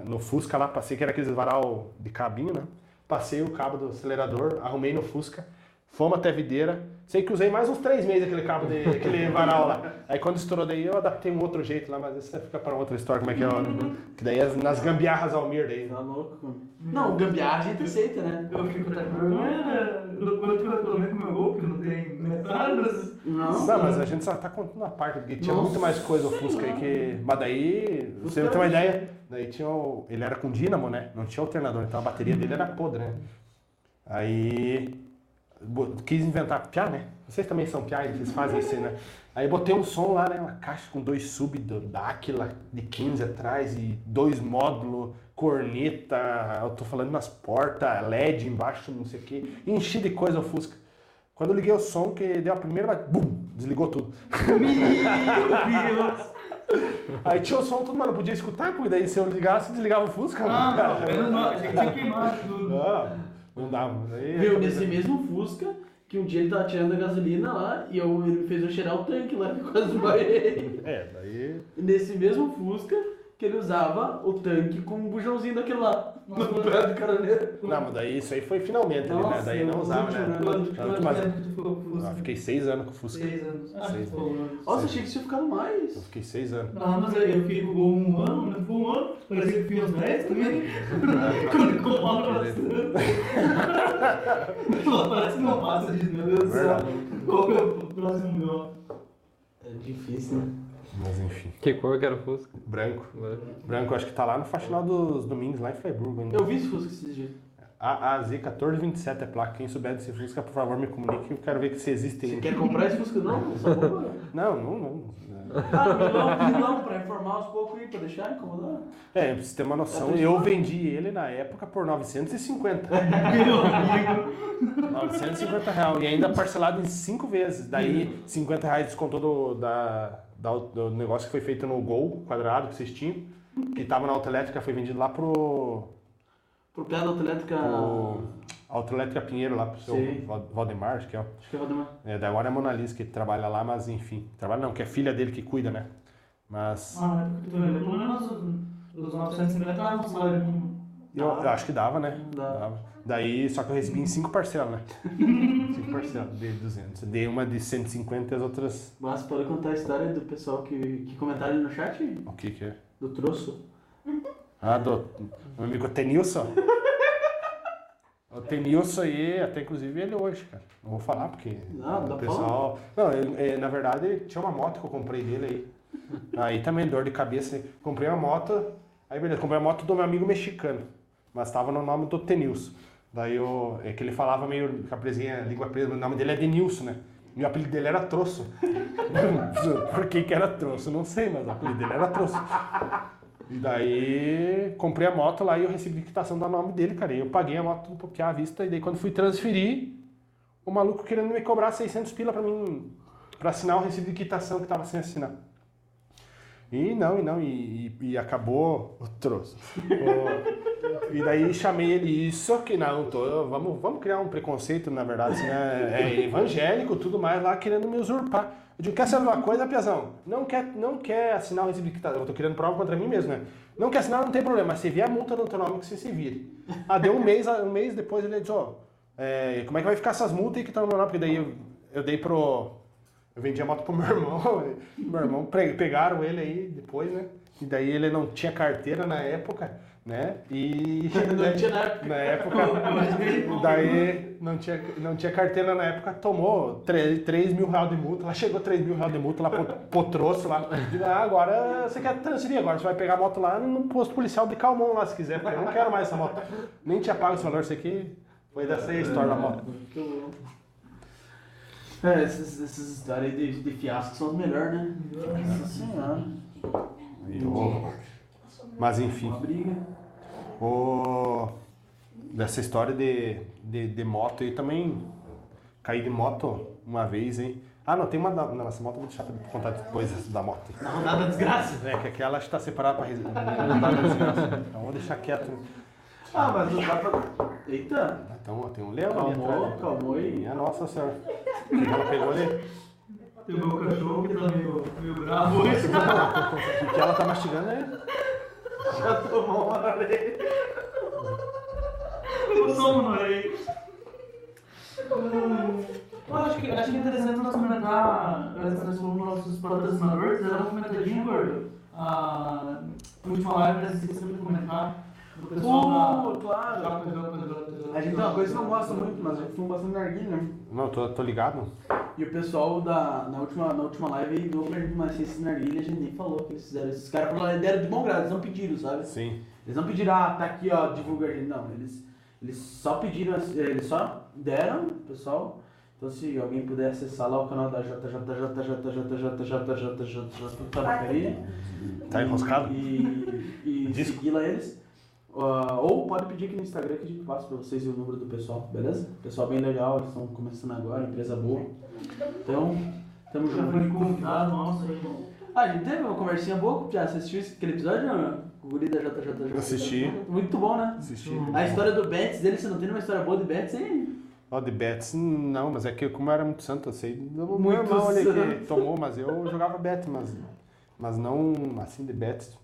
[SPEAKER 2] no Fusca lá, passei que era aqueles varal de cabinho, né? Passei o cabo do acelerador, arrumei no Fusca, Fomos até videira. Sei que usei mais uns três meses aquele cabo, de, aquele varal lá. Aí quando estourou daí eu adaptei um outro jeito lá, mas isso fica para outra história, como é que é. ó. Que daí é nas gambiarras Almir daí.
[SPEAKER 3] Tá louco? mano. Não, gambiarra a gente aceita, né?
[SPEAKER 1] Eu fico até com vergonha, né? Quando eu reclamei com o meu gol, que não tem metradas.
[SPEAKER 3] Não.
[SPEAKER 2] Não, mas a gente só tá contando a parte, porque tinha
[SPEAKER 3] Nossa
[SPEAKER 2] muito mais coisa o Fusca aí que. Mas daí, você
[SPEAKER 3] Fusca
[SPEAKER 2] tem uma ideia, daí tinha o... Ele era com dínamo, né? Não tinha alternador, então a bateria dele era podre, né? Aí. Quis inventar piá, né? Vocês também são piá, vocês fazem isso aí, né? Aí botei um som lá, né? Uma caixa com dois sub do- da Aquila de 15 atrás e dois módulos, corneta, eu tô falando nas portas, LED embaixo, não sei o que. Enchi de coisa o Fusca. Quando eu liguei o som, que deu a primeira, bum, desligou tudo. Aí tinha o som tudo, mas não podia escutar, porque daí se eu ligasse, desligava o Fusca.
[SPEAKER 1] Ah,
[SPEAKER 2] cara.
[SPEAKER 1] não, tinha queimado tudo.
[SPEAKER 2] Não, não dava. Daí,
[SPEAKER 3] Viu, nesse mesmo Fusca, que um dia ele tava tirando a gasolina lá e eu, ele me fez eu cheirar o tanque lá, que eu quase desmaiei.
[SPEAKER 2] É, daí.
[SPEAKER 3] E nesse mesmo Fusca, que ele usava o tanque com um bujãozinho daquele lá, no pé do caroneiro.
[SPEAKER 2] Não, mas daí isso aí foi finalmente, né?
[SPEAKER 3] Nossa,
[SPEAKER 2] Daí não
[SPEAKER 3] eu
[SPEAKER 2] usava,
[SPEAKER 3] vou
[SPEAKER 2] né?
[SPEAKER 1] Quanto
[SPEAKER 2] Mas-
[SPEAKER 1] o
[SPEAKER 2] Ah,
[SPEAKER 1] Fusca?
[SPEAKER 2] fiquei seis anos com o Fusca.
[SPEAKER 1] Seis anos. Ah,
[SPEAKER 2] Seis
[SPEAKER 1] anos.
[SPEAKER 3] Nossa, achei que tinha ficado
[SPEAKER 2] Eu
[SPEAKER 3] mais.
[SPEAKER 2] fiquei seis anos.
[SPEAKER 1] Não, mas eu fiquei com um ano, não ficou um ano, parecia que fiquei uns 10 também. Quando ficou mal bastante. Parece uma massa de meu Deus do céu. Qual que é o próximo meu?
[SPEAKER 3] É difícil, né?
[SPEAKER 2] Mas enfim.
[SPEAKER 4] Que cor que era o Fusca?
[SPEAKER 2] Branco. Branco, acho que tá lá no faxinal dos domingos, lá em Freiburg. ainda.
[SPEAKER 3] Eu vi esse Fusca esses dias.
[SPEAKER 2] A AZ 1427 é placa. Quem souber desse Fusca, por favor, me comunique. Eu quero ver que se existe
[SPEAKER 3] Você quer comprar esse Fusca? Não.
[SPEAKER 2] Não, não, não.
[SPEAKER 3] Ah, milão, milão, pra informar aos poucos aí, pra deixar incomodar.
[SPEAKER 2] É, pra você ter uma noção,
[SPEAKER 3] É,
[SPEAKER 2] eu vendi ele na época por 950.
[SPEAKER 1] Meu amigo.
[SPEAKER 2] 950 reais. E ainda parcelado em 5 vezes. Daí 50 reais descontou do, da, da- do negócio que foi feito no Gol quadrado que vocês tinham. Que tava na autoelétrica, foi vendido lá pro,
[SPEAKER 3] Pro pé da autoelétrica.
[SPEAKER 2] pro Autoelétrica Pinheiro, lá pro seu
[SPEAKER 3] Sim.
[SPEAKER 2] Val- Valdemar, acho que é.
[SPEAKER 3] Acho que é Valdemar.
[SPEAKER 2] É, daí agora é a Mona Lisa que trabalha lá, mas enfim. Trabalha não, que é filha dele que cuida, né? Mas
[SPEAKER 1] Ah, tu vendo? Pelo menos os 950 dava um salário mínimo.
[SPEAKER 2] eu, eu acho que dava, né?
[SPEAKER 3] Dava.
[SPEAKER 2] Dava. Daí, só que eu recebi em 5 parcelas, né? 5 parcelas de 200. Dei uma de 150 e as outras.
[SPEAKER 3] Mas pode contar a história do pessoal que, que comentaram no chat?
[SPEAKER 2] O que que é?
[SPEAKER 3] Do troço?
[SPEAKER 2] Ah, do meu amigo Tenilson. O Tenilson aí, até inclusive ele hoje, cara. Não vou falar porque
[SPEAKER 3] Não, dá
[SPEAKER 2] o pessoal. Não, eu- é, na verdade tinha uma moto que eu comprei dele aí. Aí também dor de cabeça. Comprei uma moto, aí beleza, comprei a moto do meu amigo mexicano. Mas tava no nome do Tenilson. Daí eu, é que ele falava meio com a presinha, língua presa, o nome dele é Denilson, né? E o apelido dele era Troço. Por que que era Troço? Não sei, mas o apelido dele era Troço. E daí comprei a moto lá e eu recebi quitação do nome dele, cara. E eu paguei a moto um pouquinho à vista. E daí quando fui transferir, o maluco querendo me cobrar 600 pila pra mim, pra assinar o recibo de quitação que tava sem assinar. E não, e não, e, e- e acabou o troço. E daí chamei ele, isso que não, tô, vamos, vamos criar um preconceito, na verdade, assim, né? É evangélico, tudo mais, lá querendo me usurpar. Eu digo, quer saber uma coisa, Piazão? Não quer, não quer assinar o recibo de quitação, eu tô querendo prova contra mim mesmo, né? Não quer assinar, não tem problema, se vier a multa no teu nome, que você se vire. Ah, deu um mês, um mês depois ele disse, ó, é, como é que vai ficar essas multas aí que estão no meu nome? Porque daí eu, eu dei pro... Eu vendi a moto pro meu irmão, meu irmão pegaram ele aí depois, né? E daí ele não tinha carteira na época, né? E
[SPEAKER 3] Não tinha na época.
[SPEAKER 2] na época, daí não tinha, não tinha carteira na época, tomou 3, mil reais de multa, lá chegou 3 mil reais de multa lá pro, pro troço lá. Digo, ah, agora você quer transferir, agora você vai pegar a moto lá no posto policial de Calmon lá se quiser, porque eu não quero mais essa moto. Nem tinha pago esse valor, isso aqui foi dessa história da moto.
[SPEAKER 3] É, essas, essas histórias aí de, de fiasco são as melhores, né? Nossa senhora.
[SPEAKER 2] Mas enfim.
[SPEAKER 3] Uma briga.
[SPEAKER 2] O... Dessa história de, de, de moto aí também. Caí de moto uma vez, hein? Ah, não, tem uma. da- Não, essa moto vou deixar pra contar depois da moto.
[SPEAKER 3] Na rodada da desgraça.
[SPEAKER 2] É, que aquela está separada pra res- não dá pra desgraça. Então vou deixar quieto.
[SPEAKER 3] Ah, mas não dá pra. Eita!
[SPEAKER 2] Então, ó, tem um leão ali atrás.
[SPEAKER 3] Calmou,
[SPEAKER 2] né?
[SPEAKER 3] calmou aí.
[SPEAKER 2] Minha nossa senhora. Que que ela pegou ali?
[SPEAKER 1] Tem o meu cachorro que tá meio, meio bravo hoje.
[SPEAKER 2] O que que ela tá mastigando aí?
[SPEAKER 3] Já tomou uma orelha.
[SPEAKER 1] Eu tomo na orelha. acho que é interessante nós comentar, nós falamos dos nossos patrocinadores, era uma comentadinha, gordo. A última live, né, esqueci de comentar. Do pessoal
[SPEAKER 3] Pô,
[SPEAKER 1] da.
[SPEAKER 3] claro. A gente tem uma coisa que eu não gosto muito, mas a gente fuma bastante narguilha, né?
[SPEAKER 2] Não, tô, tô ligado.
[SPEAKER 3] E o pessoal da, na, última, na última live aí doou pra gente uma ciência de narguilha, a gente nem falou que eles fizeram. Esses caras falaram, deram de bom grado, eles não pediram, sabe?
[SPEAKER 2] Sim.
[SPEAKER 3] Eles não pediram, ah, tá aqui, ó, divulga a gente. Não, eles, eles só pediram, eh, eles só deram, pessoal. Então se alguém puder acessar lá o canal da JJJJJJJJJJ Tabacaria.
[SPEAKER 2] Tá enroscado?
[SPEAKER 3] E, e
[SPEAKER 2] Disco.
[SPEAKER 3] seguir lá eles. Ah, ou pode pedir aqui no Instagram que a gente passa pra vocês o número do pessoal, beleza? Pessoal bem legal, eles estão começando agora, empresa boa. Então, tamo
[SPEAKER 1] Já foi
[SPEAKER 3] junto.
[SPEAKER 1] convidado, aí.
[SPEAKER 3] Ah, a gente teve uma conversinha boa, já assistiu aquele episódio, não? O guri da JJJ.
[SPEAKER 2] Assisti.
[SPEAKER 3] Muito bom, né?
[SPEAKER 2] Assisti.
[SPEAKER 3] A história do Betts dele, você não tem uma história boa de Betts, hein?
[SPEAKER 2] Ó, de Betis, não, mas é que como eu era muito santo, eu sei. meu
[SPEAKER 3] Muito
[SPEAKER 2] irmão ali que tomou, mas eu jogava Betis, mas, mas não assim de Betis.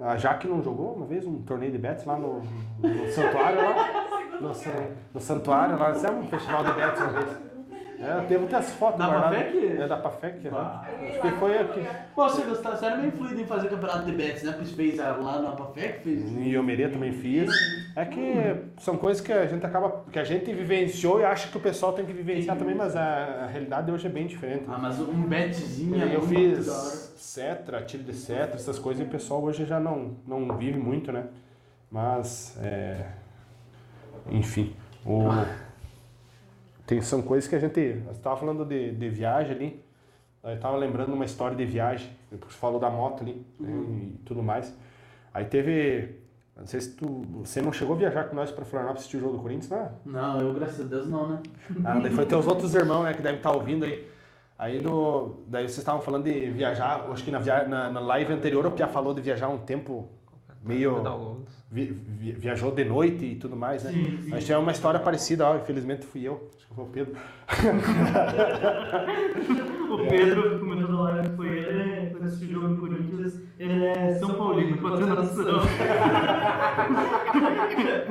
[SPEAKER 2] A Jaque não jogou uma vez um torneio de Betis lá no, no santuário lá? No, no santuário lá, isso é um festival de Betis uma vez. É, devo ter as fotos
[SPEAKER 3] Da. Pafec?
[SPEAKER 2] É da Pafec.
[SPEAKER 3] Ah.
[SPEAKER 2] Acho que foi aqui.
[SPEAKER 3] Pô, você gostava, você era meio fluido em fazer campeonato de Betts, né? Porque fez lá na Pafec, fez.
[SPEAKER 2] Em Iomerê também fiz. É que são coisas que a gente acaba. que a gente vivenciou e acha que o pessoal tem que vivenciar também, mas a, a realidade hoje é bem diferente.
[SPEAKER 3] Ah, mas um Betzinho é
[SPEAKER 2] eu fiz. Cetra, tiro de Cetra, essas coisas, e o pessoal hoje já não, não vive muito, né? Mas, é, enfim, o, tem, são coisas que a gente... Você estava falando de, de viagem ali, eu estava lembrando uma história de viagem, você falou da moto ali né, e tudo mais. Aí teve... Não sei se tu... Você não chegou a viajar com nós para Florianópolis assistir o jogo do Corinthians, não?
[SPEAKER 3] Não, eu, graças a Deus, não, né?
[SPEAKER 2] Ah, daí foi teus outros irmãos, né, que devem estar ouvindo aí. Aí do, daí vocês estavam falando de viajar, acho que na, na, na live anterior o Pia falou de viajar um tempo meio. Vi- vi- viajou de noite e tudo mais, né?
[SPEAKER 1] Sim, sim.
[SPEAKER 2] A gente tinha uma história parecida, ó, infelizmente fui eu, acho que foi o Pedro.
[SPEAKER 1] O Pedro, live que foi ele, foi assistir o jogo do Corinthians, ele é São Paulino, patrocinação.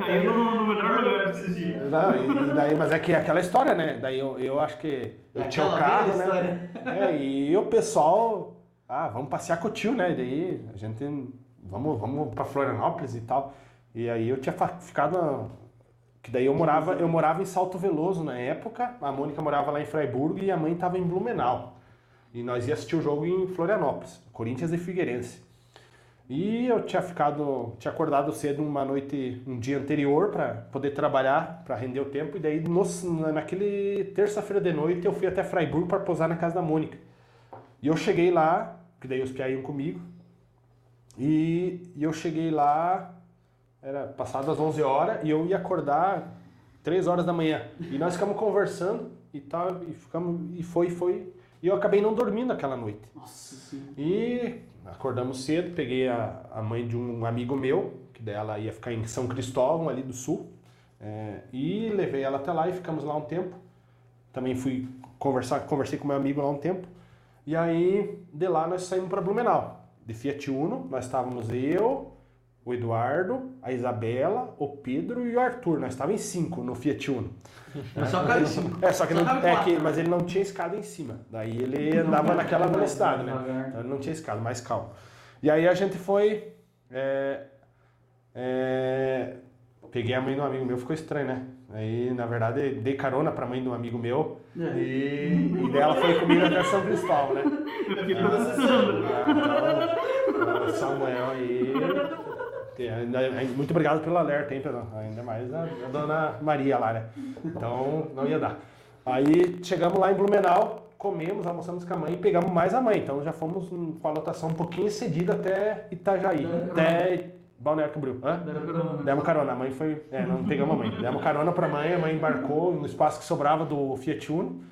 [SPEAKER 1] Caiu no, no melhor lugar pra assistir.
[SPEAKER 2] Não, e, e daí, mas é que aquela história, né? Daí eu, eu acho que eu tinha o carro, né? É, e o pessoal, ah, vamos passear com o tio, né? E daí a gente, vamos, vamos pra Florianópolis e tal. E aí eu tinha ficado, que daí eu morava, eu morava em Salto Veloso na época, a Mônica morava lá em Freiburg e a mãe tava em Blumenau. E nós ia assistir o jogo em Florianópolis, Corinthians e Figueirense. E eu tinha ficado, tinha acordado cedo uma noite, um dia anterior para poder trabalhar, para render o tempo. E daí, no, naquele terça-feira de noite, eu fui até Freiburg para posar na casa da Mônica. E eu cheguei lá, que daí os piá iam comigo. E, e eu cheguei lá, era passado as 11 horas, e eu ia acordar 3 horas da manhã. E nós ficamos conversando e tal, e ficamos, e foi, foi. E eu acabei não dormindo aquela noite.
[SPEAKER 3] Nossa senhora.
[SPEAKER 2] E acordamos cedo, peguei a, a mãe de um amigo meu, que dela ia ficar em São Cristóvão, ali do sul, é, e levei ela até lá e ficamos lá um tempo. Também fui conversar, conversei com meu amigo lá um tempo. E aí, de lá, nós saímos para Blumenau. De Fiat Uno, nós estávamos eu, o Eduardo, a Isabela, o Pedro e o Arthur. Nós estávamos em cinco no Fiat Uno.
[SPEAKER 3] Mas só em cima.
[SPEAKER 2] É, só que,
[SPEAKER 3] Só
[SPEAKER 2] não,
[SPEAKER 3] cabe
[SPEAKER 2] é que mas ele não tinha escada em cima. Daí ele andava naquela velocidade, né? Então ele não tinha escada, mais calmo. E aí a gente foi. é, é, peguei a mãe de um amigo meu, ficou estranho, né? Aí, na verdade, dei carona pra mãe de um amigo meu
[SPEAKER 3] É.
[SPEAKER 2] e, e dela foi comigo até São Cristóvão, né?
[SPEAKER 1] Eu fiquei processando.
[SPEAKER 2] Então, o Samuel aí. Muito obrigado pelo alerta, hein, Pedro? Ainda mais a, a dona Maria lá, né? Então, não ia dar. Aí chegamos lá em Blumenau, comemos, almoçamos com a mãe e pegamos mais a mãe. Então já fomos hum, com a lotação um pouquinho cedida até Itajaí, até Balneário Camboriú. Hã? Demos carona, a mãe foi. É, não pegamos a mãe. Demos carona pra mãe, a mãe embarcou no espaço que sobrava do Fiat Uno.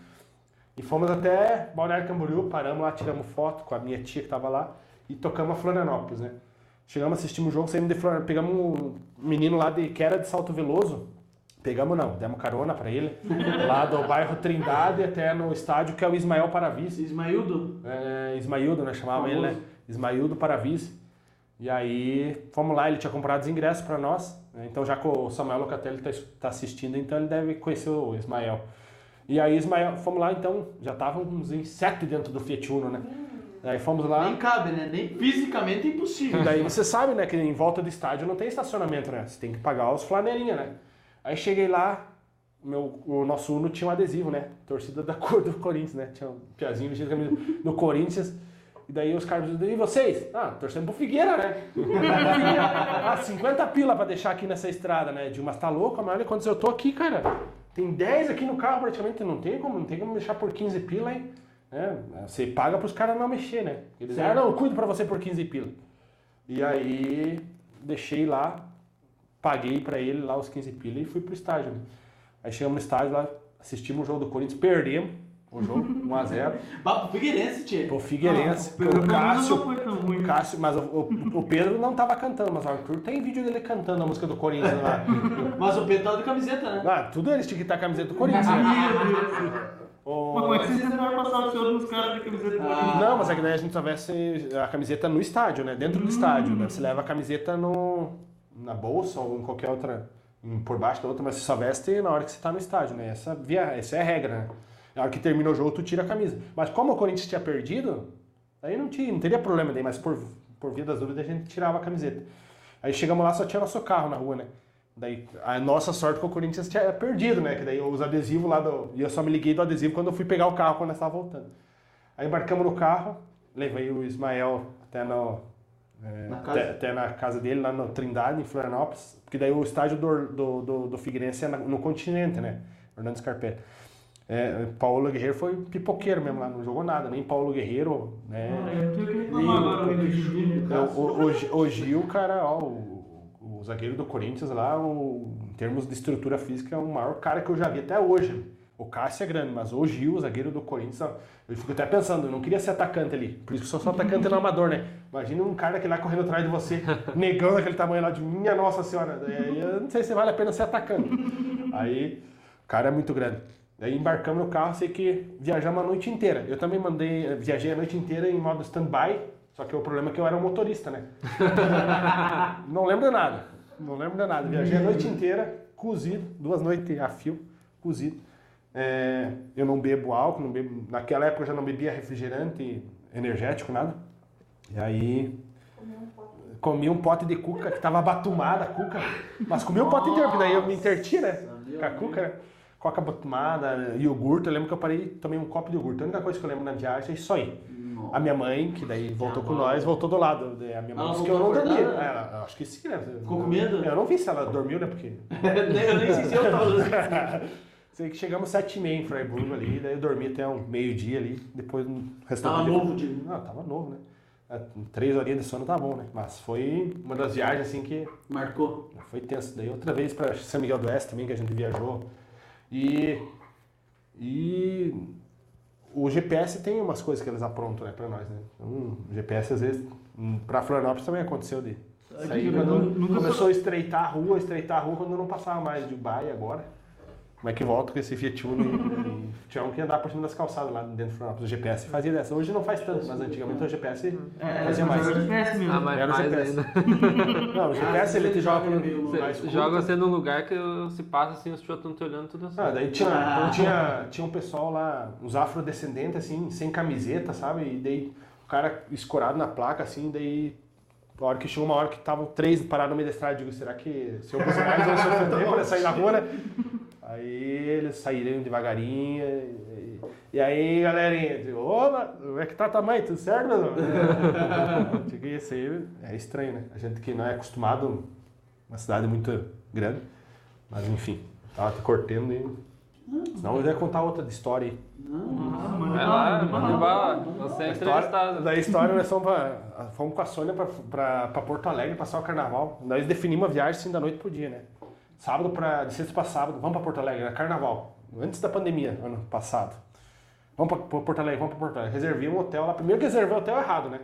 [SPEAKER 2] E fomos até Balneário Camboriú, paramos lá, tiramos foto com a minha tia que tava lá e tocamos a Florianópolis, né? Chegamos, assistimos o jogo, saímos de Florianópolis, pegamos um menino lá de, que era de Salto Veloso. Pegamos não, demos carona pra ele, lá do bairro Trindade até no estádio que é o Ismael Paravis.
[SPEAKER 3] Ismaildo?
[SPEAKER 2] É, Ismaildo, né? Chamava ele,
[SPEAKER 3] Famoso.
[SPEAKER 2] né? Ismaildo Paravis. E aí fomos lá, ele tinha comprado os ingressos para nós. né? Então já que o Samuel Locatelli tá, tá assistindo, então ele deve conhecer o Ismael. E aí Ismael, fomos lá então, já estávamos em sete dentro do Fiat Uno, né? Aí fomos lá.
[SPEAKER 3] Nem cabe, né? Nem fisicamente é impossível.
[SPEAKER 2] E daí você sabe, né, que em volta do estádio não tem estacionamento, né? Você tem que pagar os flanelinha, né? Aí cheguei lá, o meu, o nosso Uno tinha um adesivo, né? Torcida da cor do Corinthians, né? Tinha um piazinho vestido de camisa do Corinthians. E daí os caras e vocês? Ah, torcendo pro Figueira, né? ah, 50 pila pra deixar aqui nessa estrada, né? Dilma, tá louco? Mas olha quantos eu tô aqui, cara. Tem 10 aqui no carro praticamente, não tem como, não tem como deixar por 15 pila, hein? É, você paga pros caras não mexer, né? Eles ah, não, eu cuido pra você por 15 pila. E aí deixei lá, paguei pra ele lá os 15 pila e fui pro estádio. Né? Aí chegamos no estádio lá, assistimos o jogo do Corinthians, perdemos o jogo, 1x0.
[SPEAKER 3] Bah, pro Figueirense, tio.
[SPEAKER 2] Pro Figueirense,
[SPEAKER 1] Ah,
[SPEAKER 2] pro
[SPEAKER 1] Pedro
[SPEAKER 2] Cássio.
[SPEAKER 1] não foi tão ruim.
[SPEAKER 2] o Cássio, mas o, o- o Pedro não tava cantando, mas o Arthur tem vídeo dele cantando a música do Corinthians lá.
[SPEAKER 3] Mas o Pedro tava de camiseta, né?
[SPEAKER 2] Ah, tudo eles tinham que estar a camiseta do Corinthians. né? O-
[SPEAKER 1] Mas como é que passar o senhor nos caras de camiseta
[SPEAKER 3] Ah.
[SPEAKER 2] Não, mas é que daí a gente só veste a camiseta no estádio, né? Dentro do estádio. Né? Você leva a camiseta no, na bolsa ou em qualquer outra, em- por baixo da outra, mas você só veste na hora que você tá no estádio, né? Essa, via, essa é a regra, né? Na hora que termina o jogo, tu tira a camisa. Mas como o Corinthians tinha perdido, aí não, tinha, não teria problema daí, mas por, por via das dúvidas a gente tirava a camiseta. Aí chegamos lá, só tinha nosso carro na rua, né? Daí, a nossa sorte é que o Corinthians tinha perdido, né? Que daí os adesivos lá do. E eu só me liguei do adesivo quando eu fui pegar o carro quando nós estava voltando. Aí embarcamos no carro, levei o Ismael até, no, é,
[SPEAKER 3] Na casa?
[SPEAKER 2] até, até na casa dele, lá no Trindade, em Florianópolis. Porque daí o estádio do, do, do, do Figueirense é na- no continente, né? Fernando Scarpelli. É, Paulo Guerreiro foi pipoqueiro mesmo lá, não jogou nada, nem Paulo Guerreiro, né?
[SPEAKER 1] Agora o Gil.
[SPEAKER 2] Cara, ó, o, o zagueiro do Corinthians lá, o- em termos de estrutura física, é o maior cara que eu já vi até hoje. O Cássio é grande, mas o Gil, o zagueiro do Corinthians, eu fico até pensando, eu não queria ser atacante ali. Por isso que eu sou só atacante no amador, né? Imagina um cara que lá correndo atrás de você, negando aquele tamanho lá de minha nossa senhora. Eu não sei se vale a pena ser atacante. Aí, o cara é muito grande. Daí embarcamos no carro, sei que viajamos a noite inteira. Eu também mandei, viajei a noite inteira em modo stand-by, só que o problema é que eu era um motorista, né? Não lembro de nada. Não lembro de nada. Viajei a noite inteira, cozido, duas noites a fio, cozido. É, eu não bebo álcool, não bebo, naquela época eu já não bebia refrigerante, energético, nada. E aí comi um pote de cuca que tava batumada a cuca, mas comi um pote inteiro, porque daí eu me interti, né? Com a cuca, né? Coca batumada, iogurte, eu lembro que eu parei, tomei um copo de iogurte. A única coisa que eu lembro na viagem é isso aí. A minha mãe, que daí voltou com nós, voltou do lado. A minha mãe
[SPEAKER 3] Ela
[SPEAKER 2] disse que eu não dormi.
[SPEAKER 3] acordada?
[SPEAKER 2] É, eu acho que sim, né?
[SPEAKER 3] Ficou com medo?
[SPEAKER 2] Eu não vi se ela dormiu, né? Porque.
[SPEAKER 3] eu nem sei se eu tava.
[SPEAKER 2] Sei que chegamos sete e meia em Freiburg ali, daí eu dormi até um meio-dia ali, depois no restante
[SPEAKER 3] Tava novo, Diego?
[SPEAKER 2] Não, tava novo, né? É, Três horinhas de sono tá bom, né? Mas foi uma das viagens assim que
[SPEAKER 3] Marcou.
[SPEAKER 2] foi tenso. Daí outra vez para São Miguel do Oeste também que a gente viajou. E e o GPS tem umas coisas que eles aprontam, né, para nós, né? Então, o GPS às vezes para Florianópolis também aconteceu de sair quando
[SPEAKER 1] nunca
[SPEAKER 2] começou a estreitar a rua, estreitar a rua quando não passava mais de Baia agora. Como é que volta com esse Fiat Uno e, tinha um que andar por cima das calçadas lá dentro do Florianópolis. O GPS fazia dessa. Hoje não faz tanto, mas antigamente o GPS fazia mais.
[SPEAKER 1] péssimo.
[SPEAKER 4] Ah, mas
[SPEAKER 2] Era o
[SPEAKER 4] mais
[SPEAKER 2] GPS.
[SPEAKER 4] ainda.
[SPEAKER 2] Não, o GPS ele te joga pelo
[SPEAKER 3] Você
[SPEAKER 4] joga você num lugar que se passa assim, os pessoas estão te olhando tudo assim.
[SPEAKER 2] Ah, daí tinha, então tinha, tinha um pessoal lá, uns afrodescendentes, assim, sem camiseta, sabe? E daí o cara escorado na placa, assim, daí a hora que chegou uma hora que estavam três parados no meio da estrada, eu digo, será que se eu buzinar eles vão se ofender para sair na rua, né? Aí eles saíram devagarinho, e, e aí galerinha, eu digo, opa, como é que tá tua mãe? Tudo certo, meu irmão? É, Digo, isso aí é estranho, né? A gente que não é acostumado, uma cidade muito grande, mas enfim, tava te cortando e... Senão eu ia contar outra de história aí.
[SPEAKER 4] Vai lá, manda bala. Você é
[SPEAKER 2] A
[SPEAKER 4] entrevistado.
[SPEAKER 2] da história nós fomos, pra, fomos com a Sônia pra, pra, pra Porto Alegre passar o carnaval. Nós definimos a viagem assim da noite pro dia, né? Sábado pra. De sexta pra sábado, vamos pra Porto Alegre, era carnaval. Antes da pandemia, ano passado. Vamos pra, pra Porto Alegre, vamos pra Porto Alegre. Reservei um hotel lá. Primeiro que reservei o hotel errado, né?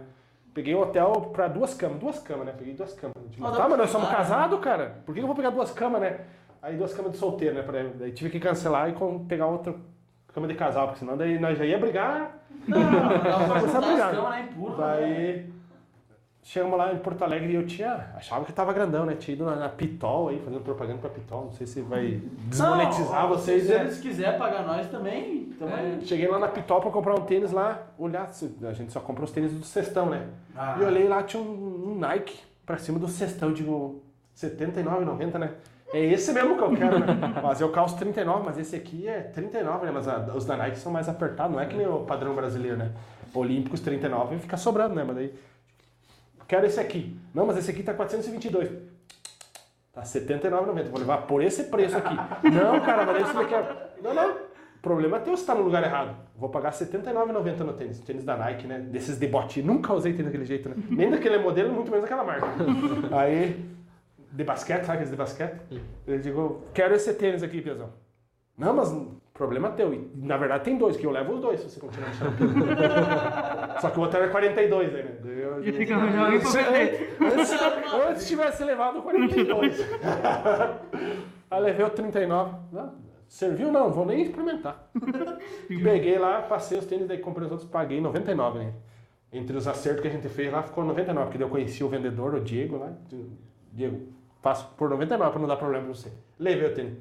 [SPEAKER 2] Peguei um hotel pra duas camas, duas camas, né? Peguei duas camas. Tipo,
[SPEAKER 3] Ah, dá
[SPEAKER 2] tá, mas nós somos
[SPEAKER 3] né?
[SPEAKER 2] casados, cara. Por que eu vou pegar duas camas, né? Aí duas camas de solteiro, né? Pra- Daí tive que cancelar e pegar outra cama de casal, porque senão daí nós já ia brigar.
[SPEAKER 3] Não,
[SPEAKER 2] Começar a brigar.
[SPEAKER 3] cama, né? Empurra,
[SPEAKER 2] Daí chegamos lá em Porto Alegre e eu tinha. Achava que tava grandão, né? Tinha ido na, na Pitol aí, fazendo propaganda pra Pitol. Não sei se vai desmonetizar
[SPEAKER 3] Não,
[SPEAKER 2] vocês.
[SPEAKER 3] Se
[SPEAKER 2] né?
[SPEAKER 3] eles quiserem pagar nós também, tamo aí.
[SPEAKER 2] Cheguei lá na Pitol pra comprar um tênis lá, olhar, a gente só compra os tênis do cestão, né?
[SPEAKER 3] Ah.
[SPEAKER 2] E olhei lá, tinha um, um Nike pra cima do cestão, digo, R$ 79,90, né? É esse mesmo que eu quero, né? Mas eu calço 39, mas esse aqui é 39, né? Mas a- os da Nike são mais apertados, não é que nem o padrão brasileiro, né? Olímpicos 39 fica sobrando, né? Mas daí, quero esse aqui. Não, mas esse aqui tá 422. Tá 79,90. Vou levar por esse preço aqui. Não, cara, mas esse daqui é... Não, não. O problema é teu se tá no lugar errado. Vou pagar R$ 79,90 no tênis. Tênis da Nike, né? Desses de botinha. Nunca usei tênis daquele jeito, né? Nem daquele modelo, muito menos daquela marca. Aí, de basquete, sabe aqueles de basquete? Eu digo, quero esse tênis aqui, Piazão. Não, mas problema teu. E, na verdade tem dois, que eu levo os dois se você continuar achando. Só que o outro era 42 aí, né? Eu-
[SPEAKER 1] E fica arranjando alguém pra vender.
[SPEAKER 2] Antes, antes tivesse levado o 42. Aí levei o 39. Não, serviu não, vou nem experimentar. Peguei lá, passei os tênis, daí comprei os outros, paguei 99, né? Entre os acertos que a gente fez lá, ficou 99, porque daí eu conheci o vendedor, o Diego lá. Diego, faço por 99 pra não dar problema pra você. Levei o tênis.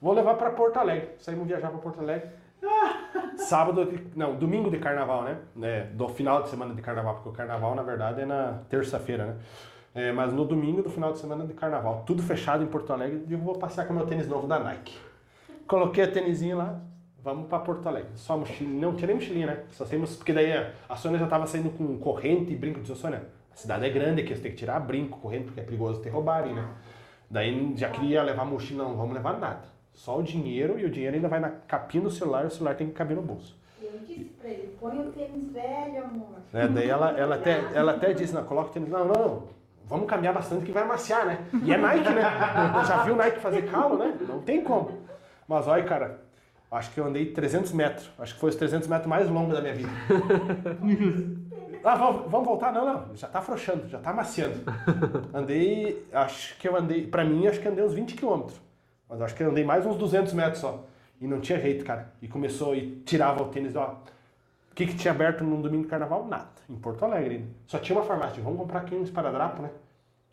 [SPEAKER 2] Vou levar pra Porto Alegre. Saímos viajar pra Porto Alegre. Sábado, não, domingo de carnaval, né? É, do final de semana de carnaval, porque o carnaval, na verdade, é na terça-feira, né? É, mas no domingo do final de semana de carnaval, tudo fechado em Porto Alegre, eu vou passear com meu tênis novo da Nike. Coloquei a tênisinho lá, vamos pra Porto Alegre. Só mochilinha, não tinha nem mochilinha, né? Só saímos, porque daí a- Sônia já tava saindo com corrente e brinco de Sônia. A cidade é grande aqui, você tem que tirar brinco, corrente, porque é perigoso ter roubarem, né? Daí já queria levar mochila, não vamos levar nada. Só o dinheiro e o dinheiro ainda vai na capinha do celular e o celular tem que caber no bolso.
[SPEAKER 5] Eu disse pra ele, põe o tênis velho, amor.
[SPEAKER 2] né? Daí ela, ela, até, ela até disse, não, coloca o tênis. Não, não, vamos caminhar bastante que vai amaciar, né? E é Nike, né? Já viu Nike fazer calo, né? Não tem como. Mas olha, cara, acho que eu andei 300 metros. Acho que foi os 300 metros mais longos da minha vida. Ah, vamos, vamos voltar? Não, não. Já tá afrouxando, já tá amaciando. Andei, acho que eu andei, pra mim, acho que andei uns 20 quilômetros. Mas acho que andei mais uns 200 metros só. E não tinha jeito, cara. E começou, e tirava o tênis, ó. O que, que tinha aberto no domingo de carnaval? Nada. Em Porto Alegre. Só tinha uma farmácia. Vamos comprar aqui um esparadrapo, né?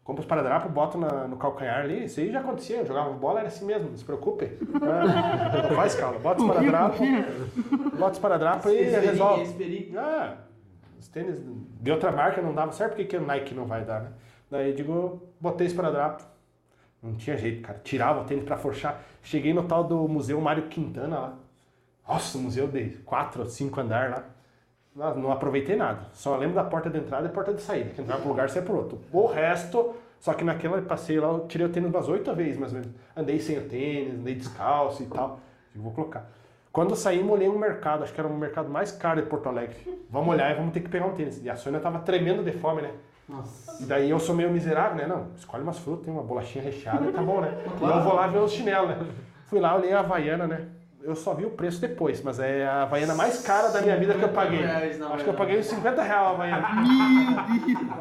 [SPEAKER 2] Compra os esparadrapo, bota na- no calcanhar ali. Isso aí já acontecia. Eu jogava bola, era assim mesmo. Não se preocupe. É, não faz cala. Bota o esparadrapo. Bota o esparadrapo e
[SPEAKER 3] Esse
[SPEAKER 2] resolve.
[SPEAKER 3] esse perigo.
[SPEAKER 2] Ah, os tênis de outra marca não dava certo, por que o Nike não vai dar, né? Daí eu digo, botei esparadrapo. Não tinha jeito, cara. Tirava o tênis pra forchar. Cheguei no tal do Museu Mário Quintana lá. Nossa, museu de quatro ou cinco andar lá. Não, não aproveitei nada. Só lembro da porta de entrada e porta de saída. Que entrava pro lugar e saia pro outro. O resto, só que naquela passei lá, eu tirei o tênis umas oito vezes, mais ou menos. Andei sem o tênis, andei descalço e tal. Digo, vou colocar. Quando eu saí, olhei um mercado, acho que era o mercado mais caro de Porto Alegre. Vamos olhar e vamos ter que pegar um tênis. E a Sônia tava tremendo de fome, né?
[SPEAKER 3] Nossa.
[SPEAKER 2] E daí eu sou meio miserável, né? Não, escolhe umas frutas, tem uma bolachinha recheada e tá bom, né? E eu vou lá ver os chinelos, né? Fui lá, olhei a Havaiana, né? Eu só vi o preço depois, mas é a Havaiana mais cara da minha vida que eu paguei.
[SPEAKER 3] 50 reais na
[SPEAKER 2] Acho que eu paguei uns 50 reais a Havaiana.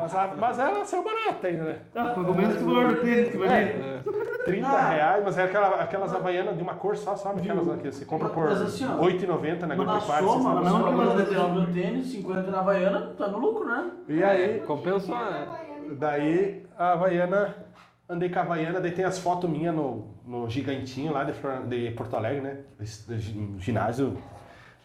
[SPEAKER 2] Mas, a- mas ela saiu barata ainda, né?
[SPEAKER 1] Ah, pagou menos que o valor do tênis que vai
[SPEAKER 2] É, 30 reais, mas é aquela, aquelas Havaianas de uma cor só, sabe? Aquelas que você compra por
[SPEAKER 3] Mas assim, ó,
[SPEAKER 2] 8,90 na
[SPEAKER 3] Na
[SPEAKER 2] Agropecuária.
[SPEAKER 3] soma,
[SPEAKER 2] você sabe?
[SPEAKER 3] soma, mas 99 no tênis, 50 na Havaiana, tá no lucro, né?
[SPEAKER 2] E aí,
[SPEAKER 4] Compensou, né?
[SPEAKER 2] Daí a Havaiana, andei com a Havaiana, daí tem as fotos minhas no, no gigantinho lá de, de Porto Alegre, né? Gi- ginásio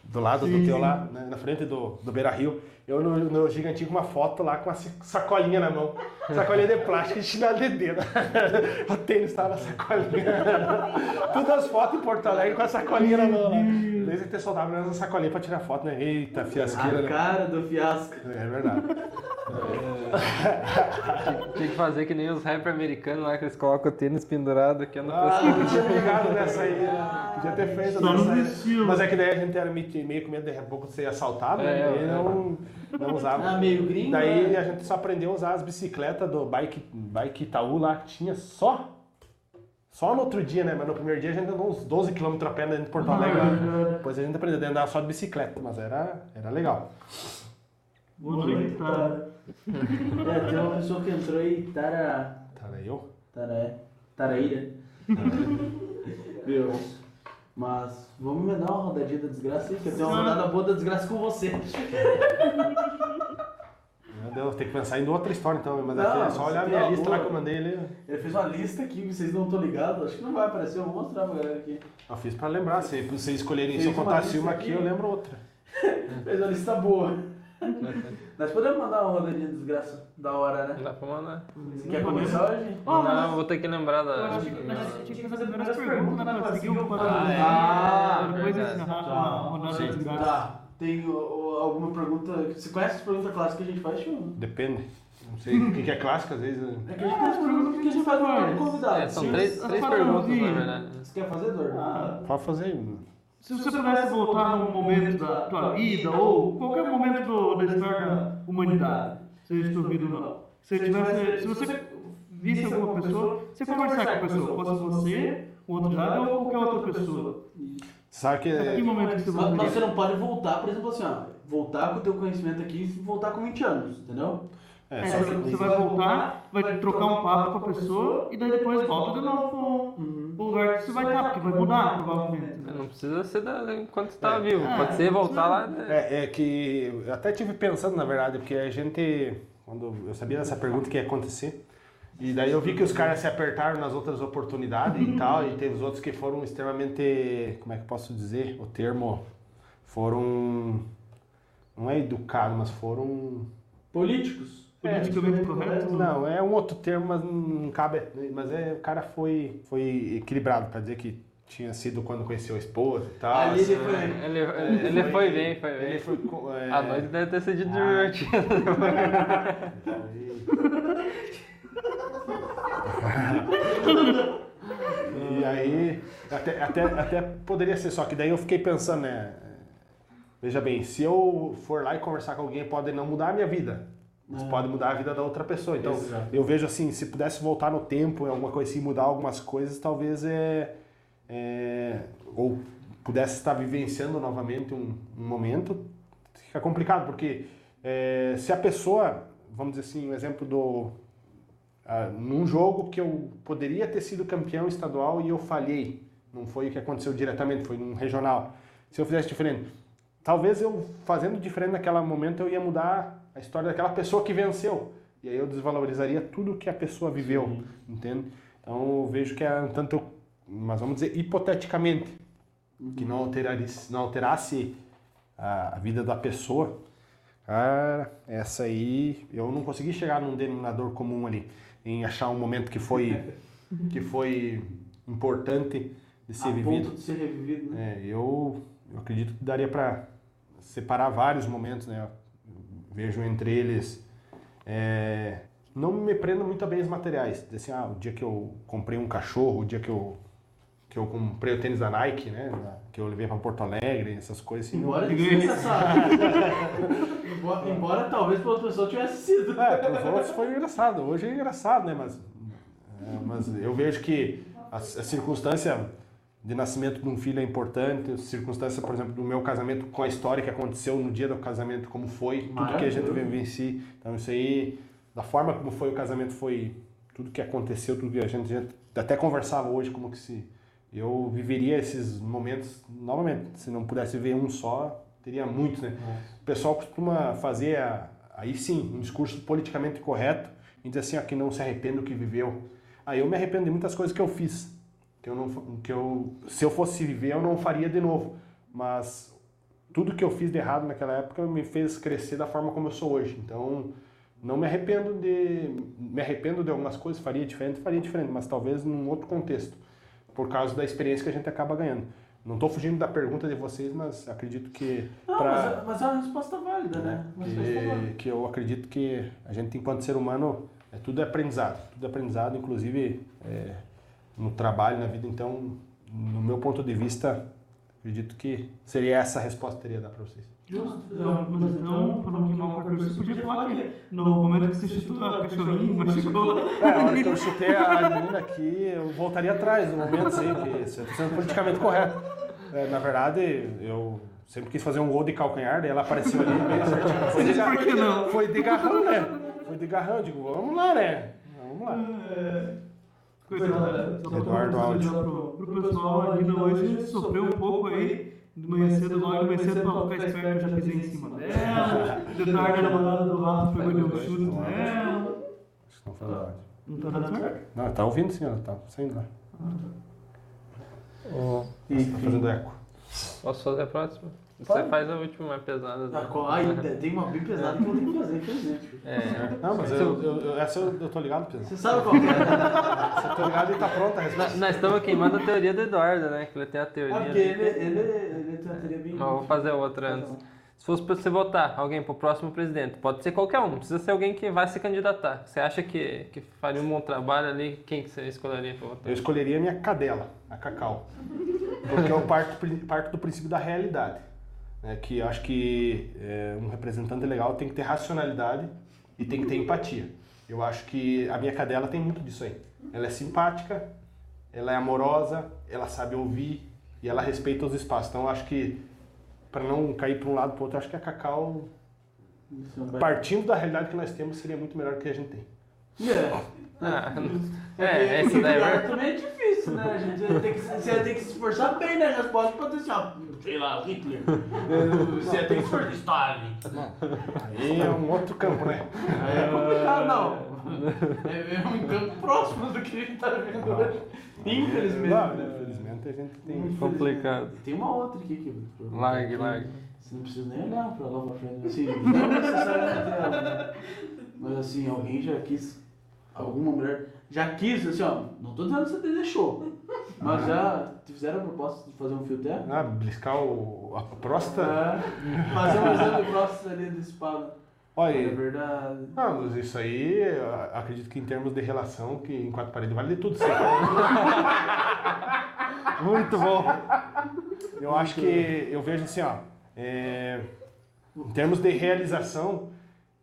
[SPEAKER 2] do lado do teu lá, né? na frente do, do Beira Rio. Eu no, no gigantinho com uma foto lá com uma sa- sacolinha na mão. Sacolinha de plástico e chinelo de dedo. o tênis tava na sacolinha. Todas as fotos em Porto Alegre com a sacolinha na mão lá. Desde que ter soldado nessa sacolinha pra tirar foto, né? Eita, fiasqueira,
[SPEAKER 3] A
[SPEAKER 2] né?
[SPEAKER 3] cara do fiasco.
[SPEAKER 2] É verdade.
[SPEAKER 4] Tinha que fazer que nem os rappers americanos lá, que eles colocam o tênis pendurado aqui no
[SPEAKER 2] Ah,
[SPEAKER 4] pescoço.
[SPEAKER 2] não tinha pegado nessa aí. né? Podia ter feito
[SPEAKER 1] Só
[SPEAKER 2] nessa. Mas é que daí a gente era meio, com medo de pouco ser assaltado, né?
[SPEAKER 4] É,
[SPEAKER 2] Daí
[SPEAKER 4] é.
[SPEAKER 2] não, não usava.
[SPEAKER 3] Ah, meio gringo,
[SPEAKER 2] Daí
[SPEAKER 3] né?
[SPEAKER 2] a gente só aprendeu a usar as bicicletas do Bike, bike Itaú lá, que tinha só. Só no outro dia, né? Mas no primeiro dia a gente andou uns 12 km a pé dentro de Porto Alegre. lá. Depois a gente aprendeu a andar só de bicicleta, mas era, era legal.
[SPEAKER 1] Boa noite, tá?
[SPEAKER 3] É, tem uma pessoa que entrou aí, Tara.
[SPEAKER 2] Eu?
[SPEAKER 3] Tara. Taraíra. Viu? Mas vamos me dar uma rodadinha da desgraça aí, que eu tenho uma rodada boa da desgraça com você.
[SPEAKER 2] Meu Deu, tem que pensar em outra história então, mas
[SPEAKER 3] Não,
[SPEAKER 2] aqui é só olhar a minha
[SPEAKER 3] tem
[SPEAKER 2] lista lá que eu mandei ali.
[SPEAKER 3] Ele fez uma lista aqui, vocês não estão ligados, acho que não vai aparecer, eu vou mostrar pra galera aqui.
[SPEAKER 2] Eu fiz pra lembrar, se vocês escolherem, se eu
[SPEAKER 3] uma
[SPEAKER 2] contasse
[SPEAKER 3] lista
[SPEAKER 2] uma aqui,
[SPEAKER 3] aqui.
[SPEAKER 2] eu lembro outra.
[SPEAKER 3] Fez uma lista boa. Nós podemos mandar uma rodadinha de desgraça da hora, né?
[SPEAKER 4] Dá pra mandar.
[SPEAKER 3] Você quer começar hoje?
[SPEAKER 1] Oh, mas-
[SPEAKER 4] Não, vou ter que lembrar
[SPEAKER 1] Eu
[SPEAKER 4] da.
[SPEAKER 1] acho que a gente tinha que fazer primeiras perguntas, né? Pra seguir o quadro.
[SPEAKER 3] Ah,
[SPEAKER 1] Depois
[SPEAKER 4] verdade.
[SPEAKER 1] encerrar com a rodada de.
[SPEAKER 3] Tá. Tem alguma pergunta. Você conhece as perguntas clássicas que a gente faz, Chico?
[SPEAKER 2] Depende. Não sei o que é clássico, às vezes.
[SPEAKER 3] É que a gente tem as perguntas que a gente faz o convidado.
[SPEAKER 4] É, são três, três perguntas, na verdade.
[SPEAKER 3] Você quer fazer, Dor?
[SPEAKER 1] Ah,
[SPEAKER 2] Pode fazer.
[SPEAKER 1] Se você pudesse voltar num momento da tua vida ou qualquer momento do- da história da humanidade, seja duvido ou não, se, tivesse, se você visse alguma pessoa, você conversar com a pessoa, fosse você, o outro lado ou qualquer outra pessoa,
[SPEAKER 2] Sabe que.
[SPEAKER 1] que momento que você
[SPEAKER 3] Mas, mas você não pode voltar, por exemplo, assim, ó. Voltar com o teu conhecimento aqui e voltar com 20 anos, entendeu?
[SPEAKER 2] É,
[SPEAKER 1] É,
[SPEAKER 2] só
[SPEAKER 1] você, você vai voltar, vai trocar um papo com a pessoa e daí depois volta de novo pro, pro lugar que você vai estar, porque vai mudar provavelmente. né?
[SPEAKER 4] Não precisa ser da, enquanto você tá
[SPEAKER 2] É.
[SPEAKER 4] vivo.
[SPEAKER 1] É,
[SPEAKER 4] Pode ser voltar lá. né?
[SPEAKER 2] É, é que eu até tive pensando, na verdade, porque a gente, quando eu sabia dessa pergunta que ia acontecer, e daí eu vi que os caras se apertaram nas outras oportunidades e tal, e teve os outros que foram extremamente, como é que eu posso dizer, o termo, foram, não é educados, mas foram...
[SPEAKER 3] Políticos.
[SPEAKER 1] Politicamente correto?
[SPEAKER 2] Não, é um outro termo, mas não cabe, mas é, o cara foi, foi equilibrado, para dizer que tinha sido quando conheceu a esposa e tal.
[SPEAKER 3] Ali
[SPEAKER 2] assim.
[SPEAKER 3] ele foi.
[SPEAKER 4] Ele, ele, ele foi bem, foi bem.
[SPEAKER 2] Ele foi, é,
[SPEAKER 4] A noite deve ter sido
[SPEAKER 2] Ah.
[SPEAKER 4] divertida.
[SPEAKER 2] E aí, até, até, até poderia ser, só que daí eu fiquei pensando, né? Veja bem, se eu for lá e conversar com alguém, pode não mudar a minha vida,
[SPEAKER 3] É.
[SPEAKER 2] pode mudar a vida da outra pessoa. Então,
[SPEAKER 3] Exato.
[SPEAKER 2] eu vejo assim, se pudesse voltar no tempo, em alguma coisa assim, mudar algumas coisas, talvez é. é ou pudesse estar vivenciando novamente um, um momento, fica complicado, porque é, se a pessoa, vamos dizer assim, um exemplo do. ah, num jogo que eu poderia ter sido campeão estadual e eu falhei, não foi o que aconteceu diretamente, foi num regional. Se eu fizesse diferente, talvez eu fazendo diferente naquele momento eu ia mudar a história daquela pessoa que venceu. E aí eu desvalorizaria tudo que a pessoa viveu, entende? Então eu vejo que é um tanto, mas vamos dizer hipoteticamente, que não alterasse, não alterasse a, vida da pessoa, cara, essa aí eu não consegui chegar num denominador comum ali, em achar um momento que foi que foi importante de ser
[SPEAKER 3] a
[SPEAKER 2] vivido.
[SPEAKER 3] ponto de ser revivido, né?
[SPEAKER 2] É, eu, eu acredito que daria para separar vários momentos, né? Vejo entre eles. é, não me prendo muito a bens materiais. Dizer Assim, ah, o dia que eu comprei um cachorro, o dia que eu, que eu comprei o tênis da Nike, né? Que eu levei para Porto Alegre, essas coisas assim.
[SPEAKER 3] Embora embora, embora talvez para outra pessoa tivesse sido.
[SPEAKER 2] É, para os outros foi engraçado. Hoje é engraçado, né? Mas, é, mas eu vejo que a, a circunstância de nascimento de um filho é importante, circunstância, por exemplo, do meu casamento com a história que aconteceu no dia do casamento, como foi, tudo que a gente vivencia. Então isso aí, da forma como foi o casamento, foi tudo que aconteceu, tudo que a gente, a gente até conversava hoje, como que se eu viveria esses momentos novamente. Se não pudesse ver um só, teria muitos, né? O pessoal costuma fazer, a- aí sim, um discurso politicamente correto e dizer assim, ó, que não se arrepende do que viveu. Aí eu me arrependo de muitas coisas que eu fiz, que eu não, que eu, se eu fosse viver, eu não faria de novo. Mas tudo que eu fiz de errado naquela época me fez crescer da forma como eu sou hoje. Então, não me arrependo de, me arrependo de algumas coisas, faria diferente, faria diferente, mas talvez num outro contexto, por causa da experiência que a gente acaba ganhando. Não estou fugindo da pergunta de vocês, mas acredito que
[SPEAKER 3] Não,
[SPEAKER 2] pra-
[SPEAKER 3] mas, é- mas é uma resposta válida, né? Válida.
[SPEAKER 2] que, que eu acredito que a gente, enquanto ser humano, é tudo é aprendizado. Tudo é aprendizado, inclusive é, no trabalho, na vida. Então, no meu ponto de vista, acredito que seria essa a resposta que eu teria dar para vocês.
[SPEAKER 1] Justo. Então, mas então, para não queimar o cartucho, você podia falar que no momento que você chutou a cachorrinho, machucou.
[SPEAKER 2] É, a hora que eu chutei a menina aqui, eu voltaria atrás no momento, sim, que isso, eu tô sendo politicamente correto. É, na verdade, eu sempre quis fazer um gol de calcanhar, daí ela apareceu ali bem certinho. Foi de, gar-
[SPEAKER 1] Por que não?
[SPEAKER 2] Foi de garrão, né? Foi de garrão, eu digo, vamos lá, né? Vamos lá.
[SPEAKER 1] Coisa, pra
[SPEAKER 2] Eduardo
[SPEAKER 1] contextualizar
[SPEAKER 2] Áudio.
[SPEAKER 1] Pro, pro pessoal, a Nina hoje sofreu um pouco aí De manhã cedo, logo de manhã cedo, pra ficar esperto, eu já pisei em cima dela. De tarde, a namorada do Rafa pegou e deu um chute nela.
[SPEAKER 2] Acho que não foi verdade.
[SPEAKER 1] Não tá dando certo?
[SPEAKER 2] Não, tá ouvindo sim, ela tá saindo lá.
[SPEAKER 4] Ô,
[SPEAKER 2] Tá fazendo eco.
[SPEAKER 4] Posso fazer a próxima? Você faz a última mais pesada.
[SPEAKER 3] Tá,
[SPEAKER 4] né?
[SPEAKER 3] co- ai, tem uma bem pesada que eu tenho que fazer, infelizmente.
[SPEAKER 4] É.
[SPEAKER 2] Não, mas eu, eu- eu- essa eu, eu tô ligado, Pedro.
[SPEAKER 3] Você sabe qual que é?
[SPEAKER 2] Você tô ligado e tá pronta a
[SPEAKER 4] Nós,
[SPEAKER 2] resposta.
[SPEAKER 4] nós estamos queimando a teoria do Eduardo, né? Que ele tem a teoria.
[SPEAKER 3] É porque ele, ele, ele tem uma teoria bem.
[SPEAKER 4] Mas vou fazer outra antes. Se fosse pra você votar alguém pro próximo presidente, pode ser qualquer um, não precisa ser alguém que vai se candidatar. Você acha que, que faria um bom trabalho ali? Quem que você escolheria pra votar?
[SPEAKER 2] Eu escolheria a minha cadela, a Cacau. Porque eu parto, parto do princípio da realidade. Né? Que eu acho que é, um representante legal tem que ter racionalidade e tem que ter empatia. Eu acho que a minha cadela tem muito disso aí. Ela é simpática, ela é amorosa, ela sabe ouvir e ela respeita os espaços. Então eu acho que, para não cair para um lado para outro, acho que a Cacau,
[SPEAKER 3] é
[SPEAKER 2] partindo da realidade que nós temos, seria muito melhor que a gente tem.
[SPEAKER 3] É.
[SPEAKER 4] Ah,
[SPEAKER 3] É,
[SPEAKER 4] é,
[SPEAKER 3] porque
[SPEAKER 4] esse daí
[SPEAKER 3] pior
[SPEAKER 4] é
[SPEAKER 3] também é difícil, né? A gente vai ter que, você vai ter que se esforçar bem na resposta pra ter assim, ó, sei lá, Hitler. Você vai ter que se esforçar. Stalin.
[SPEAKER 2] Aí é um outro campo, né?
[SPEAKER 3] Aí é complicado, não. É, é um campo próximo do que a gente tá vendo hoje. Infelizmente.
[SPEAKER 2] Não,
[SPEAKER 3] né?
[SPEAKER 2] infelizmente a gente tem.
[SPEAKER 4] Complicado.
[SPEAKER 3] Tem uma outra aqui que.
[SPEAKER 4] Largue, largue.
[SPEAKER 3] Você não precisa nem olhar pra lá pra frente. Assim, não necessariamente ela, né? Mas assim, alguém já quis. Alguma mulher já quis, assim, ó. Não tô dizendo que você deixou. Mas já te fizeram a proposta de fazer um fio terra?
[SPEAKER 2] Ah, bliscar o, a próstata?
[SPEAKER 3] É, fazer um exame de próstata ali do espada. É
[SPEAKER 2] Olha,
[SPEAKER 3] verdade.
[SPEAKER 2] não, mas isso aí, acredito que em termos de relação, que em quatro paredes vale de tudo. Sim. Muito bom. Eu acho que, eu vejo assim, ó, é, em termos de realização,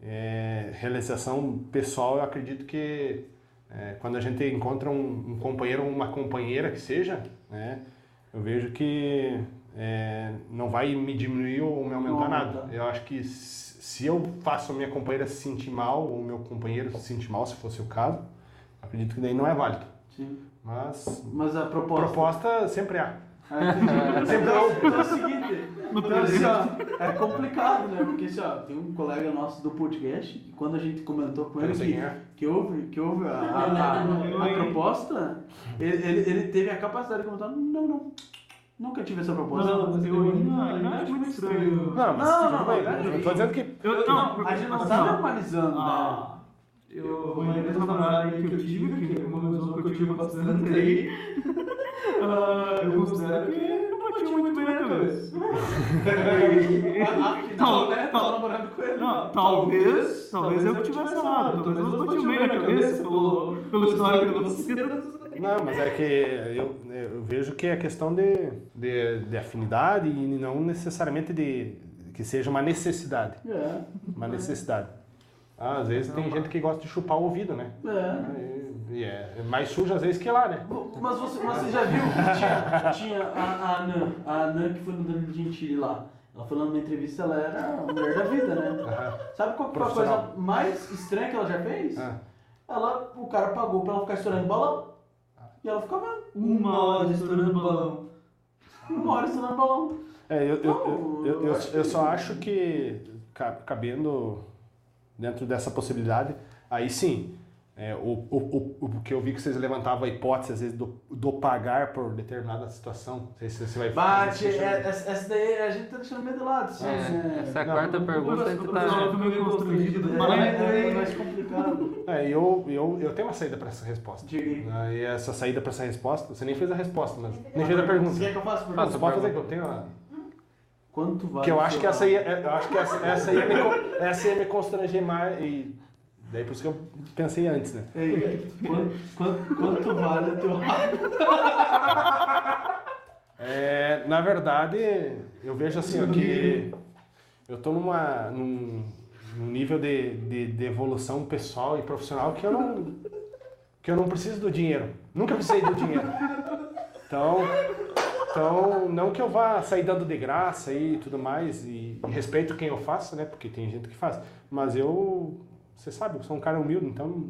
[SPEAKER 2] é, realização pessoal, eu acredito que é, quando a gente encontra um, um companheiro ou uma companheira que seja, né, eu vejo que é, não vai me diminuir ou me aumentar
[SPEAKER 3] Não
[SPEAKER 2] nada.
[SPEAKER 3] aumenta.
[SPEAKER 2] Eu acho que se eu faço a minha companheira se sentir mal, ou o meu companheiro se sentir mal, se fosse o caso, acredito que daí não é válido.
[SPEAKER 3] Sim.
[SPEAKER 2] Mas
[SPEAKER 3] Mas a proposta.
[SPEAKER 2] proposta sempre há.
[SPEAKER 3] Ah, então, então é o seguinte, então, assim, ó, é complicado, né? Porque assim, ó, tem um colega nosso do podcast que quando a gente comentou com
[SPEAKER 2] Eu
[SPEAKER 3] ele
[SPEAKER 2] não
[SPEAKER 3] que,
[SPEAKER 2] é.
[SPEAKER 3] que houve, que houve a, a, a- a proposta, ele, ele, ele teve a capacidade de comentar, não, não, nunca tive essa proposta.
[SPEAKER 1] Não, mas eu ainda, ainda acho muito estranho.
[SPEAKER 2] Não, mas
[SPEAKER 3] Não, não, não,
[SPEAKER 2] eu tô dizendo que.
[SPEAKER 1] Eu, não,
[SPEAKER 3] a gente não
[SPEAKER 1] assim,
[SPEAKER 3] tá normalizando, né?
[SPEAKER 1] Ah, eu, uma ex-namorada aí que eu tive, que é uma pessoa que eu tive bastante aí, ah, eu considero que não batia muito bem na cabeça.
[SPEAKER 3] Afinal, né? Tá namorando com ele.
[SPEAKER 1] Não, talvez, talvez eu tivesse errado, talvez eu bati bem na cabeça pelo, pelo histórico de vocês.
[SPEAKER 2] Não, mas é que eu, eu vejo que é questão de, de, de afinidade e não necessariamente de que seja uma necessidade.
[SPEAKER 3] É,
[SPEAKER 2] Uma necessidade. Ah, às vezes tem gente que gosta de chupar o ouvido, né?
[SPEAKER 3] é.
[SPEAKER 2] E é mais sujo às vezes que lá, né?
[SPEAKER 3] Mas você, mas você já viu que tinha, tinha a, a Anã, a Anã que foi no Danilo Gentili lá. Ela falando numa entrevista, ela era a mulher da vida, né?
[SPEAKER 2] Aham.
[SPEAKER 3] Sabe qual foi a coisa mais estranha que ela já fez?
[SPEAKER 2] Ah.
[SPEAKER 3] Ela, o cara pagou pra ela ficar estourando balão. E ela ficava.
[SPEAKER 1] Uma hora estourando balão.
[SPEAKER 3] Uma hora estourando balão.
[SPEAKER 2] É, eu, eu, eu, eu, só acho que ca- cabendo dentro dessa possibilidade, aí sim, é, o, o, o, o que eu vi que vocês levantavam a hipótese, às vezes, do, do pagar por determinada situação. Não sei se você vai
[SPEAKER 3] Bate,
[SPEAKER 2] fazer
[SPEAKER 3] é, essa, essa daí a gente tá deixando meio de lado. Assim,
[SPEAKER 4] É,
[SPEAKER 3] né?
[SPEAKER 4] essa é a
[SPEAKER 2] Não,
[SPEAKER 4] quarta
[SPEAKER 1] O
[SPEAKER 4] pergunta a tá.
[SPEAKER 1] meio constrangido.
[SPEAKER 3] É, é,
[SPEAKER 1] é,
[SPEAKER 3] mais complicado.
[SPEAKER 2] É, eu, eu, eu tenho uma saída para essa resposta.
[SPEAKER 3] Diga aí.
[SPEAKER 2] Ah, E essa saída para essa resposta, você nem fez a resposta, mas nem fez a pergunta.
[SPEAKER 3] Você quer que eu faça a
[SPEAKER 2] Ah,
[SPEAKER 3] pergunta?
[SPEAKER 2] você pode fazer que eu tenho uma...
[SPEAKER 3] Quanto vale?
[SPEAKER 2] Que eu acho que essa ia, eu acho que essa, essa ia me, essa ia me constranger mais e daí por isso que eu pensei antes, né?
[SPEAKER 3] Ei, quanto, quanto, quanto vale o teu rabo?
[SPEAKER 2] É, na verdade, eu vejo assim, ó, que eu tô numa, num, num nível de, de, de evolução pessoal e profissional que eu não que eu não preciso do dinheiro. Nunca precisei do dinheiro. Então, então não que eu vá sair dando de graça e tudo mais e, e respeito quem eu faço, né? Porque tem gente que faz. Mas eu, você sabe, eu sou um cara humilde, então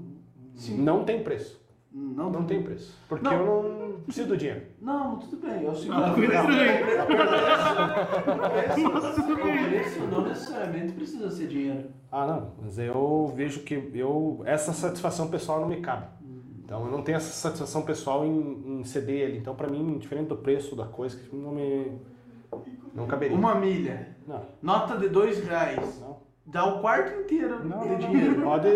[SPEAKER 2] não tem preço.
[SPEAKER 3] Não,
[SPEAKER 2] Não tem preço. Porque
[SPEAKER 3] Não.
[SPEAKER 2] eu não preciso do dinheiro.
[SPEAKER 3] Não, tudo bem. É o seguinte.
[SPEAKER 1] Ah,
[SPEAKER 3] o
[SPEAKER 1] tudo
[SPEAKER 3] preço-
[SPEAKER 1] bem.
[SPEAKER 3] o preço- preço não necessariamente precisa ser dinheiro.
[SPEAKER 2] Ah, não. Mas eu vejo que eu essa satisfação pessoal não me cabe. Então eu não tenho essa satisfação pessoal em, em ceder ele. Então para mim, diferente do preço da coisa, que não me não caberia.
[SPEAKER 3] Uma milha.
[SPEAKER 2] Não.
[SPEAKER 3] Nota de dois reais.
[SPEAKER 2] Não.
[SPEAKER 3] Dá o quarto inteiro
[SPEAKER 2] Não,
[SPEAKER 3] de dinheiro.
[SPEAKER 2] Pode.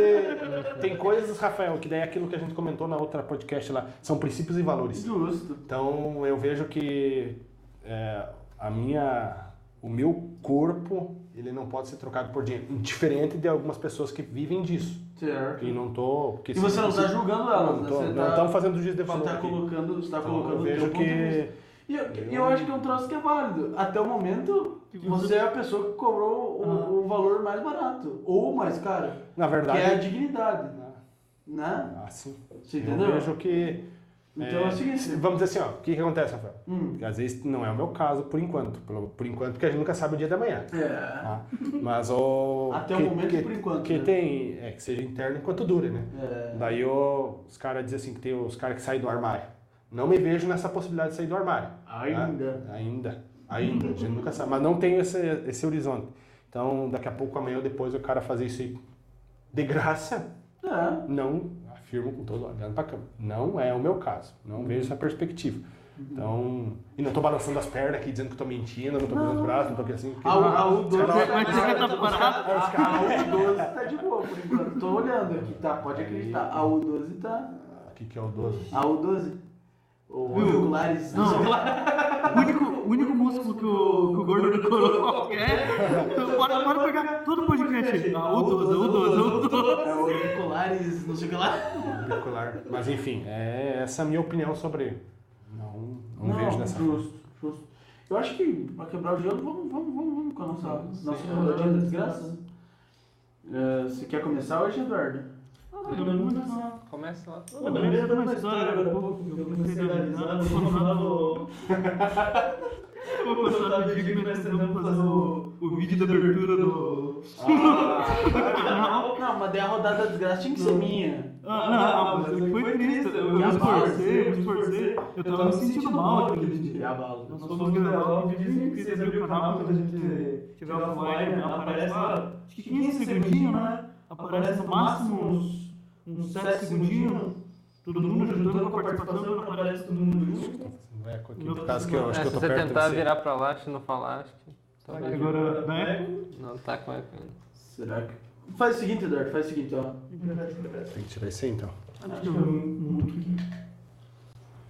[SPEAKER 2] Tem coisas, Rafael, que daí é aquilo que a gente comentou na outra podcast lá. São princípios e valores.
[SPEAKER 3] Justo.
[SPEAKER 2] Então eu vejo que é, a minha, o meu corpo, ele não pode ser trocado por dinheiro. Diferente de algumas pessoas que vivem disso.
[SPEAKER 3] Certo.
[SPEAKER 2] E não tô. porque
[SPEAKER 3] E você não está julgando elas,
[SPEAKER 2] Não
[SPEAKER 3] né?
[SPEAKER 2] tô-
[SPEAKER 3] Você
[SPEAKER 2] não
[SPEAKER 3] tá-
[SPEAKER 2] estamos fazendo juízo de
[SPEAKER 3] Você
[SPEAKER 2] valor.
[SPEAKER 3] está
[SPEAKER 2] aqui.
[SPEAKER 3] colocando, você tá
[SPEAKER 2] Então,
[SPEAKER 3] colocando
[SPEAKER 2] eu
[SPEAKER 3] o
[SPEAKER 2] vejo que.
[SPEAKER 3] E eu, e eu acho que é um troço que é válido. Até o momento, você é a pessoa que cobrou o, o valor mais barato. Ou mais caro.
[SPEAKER 2] Na
[SPEAKER 3] Que
[SPEAKER 2] verdade.
[SPEAKER 3] é a dignidade. Né?
[SPEAKER 2] Ah, sim.
[SPEAKER 3] Você
[SPEAKER 2] Eu
[SPEAKER 3] entendeu?
[SPEAKER 2] vejo que.
[SPEAKER 3] Então é o seguinte.
[SPEAKER 2] se- Vamos dizer assim, ó, o que, que acontece, Rafael?
[SPEAKER 3] Hum.
[SPEAKER 2] Às vezes não é o meu caso por enquanto. Pelo- Por enquanto, porque a gente nunca sabe o dia da manhã.
[SPEAKER 3] É.
[SPEAKER 2] tá? Mas o.
[SPEAKER 3] Até o
[SPEAKER 2] que-
[SPEAKER 3] momento,
[SPEAKER 2] que,
[SPEAKER 3] por enquanto,
[SPEAKER 2] Que
[SPEAKER 3] né?
[SPEAKER 2] tem. É, que seja interno enquanto dure, né?
[SPEAKER 3] É.
[SPEAKER 2] Daí o- os caras dizem assim que tem os caras que saem do armário. Não me vejo nessa possibilidade de sair do armário. tá?
[SPEAKER 3] Ainda.
[SPEAKER 2] Ainda. A gente nunca sabe. Mas não tenho esse, esse horizonte. Então, daqui a pouco, amanhã ou depois, o cara fazer isso aí de graça,
[SPEAKER 3] É.
[SPEAKER 2] não, afirmo com todo olhando pra câmera, não é o meu caso. Não vejo essa perspectiva. Então, e não tô balançando as pernas aqui dizendo que tô mentindo, não tô cruzando os braços, não tô aqui assim. porque-
[SPEAKER 3] A, U- a U12
[SPEAKER 1] Mas- mas você tá parado?
[SPEAKER 3] A U12 tá de boa por enquanto. Tô olhando aqui, tá? Pode acreditar. A U12 tá.
[SPEAKER 2] O que, que é o 12?
[SPEAKER 3] A U12. O auriculares.
[SPEAKER 1] Não, o único, o único músculo que o, que o gordo decorou é. Bora, bora pegar todo o podcast. Ah, o 12, o 12, o 12.
[SPEAKER 3] É, auriculares, não sei o que lá.
[SPEAKER 2] Auricular. Mas enfim, é essa a minha opinião sobre. Não, não, vejo dessa forma.
[SPEAKER 3] justo, justo. Eu acho que pra quebrar o gelo, vamos, vamos, vamos, vamos com a nossa, nossa rodadinha da desgraça. É, você quer começar hoje, Eduardo?
[SPEAKER 4] Começa lá.
[SPEAKER 1] Eu lembrei de uma história agora há pouco, que eu comecei a quando eu tava no... Quando eu tava aqui, que nós tentamos fazer o, o vídeo de abertura do...
[SPEAKER 3] Não, mas daí a rodada da desgraça tinha que ser minha.
[SPEAKER 1] Ah, não, mas foi triste, eu me esforcei, eu me esforcei, eu tava me sentindo mal aquele dia.
[SPEAKER 3] E a bala.
[SPEAKER 1] Nós fomos gravar um videozinho que vocês abriram o canal quando a gente tiver offline, né? aparece lá, acho que 15 segundinhos, né? Aparece no máximo uns, uns 7 segundinhos, todo mundo juntando com a participação, aparece todo mundo junto.
[SPEAKER 2] Não é aqui, por causa que eu acho
[SPEAKER 4] É,
[SPEAKER 2] que eu
[SPEAKER 4] se
[SPEAKER 2] tô
[SPEAKER 4] você
[SPEAKER 2] perto de
[SPEAKER 4] tentar
[SPEAKER 2] você.
[SPEAKER 4] virar pra lá, acho que não falar, acho que. talvez-
[SPEAKER 1] Agora, né?
[SPEAKER 4] Não tá com eco ainda.
[SPEAKER 3] Será que. Faz o seguinte, Eduardo, faz o seguinte, ó.
[SPEAKER 2] Tem que tirar isso aí então.
[SPEAKER 1] Acho que eu muto aqui.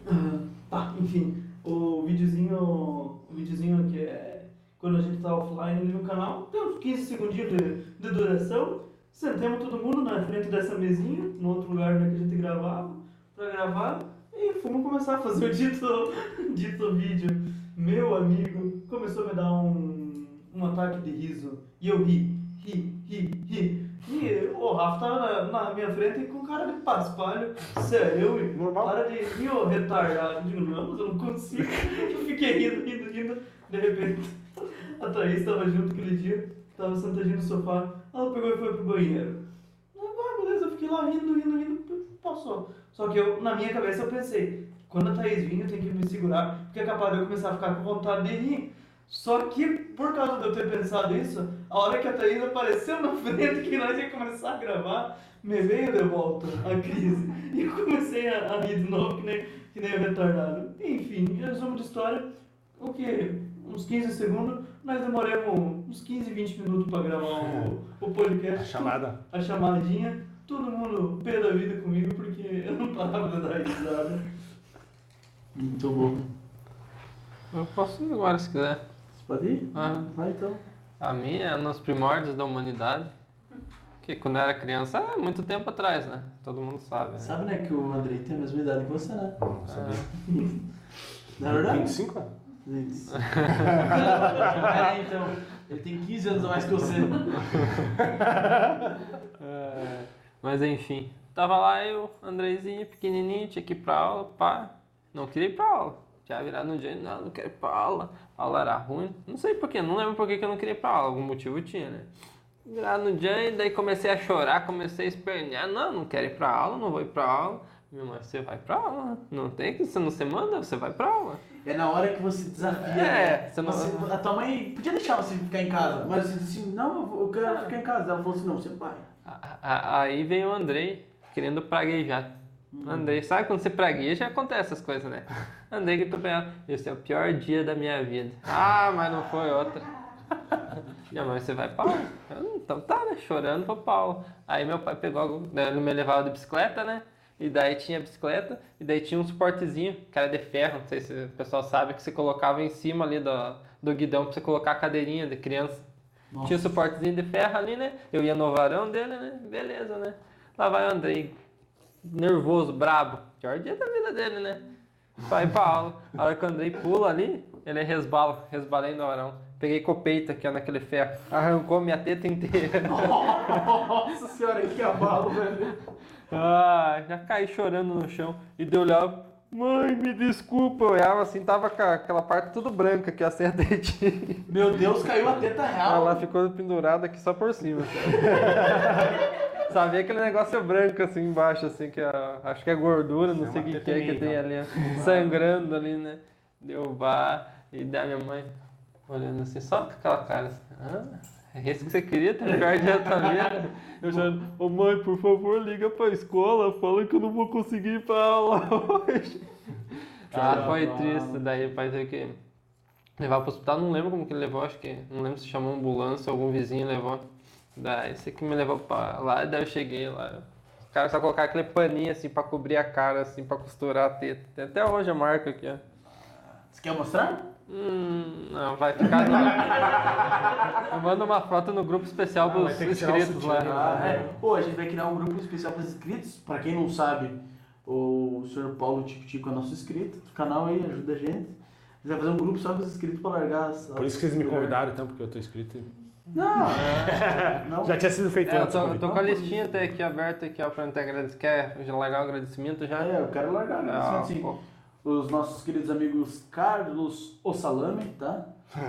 [SPEAKER 1] Ah, Tá, enfim, o videozinho, o videozinho que é quando a gente tá offline ali no canal, tem uns 15 segundinhos de, de duração. Sentamos todo mundo na frente dessa mesinha, no outro lugar né, que a gente gravava, pra gravar, e fomos começar a fazer o dito, dito vídeo. Meu amigo começou a me dar um, um ataque de riso. E eu ri, ri, ri, ri. E o Rafa tava na, na minha frente com cara de paspalho. Sério, eu
[SPEAKER 2] Normal.
[SPEAKER 1] para de rir, ô retardado. Eu digo, não, mas eu não consigo. Eu fiquei rindo, rindo, rindo. De repente, a Thaís tava junto aquele dia, tava sentadinha no sofá. Ela pegou e foi pro banheiro. Ah, beleza, eu fiquei lá rindo, rindo, rindo. Passou. Só que eu, na minha cabeça, eu pensei, quando a Thaís vir, eu tenho que me segurar, porque é capaz de eu começar a ficar com vontade de rir. Só que, por causa de eu ter pensado isso, a hora que a Thaís apareceu na frente, que nós ia começar a gravar, me veio de volta a crise. E eu comecei a, a rir de novo, que nem, que nem retardado. Enfim, resumo de história, o que? Uns 15 segundos, nós demoramos uns 15, 20 minutos para gravar o, o podcast.
[SPEAKER 2] A chamada.
[SPEAKER 1] A chamadinha, todo mundo pé da vida comigo, porque eu não parava de dar risada.
[SPEAKER 3] Muito bom.
[SPEAKER 4] Eu posso ir agora se quiser.
[SPEAKER 3] Você pode ir?
[SPEAKER 4] Ah,
[SPEAKER 3] Vai então.
[SPEAKER 4] a minha é nos primórdios da humanidade. Que quando eu era criança, é muito tempo atrás, né? Todo mundo sabe. Né?
[SPEAKER 3] Sabe, né, que o Andrei tem a mesma idade que você, né?
[SPEAKER 2] Não sabia.
[SPEAKER 3] Na verdade?
[SPEAKER 2] 25 anos?
[SPEAKER 3] É, então. Ele tem 15 anos a mais que você.
[SPEAKER 4] É, Mas enfim, tava lá eu, Andrezinho, pequenininho, tinha que ir pra aula, pá. Não queria ir pra aula. Tinha virado no dia, não, não quero ir pra aula. A aula era ruim. Não sei porquê, não lembro porquê que eu não queria ir pra aula. Algum motivo tinha, né? Virado no dia, e daí comecei a chorar, comecei a espernear. Não, não quero ir pra aula, não vou ir pra aula. Minha mãe, você vai pra aula. Não tem que, se não você manda, você vai pra aula.
[SPEAKER 3] É na hora que você desafia.
[SPEAKER 4] É, você não-
[SPEAKER 3] Você- a tua mãe podia deixar você ficar em casa, mas você disse assim, não, eu quero ficar em casa. Ela falou assim, não, você vai.
[SPEAKER 4] Aí veio o Andrei querendo praguejar. Andrei, sabe quando você pragueja, acontece essas coisas, né? Andrei que tô pensando, esse é o pior dia da minha vida. Ah, mas não foi outra. Minha mãe, você vai pra aula? "Hum, Então tá, né? Chorando pra aula. Aí meu pai pegou, né, ele me levava de bicicleta, né? E daí tinha bicicleta, e daí tinha um suportezinho, que era de ferro, não sei se o pessoal sabe, que você colocava em cima ali do, do guidão pra você colocar a cadeirinha de criança. Tinha o suportezinho de ferro ali, né? Eu ia no varão dele, né? Beleza, né? Lá vai o Andrei, nervoso, brabo. Pior dia da vida dele, né? Vai pra aula. A hora que o Andrei pula ali, ele resbala. Resbalei no varão. Peguei peito aqui, ó, naquele ferro. Arrancou minha teta inteira.
[SPEAKER 3] Nossa senhora, que abalo, velho.
[SPEAKER 4] Ah, já caí chorando no chão. E deu olhava, mãe, me desculpa. Eu olhava assim, tava com aquela parte tudo branca que a dentinho.
[SPEAKER 3] Meu Deus, caiu a teta real.
[SPEAKER 4] Ela ficou pendurada aqui só por cima. Sabia aquele negócio branco assim embaixo, assim, que é, acho que é gordura, não
[SPEAKER 2] É
[SPEAKER 4] sei o que, que é que tem ali, ó, sangrando ali, né? Deu vá e da minha mãe olhando assim, só com aquela cara assim, ah, esse que você queria dia da tua vida? Eu chorando, ô mãe, por favor, liga pra escola, fala que eu não vou conseguir ir pra aula hoje. Ah, foi triste, daí o pai teve que levar pro hospital, não lembro como que ele levou, acho que, não lembro se chamou ambulância ou algum vizinho levou. Daí esse que me levou pra lá, daí eu cheguei lá. Os caras só colocaram aquele paninho assim pra cobrir a cara, assim, pra costurar a teta. Tem até hoje a marca aqui, ó.
[SPEAKER 3] Você quer mostrar?
[SPEAKER 4] Hum, não, vai ficar no... Eu mando uma foto no grupo especial
[SPEAKER 2] Ah, vai
[SPEAKER 4] pros
[SPEAKER 2] ter que tirar o
[SPEAKER 4] inscritos lá.
[SPEAKER 3] Ah, é. Pô, a gente vai criar um grupo especial para os inscritos. Para quem não sabe, o senhor Paulo Tico Tico é nosso inscrito do canal aí, ajuda a gente. A gente vai fazer um grupo só com os inscritos para largar as.
[SPEAKER 2] Por isso que vocês me convidaram, então, porque eu tô inscrito.
[SPEAKER 3] Não, não.
[SPEAKER 2] Já tinha sido feito
[SPEAKER 4] É, eu
[SPEAKER 2] antes.
[SPEAKER 4] tô,
[SPEAKER 2] o
[SPEAKER 4] eu tô com a listinha até aqui aberta aqui, ó, pra não ter agradecimento. Quer já largar o agradecimento já?
[SPEAKER 3] É, eu quero largar, né?
[SPEAKER 4] Ah,
[SPEAKER 3] assim,
[SPEAKER 4] pô.
[SPEAKER 3] Os nossos queridos amigos Carlos Ossalame, tá?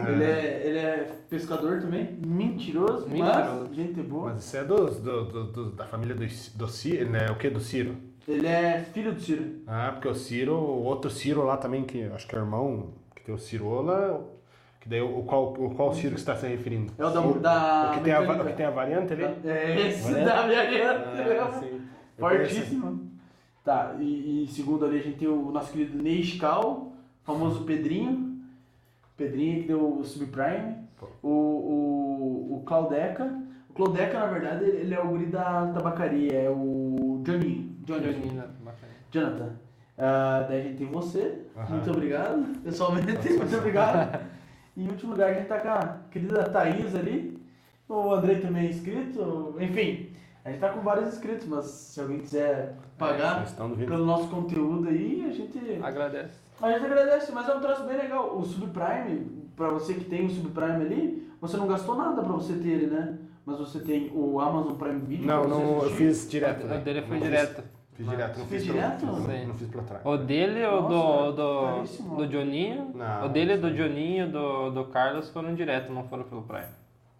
[SPEAKER 3] Ele é, ele é pescador também, mentiroso,
[SPEAKER 4] Mentiroso.
[SPEAKER 3] mas gente boa.
[SPEAKER 2] Mas isso é dos, do, do- do- da família do, do Ciro, né? O que do Ciro?
[SPEAKER 3] Ele é filho do Ciro.
[SPEAKER 2] Ah, porque o Ciro, o outro Ciro lá também, que acho que é irmão, que tem o Cirola, que daí o, qual, o qual Ciro que você está se referindo?
[SPEAKER 3] É o da- da
[SPEAKER 2] o que tem a, o que tem a variante ali?
[SPEAKER 3] É esse
[SPEAKER 2] Variante?
[SPEAKER 3] da minha
[SPEAKER 2] Ah, sim.
[SPEAKER 3] Fortíssimo. Tá, e, e segundo ali a gente tem o nosso querido Neiscal, famoso Pedrinho. Pedrinho que deu o Subprime. O, o, o Claudeca. O Claudeca, na verdade, ele é o guri da tabacaria, é o Johnny. Johnny.
[SPEAKER 4] Johnny, bacana.
[SPEAKER 3] Jonathan. Ah, daí a gente tem você.
[SPEAKER 2] Aham.
[SPEAKER 3] Muito obrigado. Pessoalmente, muito obrigado. E em último lugar, a gente tá com a querida Thaís ali. O Andrei também é inscrito. Enfim, a gente tá com vários inscritos, mas se alguém quiser pagar
[SPEAKER 2] vindo.
[SPEAKER 3] pelo nosso conteúdo aí, a gente.
[SPEAKER 4] Agradece.
[SPEAKER 3] A gente agradece, mas é um troço bem legal. O Subprime, pra você que tem o Subprime ali, você não gastou nada pra você ter ele, né? Mas você tem o Amazon Prime Video.
[SPEAKER 2] Não,
[SPEAKER 3] pra você
[SPEAKER 2] não, eu fiz direto.
[SPEAKER 4] O
[SPEAKER 2] né?
[SPEAKER 4] dele foi direto.
[SPEAKER 2] Fiz direto, não fiz
[SPEAKER 3] direto?
[SPEAKER 2] Não fiz pelo trás.
[SPEAKER 4] O dele ou
[SPEAKER 3] Nossa,
[SPEAKER 4] do,
[SPEAKER 3] caríssimo.
[SPEAKER 4] do, do Johninho?
[SPEAKER 2] Não,
[SPEAKER 4] o dele e do. Johninho e do, do Carlos foram direto, não foram pelo Prime.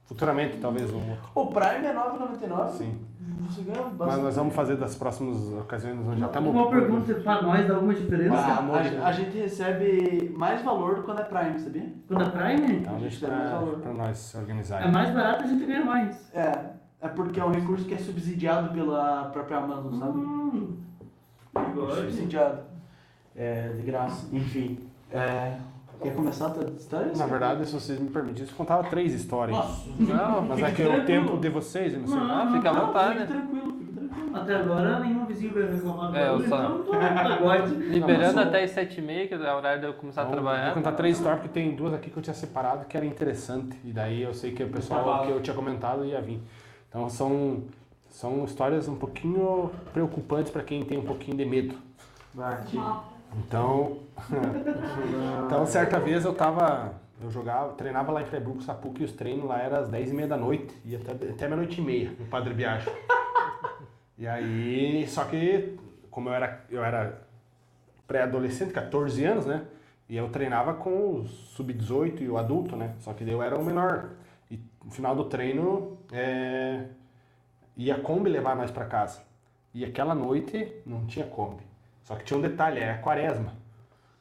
[SPEAKER 2] Futuramente, talvez, um outro.
[SPEAKER 3] O Prime é 9,99.
[SPEAKER 2] Sim.
[SPEAKER 3] Você ganha
[SPEAKER 2] Mas
[SPEAKER 3] bastante.
[SPEAKER 2] nós vamos fazer das próximas ocasiões onde já estamos.
[SPEAKER 1] Uma pergunta pra nós dá alguma diferença?
[SPEAKER 3] Ah, a,
[SPEAKER 2] de Deus.
[SPEAKER 3] a gente recebe mais valor quando é Prime, sabia?
[SPEAKER 1] Quando é Prime,
[SPEAKER 2] Então deixa pra, pra nós se organizar.
[SPEAKER 1] é mais barato a gente ganha mais.
[SPEAKER 3] É, é porque é um recurso que é subsidiado pela própria Amazon, sabe?
[SPEAKER 1] Hum,
[SPEAKER 3] Subsidiado. É, de graça. Enfim. É, quer começar a tua história?
[SPEAKER 2] Na verdade, se vocês me permitirem, eu contava três histórias.
[SPEAKER 3] Nossa,
[SPEAKER 4] Não,
[SPEAKER 2] Mas é que é o tempo de vocês, eu não sei.
[SPEAKER 1] Não,
[SPEAKER 4] Ah, fica à
[SPEAKER 3] não,
[SPEAKER 4] vontade,
[SPEAKER 3] fique
[SPEAKER 4] né?
[SPEAKER 3] tranquilo, fique tranquilo.
[SPEAKER 1] Até agora nenhum vizinho veio reclamar
[SPEAKER 4] É, eu só-
[SPEAKER 1] então tô pagode.
[SPEAKER 4] Liberando
[SPEAKER 2] Não, mas
[SPEAKER 4] até as 7h30, que é o horário de eu começar a
[SPEAKER 2] Então,
[SPEAKER 4] trabalhar.
[SPEAKER 2] Vou contar três histórias, porque tem duas aqui que eu tinha separado que era interessante. E daí eu sei que o pessoal que eu tinha comentado ia vir. Então são, são histórias um pouquinho preocupantes para quem tem um pouquinho de medo.
[SPEAKER 3] Vai.
[SPEAKER 2] Então, então certa vez eu tava, eu jogava, treinava lá em Freiburg, Sapuca, e os treinos lá eram às 10 e meia da noite, e até, até meia-noite e meia, no Padre Biagio. E aí, só que, como eu era, eu era pré-adolescente, 14 anos, né, e eu treinava com o sub-18 e o adulto, né, só que daí eu era o menor. E no final do treino, é, ia a Kombi levar nós pra casa. E aquela noite não tinha Kombi. Só que tinha um detalhe, é a quaresma.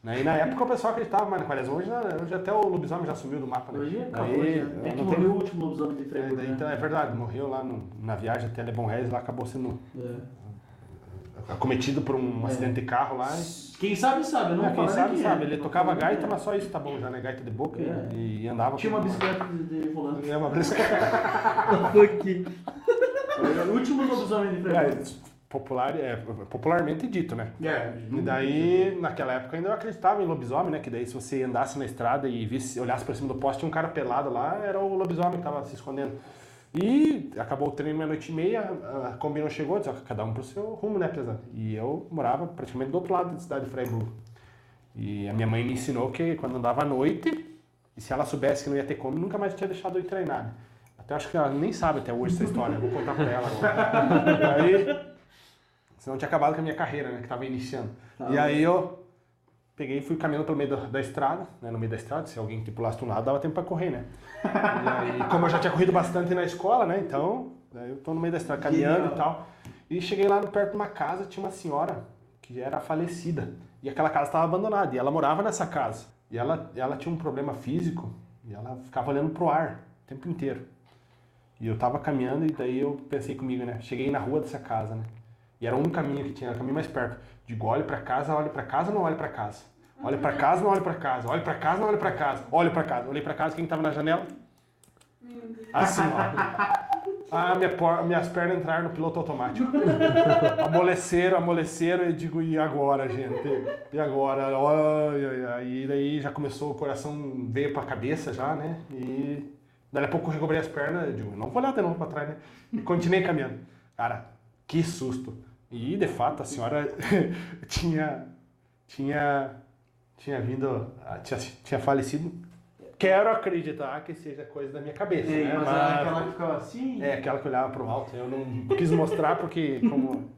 [SPEAKER 2] Né? E na época o pessoal acreditava mais na quaresma. Hoje, né, hoje até o lobisomem já sumiu do mapa. Né?
[SPEAKER 3] Hoje acabou,
[SPEAKER 2] Daí,
[SPEAKER 3] já. É que morreu
[SPEAKER 2] tem-
[SPEAKER 3] o último lobisomem de
[SPEAKER 2] É,
[SPEAKER 3] Freiburg,
[SPEAKER 2] daí,
[SPEAKER 3] né?
[SPEAKER 2] então é verdade, morreu lá no- na viagem até Le Bon Reis, lá acabou sendo
[SPEAKER 3] É.
[SPEAKER 2] acometido por um
[SPEAKER 3] É.
[SPEAKER 2] acidente de carro lá. e-
[SPEAKER 3] Quem sabe, sabe. Não
[SPEAKER 2] É, quem sabe, sabe.
[SPEAKER 3] é.
[SPEAKER 2] Ele
[SPEAKER 3] Não
[SPEAKER 2] tocava gaita,
[SPEAKER 3] é.
[SPEAKER 2] mas só isso tá bom já, né? Gaita de boca e-
[SPEAKER 3] É.
[SPEAKER 2] e, andava
[SPEAKER 3] Tinha uma bicicleta de, de volante.
[SPEAKER 2] É, uma bicicleta.
[SPEAKER 3] O último lobisomem de Freiburg.
[SPEAKER 2] Popular, é, popularmente dito, né?
[SPEAKER 3] É.
[SPEAKER 2] E daí, naquela época, ainda eu acreditava em lobisomem, né? Que daí, se você andasse na estrada e visse, olhasse pra cima do poste, tinha um cara pelado lá, era o lobisomem que tava se escondendo. E acabou o treino meia-noite e meia, a Kombi não chegou, disse, ó, cada um pro seu rumo, né, pesado? E eu morava praticamente do outro lado da cidade de Freiburg. E a minha mãe me ensinou que quando andava à noite, e se ela soubesse que não ia ter Kombi, nunca mais tinha deixado eu treinar. né? Até acho que ela nem sabe até hoje essa história, eu vou contar pra ela agora. Aí, senão tinha acabado com a minha carreira, né, que tava iniciando.
[SPEAKER 3] Tá.
[SPEAKER 2] E aí eu peguei e fui caminhando pelo meio da, da estrada, né, no meio da estrada, se alguém que pulasse um lado, dava tempo pra correr, né? E aí, como eu já tinha corrido bastante na escola, né, então, aí eu tô no meio da estrada caminhando e tal. E cheguei lá perto de uma casa, tinha uma senhora que era falecida. E aquela casa estava abandonada, e ela morava nessa casa. E ela, ela tinha um problema físico, e ela ficava olhando pro ar o tempo inteiro. E eu tava caminhando e daí eu pensei comigo, né? Cheguei na rua dessa casa, né? E era um caminho que tinha, o caminho mais perto. Digo, olhe pra casa, olhe pra casa, não olhe pra casa. Olhe pra casa, não olhe pra casa. Olhe pra casa, não olhe pra casa. Olhe pra casa. Olhei pra casa, quem tava na janela? A senhora. Ah, minha por- minhas pernas entraram no piloto automático. amoleceram, amoleceram, e digo, e agora, gente? E agora? E daí já começou, o coração veio pra cabeça já, né? E daí a pouco eu recobrei as pernas, digo, não vou olhar de novo pra trás, né? E continuei caminhando. Cara, que susto. E de fato a senhora tinha, tinha, tinha vindo, ah, tinha, tinha falecido. Quero acreditar que seja coisa da minha cabeça, né?
[SPEAKER 3] mas
[SPEAKER 2] Mas-
[SPEAKER 3] aquela que ficava assim.
[SPEAKER 2] é, aquela que olhava pro alto. Eu não quis mostrar porque, como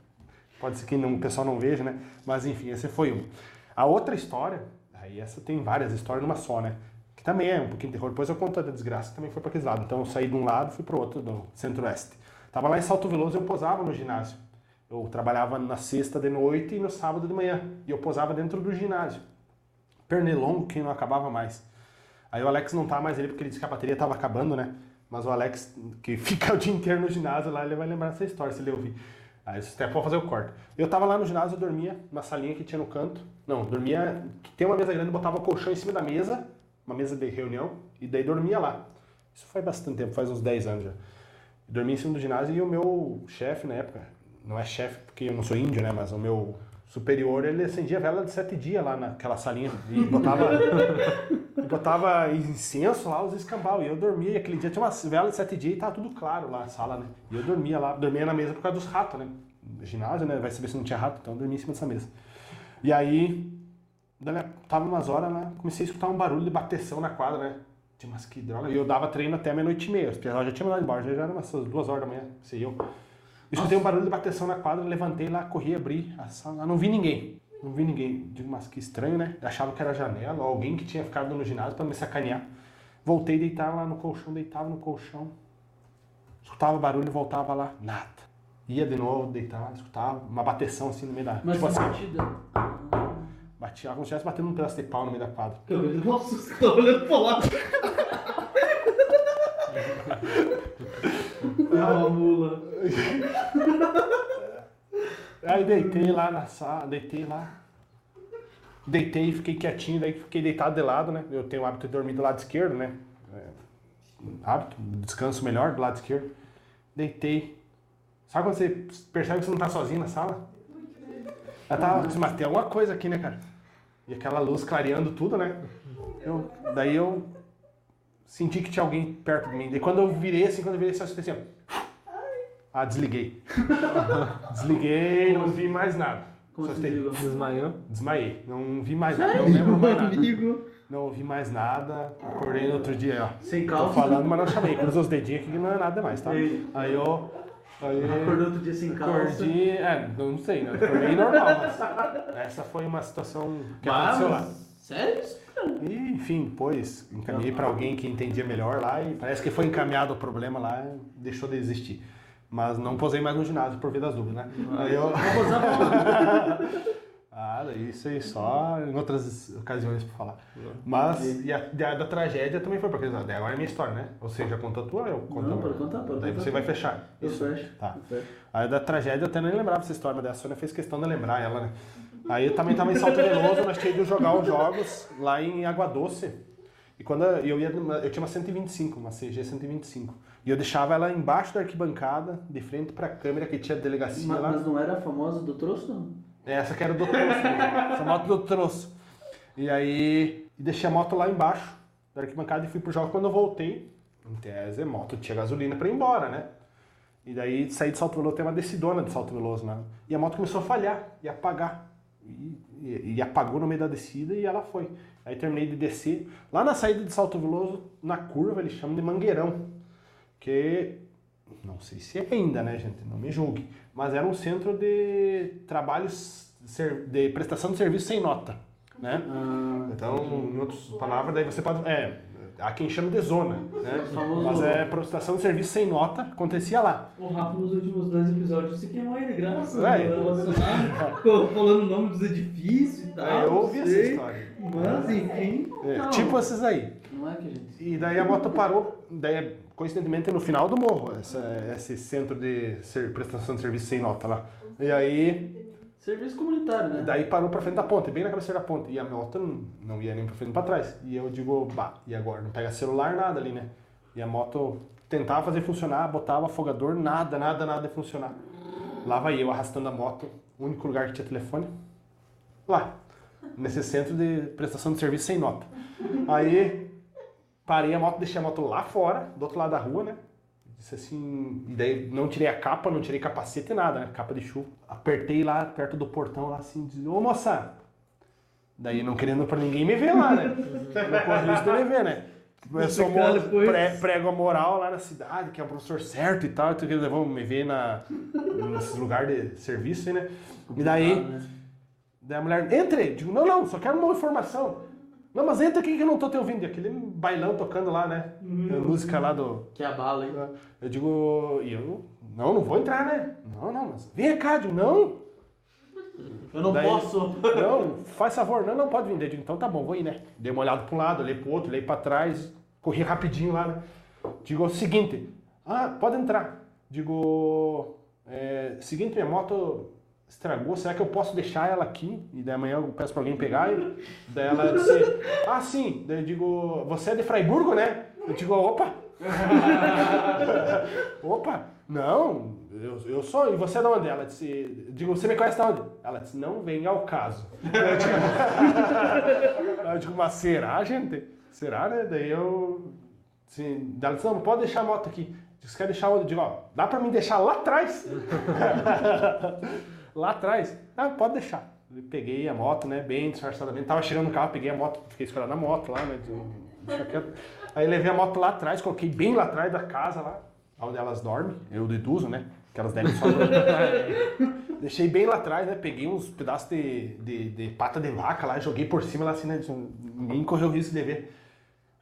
[SPEAKER 2] pode ser que não, o pessoal não veja, né? Mas enfim, esse foi um. A outra história, aí essa tem várias histórias numa só, né? Que também é um pouquinho de terror. Depois eu conto a da desgraça também foi para aquele lado. Então eu saí de um lado fui pro outro, do centro-oeste. Tava lá em Salto Veloso eu posava no ginásio. Eu trabalhava na sexta de noite e no sábado de manhã. E eu posava dentro do ginásio. Pernilongo que não acabava mais. Aí o Alex não tá mais ali porque ele disse que a bateria tava acabando, né? Mas o Alex, que fica o dia inteiro no ginásio lá, ele vai lembrar dessa história se ele ouvir. Aí isso até pode fazer o corte. Eu tava lá no ginásio, eu dormia na salinha que tinha no canto. Não, dormia. Tem uma mesa grande, botava o colchão em cima da mesa, uma mesa de reunião, e daí dormia lá. Isso faz bastante tempo, faz uns 10 anos já. Dormia em cima do ginásio e o meu chefe na época, não é chefe porque eu não sou índio, né? Mas o meu superior, ele acendia vela de sete dias lá naquela salinha e botava, e botava incenso lá, os escambau. E eu dormia, e aquele dia tinha uma vela de sete dias e tava tudo claro lá na sala, né? E eu dormia lá, dormia na mesa por causa dos ratos, né? Ginásio, né? Vai saber se não tinha rato, então eu dormia em cima dessa mesa. E aí, tava umas horas lá, comecei a escutar um barulho de bateção na quadra, né? Tinha umas que droga. E eu dava treino até meia-noite e meia. Os já tinham mandado embora, já eram umas duas horas da manhã, sei eu. Escutei um barulho de bateção na quadra, levantei lá, corri, abri a sala, não vi ninguém. Não vi ninguém. Digo, mas que estranho, né? Eu achava que era janela, ou alguém que tinha ficado no ginásio pra me sacanear. Voltei deitar lá no colchão, deitava no colchão. Escutava barulho, voltava lá, nada. Ia de novo, deitava, escutava uma bateção assim no meio da.
[SPEAKER 3] Mas
[SPEAKER 2] tipo assim,
[SPEAKER 3] batida.
[SPEAKER 2] batia como se estivesse batendo um pedaço de pau no meio da quadra.
[SPEAKER 3] Eu um susto, tava olhando pra lá. É uma mula.
[SPEAKER 2] Aí deitei lá na sala, deitei lá. Deitei e fiquei quietinho, daí fiquei deitado de lado, né? Eu tenho o hábito de dormir do lado esquerdo, né? É, hábito, descanso melhor do lado esquerdo. Deitei. Sabe quando você percebe que você não tá sozinho na sala? Eu tava, disse, mas tem alguma coisa aqui, né, cara? E aquela luz clareando tudo, né? Eu, daí eu senti que tinha alguém perto de mim. Daí quando eu virei assim, quando eu virei eu senti assim, ó. Ah, desliguei. desliguei, não vi mais nada.
[SPEAKER 3] Como
[SPEAKER 2] Só
[SPEAKER 3] você
[SPEAKER 2] tem-
[SPEAKER 3] desligou?
[SPEAKER 4] Desmaiou?
[SPEAKER 2] Desmaiei. Não vi mais nada. Não lembro mais nada.
[SPEAKER 3] Amigo.
[SPEAKER 2] Não ouvi mais nada. Acordei no outro dia, ó.
[SPEAKER 3] Sem
[SPEAKER 2] Tô
[SPEAKER 3] calça.
[SPEAKER 2] falando, mas não chamei. Cruza os dedinhos aqui que não é nada mais, tá?
[SPEAKER 3] Ei.
[SPEAKER 2] Aí eu. Aí
[SPEAKER 3] Acordou outro dia sem calça.
[SPEAKER 2] Acordei. É, não sei, né? Acordei normal, mas. Essa foi uma situação que
[SPEAKER 3] Ah,
[SPEAKER 2] aconteceu lá.
[SPEAKER 3] Sério?
[SPEAKER 2] E, enfim, depois encaminhei pra alguém que entendia melhor lá e parece que foi encaminhado o problema lá e deixou de existir. Mas não posei mais no ginásio por via das dúvidas, né? Aí eu. Ah, isso aí só em outras ocasiões pra falar. Mas, e a, da, da tragédia também foi, porque daí agora é minha história, né? Ou seja, conta a tua, eu conto
[SPEAKER 3] Não, pode contar, pode
[SPEAKER 2] Daí você vai fechar.
[SPEAKER 3] Eu
[SPEAKER 2] Isso.
[SPEAKER 3] fecho.
[SPEAKER 2] Tá.
[SPEAKER 3] eu fecho.
[SPEAKER 2] Aí da tragédia eu até nem lembrava essa história, mas daí a Sônia fez questão de lembrar ela, né? Aí eu também tava em Salto Veloso, nós tínhamos ido jogar os jogos lá em Água Doce. E quando eu ia, eu tinha uma 125, uma CG 125. E eu deixava ela embaixo da arquibancada, de frente pra câmera que tinha delegacia
[SPEAKER 3] Ma-
[SPEAKER 2] lá.
[SPEAKER 3] Mas não era a famosa do troço, não?
[SPEAKER 2] Essa que era do troço, né? essa moto do troço. E aí, deixei a moto lá embaixo da arquibancada e fui pro jogo. Quando eu voltei, em tese, a moto tinha gasolina pra ir embora, né? E daí saí de Salto Veloso, tem uma descidona de Salto Veloso, né? E a moto começou a falhar e apagar. E, e- apagou no meio da descida e ela foi. Aí terminei de descer. Lá na saída de Salto Veloso, na curva, eles chamam de Mangueirão. Que não sei se é ainda, né, gente? Não me julgue. Mas era um centro de trabalhos de prestação de serviço sem nota, né?
[SPEAKER 3] Ah,
[SPEAKER 2] Então, em outras palavras, daí você pode. É, há quem chama de zona, né? Mas é prestação de serviço sem nota, acontecia lá.
[SPEAKER 1] O Rafa nos últimos dois episódios se queimou ele, graças
[SPEAKER 2] É.
[SPEAKER 1] relacionado, ficou falando o nome dos edifícios e tal.
[SPEAKER 2] É, eu ouvi essa história.
[SPEAKER 1] Mas, enfim.
[SPEAKER 2] É,
[SPEAKER 3] Não.
[SPEAKER 2] tipo esses aí.
[SPEAKER 3] não é que a gente.
[SPEAKER 2] E daí a moto parou, daí, coincidentemente, no final do morro, essa- esse centro de ser- prestação de serviço sem nota lá. E aí,
[SPEAKER 3] Serviço comunitário, né?
[SPEAKER 2] daí parou pra frente da ponte, bem na cabeceira da ponte. E a moto não, ia nem pra frente nem pra trás. E eu digo, bah, e agora? Não pega celular, nada ali, né? E a moto tentava fazer funcionar, botava afogador, nada, nada, nada de funcionar. Lá vai eu arrastando a moto, único lugar que tinha telefone, lá, nesse centro de prestação de serviço sem nota. Aí parei a moto, deixei a moto lá fora, do outro lado da rua, né? Disse assim, e daí não tirei a capa, não tirei capacete, nada, né? Capa de chuva. Apertei lá perto do portão, lá assim, disse, ô moça! Daí não querendo pra ninguém me ver lá, né? Não corre risco de me ver, né?
[SPEAKER 1] Depois-
[SPEAKER 2] pré- prego a moral lá na cidade, que é o professor certo e tal, então que eles vão me ver na, nesses lugares de serviço aí, né? E daí,
[SPEAKER 3] né?
[SPEAKER 2] daí a mulher, entre! Digo, não, não, só quero uma informação. Não, mas entra aqui que eu não tô te ouvindo. E aquele bailão tocando lá, né? A música lá do.
[SPEAKER 3] Que a bala, hein?
[SPEAKER 2] Eu digo, e eu, não, não vou entrar, né? Não, não, mas vem cá, digo, não,
[SPEAKER 3] Eu não
[SPEAKER 2] Daí-
[SPEAKER 3] posso.
[SPEAKER 2] não, faz favor, não, não pode vir. Eu digo, então tá bom, vou ir, né? Dei uma olhada para um lado, olhei pro outro, olhei para trás, corri rapidinho lá, né? Digo, o seguinte, ah, pode entrar. Digo, é, seguinte, minha moto estragou, será que eu posso deixar ela aqui? E daí amanhã eu peço para alguém pegar. E daí ela disse, ah, sim. Daí eu digo, você é de Fraiburgo, né? Eu digo, opa. opa, não, eu, eu sou. E você é de onde? Ela disse, eu digo, você me conhece de onde? Ela disse, não vem ao caso. Eu digo, eu digo, mas será, gente? Será, né? Daí eu. Assim, ela disse, não, pode deixar a moto aqui. Você quer deixar onde? Eu digo, ó, dá pra mim deixar lá atrás? lá atrás? Ah, pode deixar. Eu peguei a moto, né, bem disfarçadamente. Tava chegando no carro, peguei a moto, fiquei esperando a moto lá, né, de- deixa quieto. Aí levei a moto lá atrás, coloquei bem lá atrás da casa lá, onde elas dormem, eu deduzo, né, que elas devem só. Deixei bem lá atrás, né, peguei uns pedaços de, de, de pata de vaca lá, joguei por cima lá assim, né, ninguém correu risco de ver.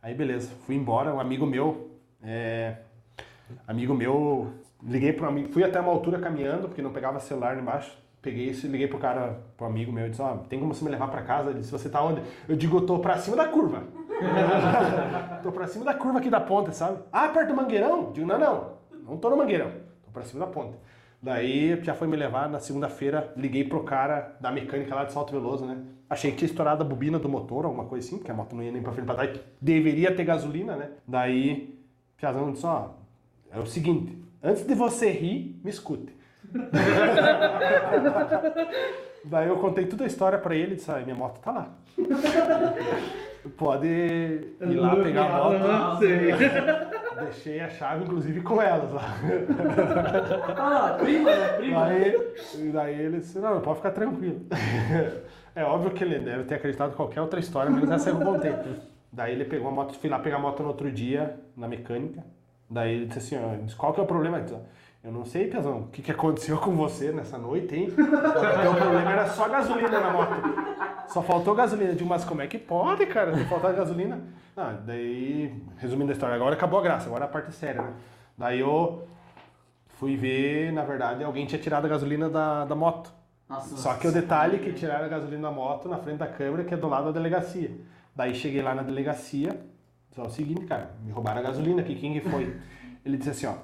[SPEAKER 2] Aí beleza, fui embora, um amigo meu, é, amigo meu, liguei pro amigo, fui até uma altura caminhando, porque não pegava celular embaixo. Peguei isso e liguei pro cara, pro amigo meu, e disse, ó, tem como você me levar pra casa? Ele disse, você tá onde? Eu digo, eu tô pra cima da curva. tô pra cima da curva aqui da ponte, sabe? Ah, perto do Mangueirão? Digo, não, não, não tô no Mangueirão, tô pra cima da ponte. Daí já foi me levar, na segunda-feira liguei pro cara da mecânica lá de Salto Veloso, né? Achei que tinha estourado a bobina do motor, alguma coisa assim, porque a moto não ia nem pra frente pra trás, deveria ter gasolina, né? Daí, Piazão disse, ó, é o seguinte, antes de você rir, me escute. Daí eu contei toda a história pra ele e disse, ah, minha moto tá lá. Pode ir lá pegar a moto.
[SPEAKER 1] Não sei.
[SPEAKER 2] Deixei a chave, inclusive, com elas lá.
[SPEAKER 3] Ah, prima, né? Prima.
[SPEAKER 2] Daí, e daí ele disse, não, pode ficar tranquilo. É óbvio que ele deve ter acreditado em qualquer outra história, mas essa eu contei. Daí ele pegou a moto, fui lá pegar a moto no outro dia, na mecânica. Daí ele disse assim, ó, disse, qual que é o problema? Eu disse, Eu não sei, Piazão, o que, que aconteceu com você nessa noite, hein? Porque o problema era só gasolina na moto. Só faltou gasolina. Digo, mas como é que pode, cara? Não faltar gasolina? Ah, daí, resumindo a história, agora acabou a graça, agora a parte séria, né? Daí eu fui ver, na verdade, alguém tinha tirado a gasolina da, da moto.
[SPEAKER 3] Nossa,
[SPEAKER 2] Só que o detalhe é que tiraram a gasolina da moto na frente da câmera, que é do lado da delegacia. Daí cheguei lá na delegacia, só o seguinte, cara, me roubaram a gasolina aqui, quem que foi? Ele disse assim, ó,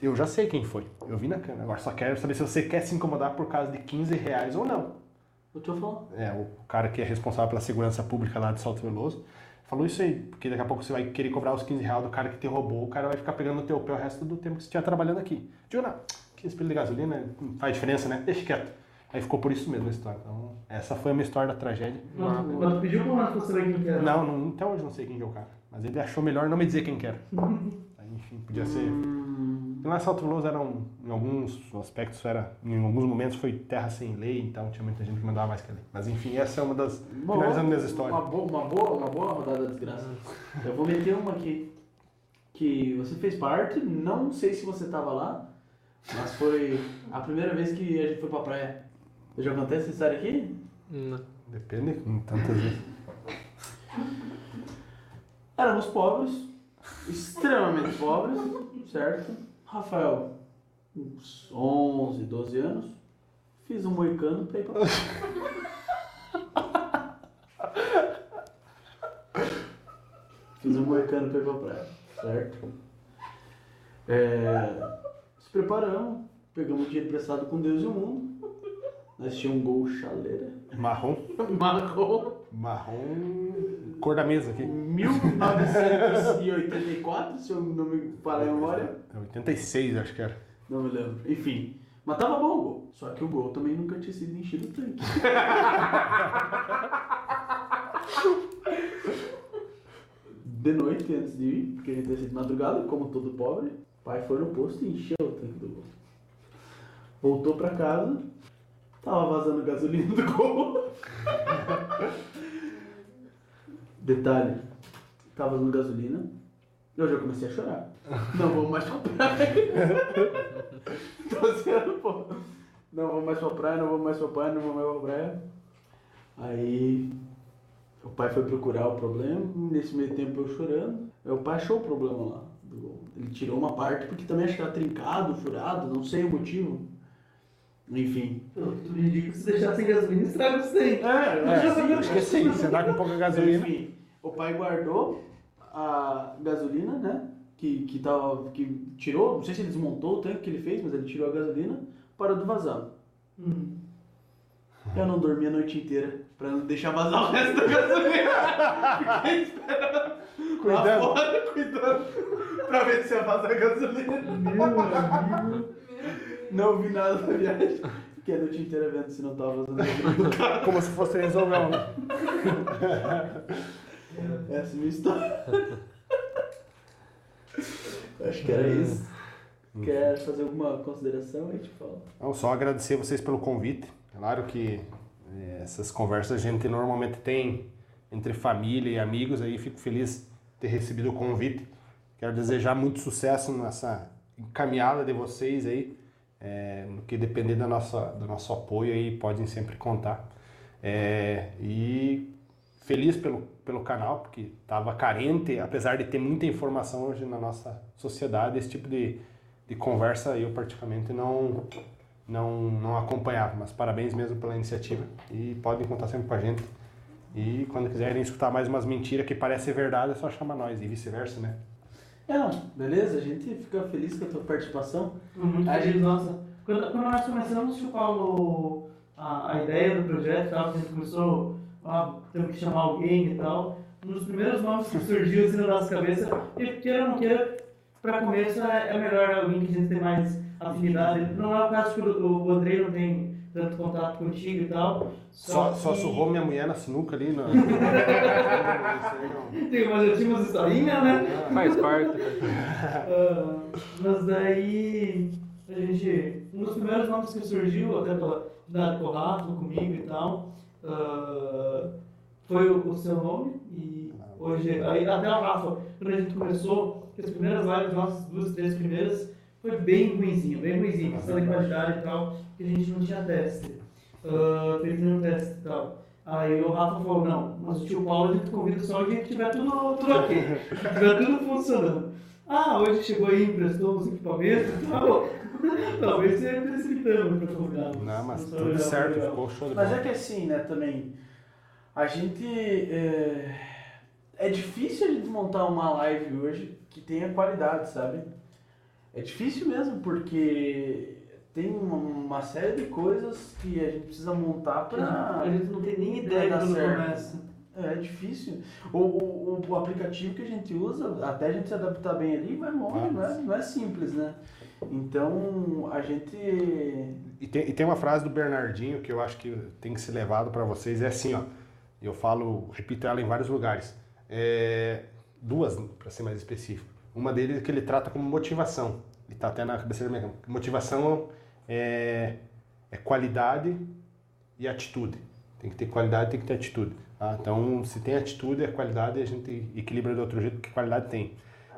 [SPEAKER 2] eu já sei quem foi, eu vi na câmera, agora só quero saber se você quer se incomodar por causa de 15 reais ou não.
[SPEAKER 3] Eu tô falando.
[SPEAKER 2] É, o cara que é responsável pela segurança pública lá de Salto Veloso, falou isso aí, porque daqui a pouco você vai querer cobrar os 15 reais do cara que te roubou, o cara vai ficar pegando no teu pé o resto do tempo que você estiver trabalhando aqui. Digo, não, 15 pila de gasolina não faz diferença, né? Deixa quieto. Aí ficou por isso mesmo a história. Então, essa foi a minha história da tragédia.
[SPEAKER 1] Quando quando pediu pra saber quem que era.
[SPEAKER 2] Não, não, até hoje não sei quem que é o cara. Mas ele achou melhor não me dizer quem que era. Aí, enfim, podia ser.
[SPEAKER 3] Hum,
[SPEAKER 2] Lá Salto Veloso era um, em alguns aspectos era, em alguns momentos foi terra sem lei, então tinha muita gente que mandava mais que a lei. Mas enfim, essa é uma das
[SPEAKER 3] Bom,
[SPEAKER 2] finalizando minhas histórias.
[SPEAKER 3] Uma boa, uma boa, uma boa rodada da desgraça. Eu vou meter uma aqui. Que você fez parte, não sei se você tava lá, mas foi a primeira vez que a gente foi pra praia. Eu já contei essa história aqui?
[SPEAKER 4] Não.
[SPEAKER 2] Depende tantas vezes.
[SPEAKER 3] Éramos pobres, extremamente pobres, certo? Rafael, uns 11, 12 anos, fiz um moicano pra ir pra praia. Fiz um moicano pra ir pra praia, certo? É, se preparamos, pegamos dinheiro emprestado com Deus e o mundo. Nós tínhamos um gol chaleira,
[SPEAKER 2] Marrom.
[SPEAKER 3] marrom,
[SPEAKER 2] Marrom. Cor da mesa aqui.
[SPEAKER 3] 1984, se eu não me falha a memória.
[SPEAKER 2] É 86, acho que era.
[SPEAKER 3] Não me lembro. Enfim. Mas tava bom o gol. Só que o gol também nunca tinha sido enchido o tanque. De noite, antes de ir, porque a gente ia ser de madrugada, como todo pobre, o pai foi no posto e encheu o tanque do gol. Voltou pra casa, tava vazando gasolina do gol. Detalhe, tava vazando gasolina, eu já comecei a chorar. Não vou mais pra praia. Tô sendo, pô. Não vou mais pra praia, não vou mais pra praia, não vou mais pra praia. Aí o pai foi procurar o problema, nesse meio tempo eu chorando. O pai achou o problema lá. Ele tirou uma parte porque também acho que era trincado, furado, não sei o motivo. Enfim.
[SPEAKER 1] Eu indico que se deixar sem gasolina, estraga o tanque.
[SPEAKER 3] É,
[SPEAKER 2] É, acho que sim, você dá com pouca gasolina.
[SPEAKER 3] Enfim, o pai guardou a gasolina, né? Que, que, tava, que tirou, não sei se ele desmontou o tanque que ele fez, mas ele tirou a gasolina, parou de vazar.
[SPEAKER 1] Hum.
[SPEAKER 3] Eu não dormi a noite inteira pra não deixar vazar o resto da gasolina. Fiquei esperando lá
[SPEAKER 2] Cuidando.
[SPEAKER 3] fora, cuidando, pra ver se ia vazar a gasolina.
[SPEAKER 1] Meu amigo.
[SPEAKER 3] Não vi nada da viagem. Fiquei a noite inteira vendo se não tava vazando a gasolina do carro.
[SPEAKER 2] Como se fosse resolver um.
[SPEAKER 3] Essa é a minha história. Acho que era isso. Quer fazer alguma consideração aí, te falo?
[SPEAKER 2] Não, só agradecer vocês pelo convite. Claro que eh, essas conversas a gente normalmente tem entre família e amigos, aí fico feliz de ter recebido o convite. Quero desejar muito sucesso nessa caminhada de vocês aí, no que depender da nossa, do nosso apoio aí, podem sempre contar. Eh, e feliz pelo, pelo canal, porque estava carente, apesar de ter muita informação hoje na nossa sociedade, esse tipo de, de conversa eu praticamente não, não, não acompanhava. Mas parabéns mesmo pela iniciativa e podem contar sempre com a gente. E quando quiserem escutar mais umas mentiras que parecem verdade, é só chamar nós e vice-versa, né?
[SPEAKER 3] É, beleza? A gente fica feliz com a tua participação.
[SPEAKER 1] Muito
[SPEAKER 3] A gente-
[SPEAKER 1] nossa. Quando, quando nós começamos, tipo, Paulo, a, a ideia do projeto a gente começou, ah, temos que chamar alguém e tal, um dos primeiros nomes que surgiu assim na nossa cabeça, e queira ou não queira, pra começo é, é melhor alguém que a gente tem mais afinidade. Não é o caso que o, o Andrei não tem tanto contato contigo e tal.
[SPEAKER 2] Só, só
[SPEAKER 1] que-
[SPEAKER 2] surrou minha mulher na sinuca ali. No...
[SPEAKER 1] Tem, mas eu tinha umas historinhas, né?
[SPEAKER 4] Faz parte.
[SPEAKER 1] Ah, mas daí a gente. Um dos primeiros nomes que surgiu, até pela idade com o Rafa, comigo e tal, ah, foi o, o seu nome. E hoje, aí, até o Rafa, quando a gente começou, as primeiras lives, nossas duas, três primeiras, foi bem ruimzinho, bem ruimzinho, questão de qualidade e tal, que a gente não tinha teste. Uh, fez um teste e tal. Aí o Rafa falou, não, mas o tio Paulo a gente convida só que tiver tudo, tudo ok, tiver tudo funcionando. Ah, hoje chegou aí, emprestou uns equipamentos e tal. Talvez seja precipitando para convidado.
[SPEAKER 2] Não, mas tudo certo,
[SPEAKER 1] eu.
[SPEAKER 2] ficou show de
[SPEAKER 3] Mas
[SPEAKER 2] bola.
[SPEAKER 3] é que assim, né, também, a gente, é, é difícil a gente montar uma live hoje que tenha qualidade, sabe? É difícil mesmo, porque tem uma, uma série de coisas que a gente precisa montar pra...
[SPEAKER 1] A gente não tem nem ideia quando
[SPEAKER 3] certo.
[SPEAKER 1] começa.
[SPEAKER 3] É difícil. O, o, o aplicativo que a gente usa, até a gente se adaptar bem ali, vai longe, não é, não é simples, né? Então, a gente...
[SPEAKER 2] E tem, e tem uma frase do Bernardinho que eu acho que tem que ser levado para vocês, é assim, ó. Eu falo, repito ela em vários lugares. É, duas, para ser mais específico. Uma deles é que ele trata como motivação. Ele tá até na cabeceira da minha. Motivação é, é qualidade e atitude. Tem que ter qualidade, tem que ter atitude. tá? Então, se tem atitude e qualidade, a gente equilibra do outro jeito, porque qualidade tem.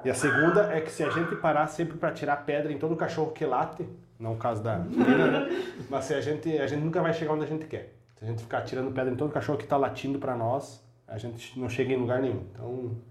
[SPEAKER 2] E a segunda é que se a gente parar sempre para tirar pedra em todo cachorro que late, não o caso da né? Mas se a gente, a gente nunca vai chegar onde a gente quer. Se a gente ficar tirando pedra em todo cachorro que está latindo para nós, a gente não chega em lugar nenhum. Então, é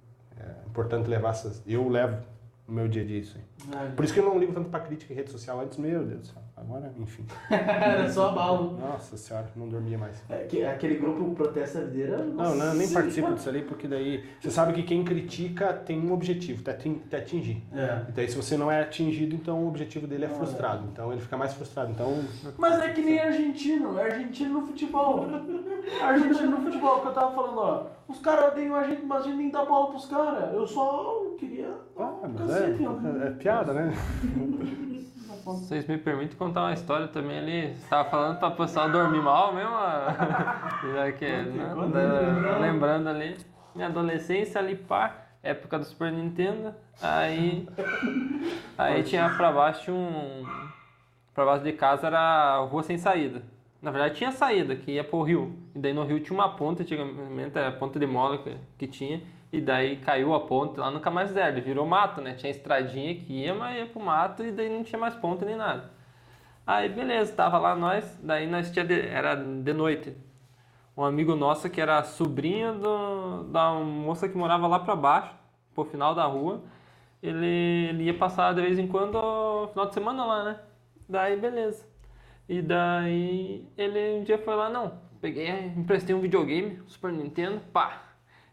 [SPEAKER 2] importante levar essas... Eu levo no meu dia a dia isso aí. Por isso que eu não ligo tanto para crítica em rede social antes, meu Deus do céu. Agora, enfim.
[SPEAKER 3] Era só balo.
[SPEAKER 2] Nossa senhora, não dormia mais.
[SPEAKER 3] É, que- aquele grupo Protesta Videira...
[SPEAKER 2] Não, não, eu nem participo disso ali, porque daí... Você sabe que quem critica tem um objetivo, te atin- te atingir.
[SPEAKER 3] É.
[SPEAKER 2] E daí se você não é atingido, então o objetivo dele é frustrado. Então ele fica mais frustrado. Então
[SPEAKER 3] Mas é que nem argentino, é argentino no futebol. Argentino no futebol, que eu tava falando, ó. Os caras odeiam a gente, mas a gente nem dá bola pros caras. Eu só queria.
[SPEAKER 2] Ah, mas
[SPEAKER 3] cacete,
[SPEAKER 2] é,
[SPEAKER 3] ó.
[SPEAKER 2] é piada, né?
[SPEAKER 4] Vocês me permitem contar uma história também ali? Você tava falando pra pessoal dormir mal mesmo? Já que, né, lembrando ali, minha adolescência ali, pá, época do Super Nintendo, aí, aí tinha pra baixo um, pra baixo de casa era a rua sem saída. Na verdade tinha saída, que ia pro rio, e daí no rio tinha uma ponta, antigamente era a ponta de mola que, que tinha, e daí caiu a ponte lá, nunca mais zero, virou mato, né? Tinha estradinha que ia, mas ia pro mato e daí não tinha mais ponta nem nada. Aí beleza, tava lá nós, daí nós tinha de- era de noite. Um amigo nosso que era sobrinho do, da moça que morava lá pra baixo, pro final da rua, ele, ele ia passar de vez em quando final de semana lá, né? Daí beleza. E daí ele um dia foi lá, não, peguei, emprestei um videogame, Super Nintendo, pá.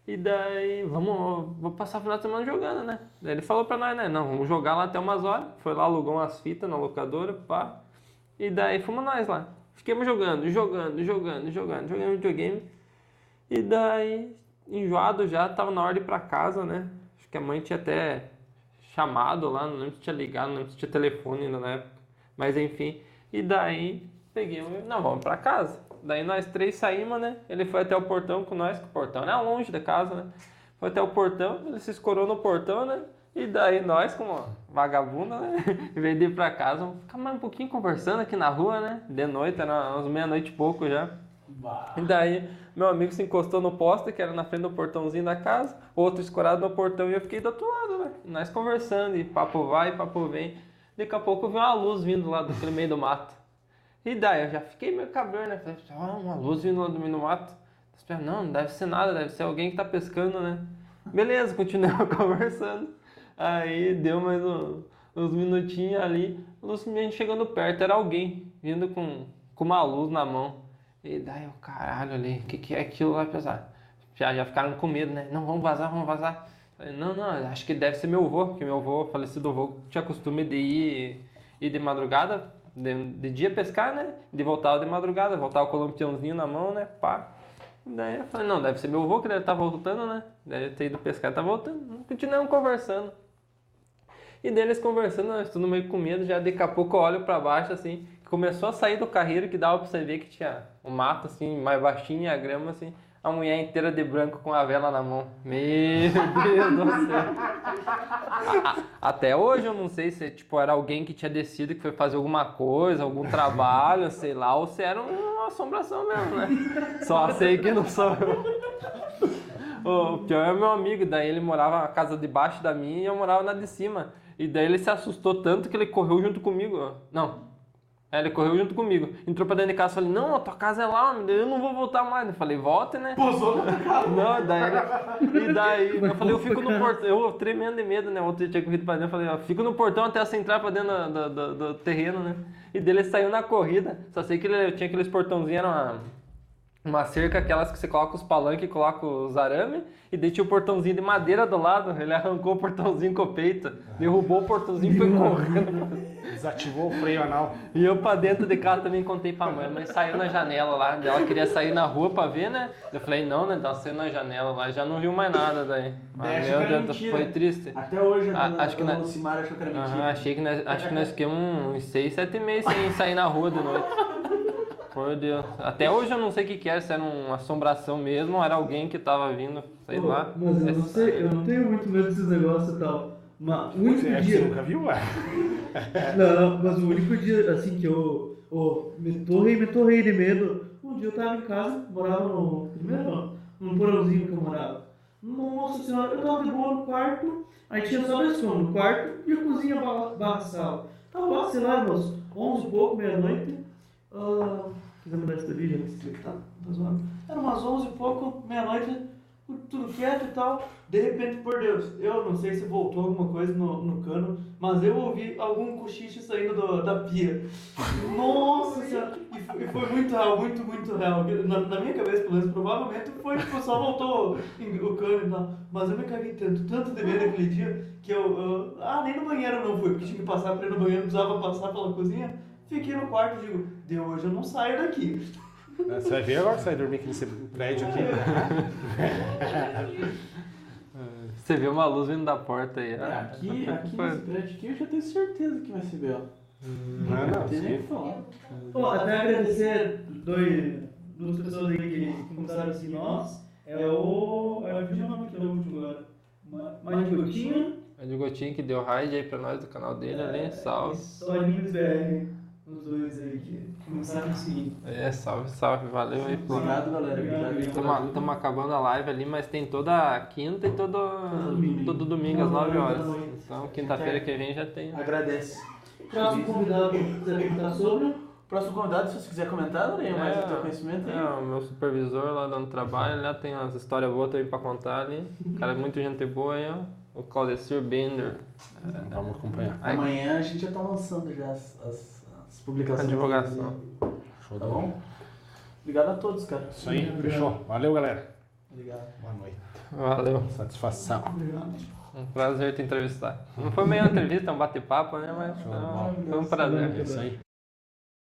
[SPEAKER 4] E daí, vamos, vou passar o final de semana jogando, né? Daí ele falou pra nós, né? Não, vamos jogar lá até umas horas. Foi lá, alugou umas fitas na locadora, pá. E daí fomos nós lá. Fiquemos jogando, jogando, jogando, jogando, jogando videogame. E daí, enjoado já, tava na hora de ir pra casa, né? Acho que a mãe tinha até chamado lá, não lembro se tinha ligado, não lembro se tinha telefone ainda na época. Mas enfim. E daí, peguei, não, vamos pra casa. Daí nós três saímos, né? Ele foi até o portão com nós, que o portão era longe da casa, né? Foi até o portão, ele se escorou no portão, né? E daí nós, como vagabunda, né? Em vez de ir pra casa, vamos ficar mais um pouquinho conversando aqui na rua, né? De noite, era umas meia-noite e pouco já. E daí, meu amigo se encostou no poste, que era na frente do portãozinho da casa, outro escorado no portão e eu fiquei do outro lado, né? Nós conversando, e papo vai, papo vem. Daqui a pouco eu vi uma luz vindo lá daquele meio do mato. E daí eu já fiquei meio cabreiro, né? Falei, ó, uma luz vindo lá do meio do mato. Não, não deve ser nada, deve ser alguém que tá pescando, né? Beleza, continuamos conversando. Aí deu mais um- uns minutinhos ali, luz chegando perto, era alguém vindo com, com uma luz na mão. E daí eu, caralho, ali, o que, que é aquilo lá pesar? Já, já ficaram com medo, né? Não, vamos vazar, vamos vazar. Falei, não, não, acho que deve ser meu avô, porque meu avô, falecido avô, tinha costume de ir, ir de madrugada, de, de dia pescar, né? De voltar de madrugada, voltar o lampiãozinho na mão, né? Pá. Daí eu falei, não, deve ser meu avô que deve estar voltando, né? Deve ter ido pescar tá voltando. Continuamos conversando. E deles conversando, nós tudo meio com medo, já daqui a pouco eu olho pra baixo assim, começou a sair do carreiro que dava pra você ver que tinha um mato assim, mais baixinho, e a grama assim, a mulher inteira de branco com a vela na mão. Meu Deus do céu. Até hoje eu não sei se tipo, era alguém que tinha descido que foi fazer alguma coisa, algum trabalho, sei lá, ou se era uma assombração mesmo, né? Só sei que não sou eu. O pior é meu amigo, daí ele morava na casa de baixo da minha e eu morava na de cima. E daí ele se assustou tanto que ele correu junto comigo. Não. Aí ele correu junto comigo. Entrou pra dentro de casa falei, não, a tua casa é lá, eu não vou voltar mais. Eu falei, volte, né?
[SPEAKER 3] Pousou na casa.
[SPEAKER 4] Não, daí E daí eu falei, eu fico no portão. Eu tremendo de medo, né? Outro dia tinha corrido pra dentro. Eu falei, ó, fico no portão até você entrar pra dentro da- da- da- do, terreno, né? E dele ele saiu na corrida. Só sei que ele tinha aqueles portãozinhos, era uma, uma cerca, aquelas que você coloca os palanques e coloca os arame. E daí tinha o portãozinho de madeira do lado. Ele arrancou o portãozinho com o peito, derrubou o portãozinho e foi correndo.
[SPEAKER 2] Desativou o freio anal.
[SPEAKER 4] E eu pra dentro de casa também contei pra mãe. A mãe saiu na janela lá. Ela queria sair na rua pra ver, né? Eu falei, não, né? Ela saiu na janela lá. Já não viu mais nada daí. Ah,
[SPEAKER 3] achou
[SPEAKER 4] meu Deus,
[SPEAKER 3] mentira.
[SPEAKER 4] foi triste.
[SPEAKER 3] Até hoje a
[SPEAKER 4] Ah,
[SPEAKER 3] dona,
[SPEAKER 4] acho que na-
[SPEAKER 3] Lucimara achou que era mentira.
[SPEAKER 4] achei que nós, acho que nós ficamos uns 6, 7 meses sem sair na rua de noite. Deus. Até hoje eu não sei o que que era, se era uma assombração mesmo ou era alguém que tava vindo, sei
[SPEAKER 1] Pô,
[SPEAKER 4] lá.
[SPEAKER 1] Mas eu
[SPEAKER 4] É
[SPEAKER 1] não sei, eu não tenho muito medo desses negócios e tal. Mas o único
[SPEAKER 2] Você, é
[SPEAKER 1] dia.
[SPEAKER 2] você nunca viu, ué?
[SPEAKER 1] Não, não, mas o único dia assim que eu, eu me torrei, me torrei de medo. Um dia eu tava em casa, morava no. Primeiro não, num porãozinho que eu morava. Nossa senhora, eu tava de boa no quarto, aí tinha só dois cômodos, no quarto e a cozinha barra, sala. Tava lá, sei lá, umas 11 e pouco, meia-noite. Ah, quiser mudar esse vídeo, já que tá, tá zoando. Era umas 11 e pouco, meia-noite, tudo quieto e tal. De repente, por Deus, eu não sei se voltou alguma coisa no, no cano, mas eu ouvi algum cochicho saindo do- da pia. Nossa senhora! E foi, e foi muito real, muito, muito real. Na, na minha cabeça, pelo menos, provavelmente foi tipo, só voltou em- o cano e tal. Mas eu me caguei tanto, tanto de medo aquele dia, que eu, eu- Ah, nem no banheiro não fui, porque tinha que passar pra ir no banheiro, precisava passar pela cozinha. Fiquei no quarto e digo, de hoje eu não saio daqui.
[SPEAKER 2] Você vai ver agora que você vai dormir aqui nesse prédio aqui.
[SPEAKER 4] Você vê uma luz vindo da porta aí.
[SPEAKER 3] É,
[SPEAKER 4] ah.
[SPEAKER 3] Aqui, aqui nesse prédio aqui eu já tenho certeza que vai ser B.O.
[SPEAKER 2] Não, não,
[SPEAKER 3] Não tem nem falar.
[SPEAKER 1] Pô, até agradecer dois, duas pessoas aí que começaram assim, nós. É o. Vi o nome que é o último agora. De gotinha.
[SPEAKER 4] É de Gotinho que deu raid aí pra nós do canal dele ali, salve.
[SPEAKER 1] Só Animes BR. Os dois aí que começaram assim.
[SPEAKER 4] É, salve, salve, valeu aí por.
[SPEAKER 3] Obrigado, galera. Obrigado.
[SPEAKER 4] Estamos acabando a live ali, mas tem toda quinta e todo,
[SPEAKER 1] domingo.
[SPEAKER 4] todo domingo às 9 horas.
[SPEAKER 1] Nove horas.
[SPEAKER 4] Então, quinta-feira que vem já tem.
[SPEAKER 3] Agradece.
[SPEAKER 1] Próximo convidado que quiser perguntar sobre.
[SPEAKER 3] Próximo convidado, se você quiser comentar, Lorena, mais
[SPEAKER 4] É,
[SPEAKER 3] do teu conhecimento aí.
[SPEAKER 4] É, o meu supervisor lá dando trabalho, lá tem umas histórias boas também pra contar ali. O cara é muito gente boa aí, ó. O Claudecir Bender.
[SPEAKER 2] Vamos acompanhar.
[SPEAKER 4] Aí,
[SPEAKER 3] Amanhã a gente já tá lançando já as, as publicações.
[SPEAKER 4] A divulgação.
[SPEAKER 2] Show
[SPEAKER 3] Tá bom? Obrigado a todos, cara.
[SPEAKER 2] Isso aí, fechou. Valeu, galera.
[SPEAKER 3] Obrigado.
[SPEAKER 2] Boa noite.
[SPEAKER 4] Valeu.
[SPEAKER 2] Satisfação.
[SPEAKER 4] Um prazer te entrevistar. Não foi meio uma entrevista, é um bate-papo, né? Mas foi um prazer.
[SPEAKER 2] É isso aí.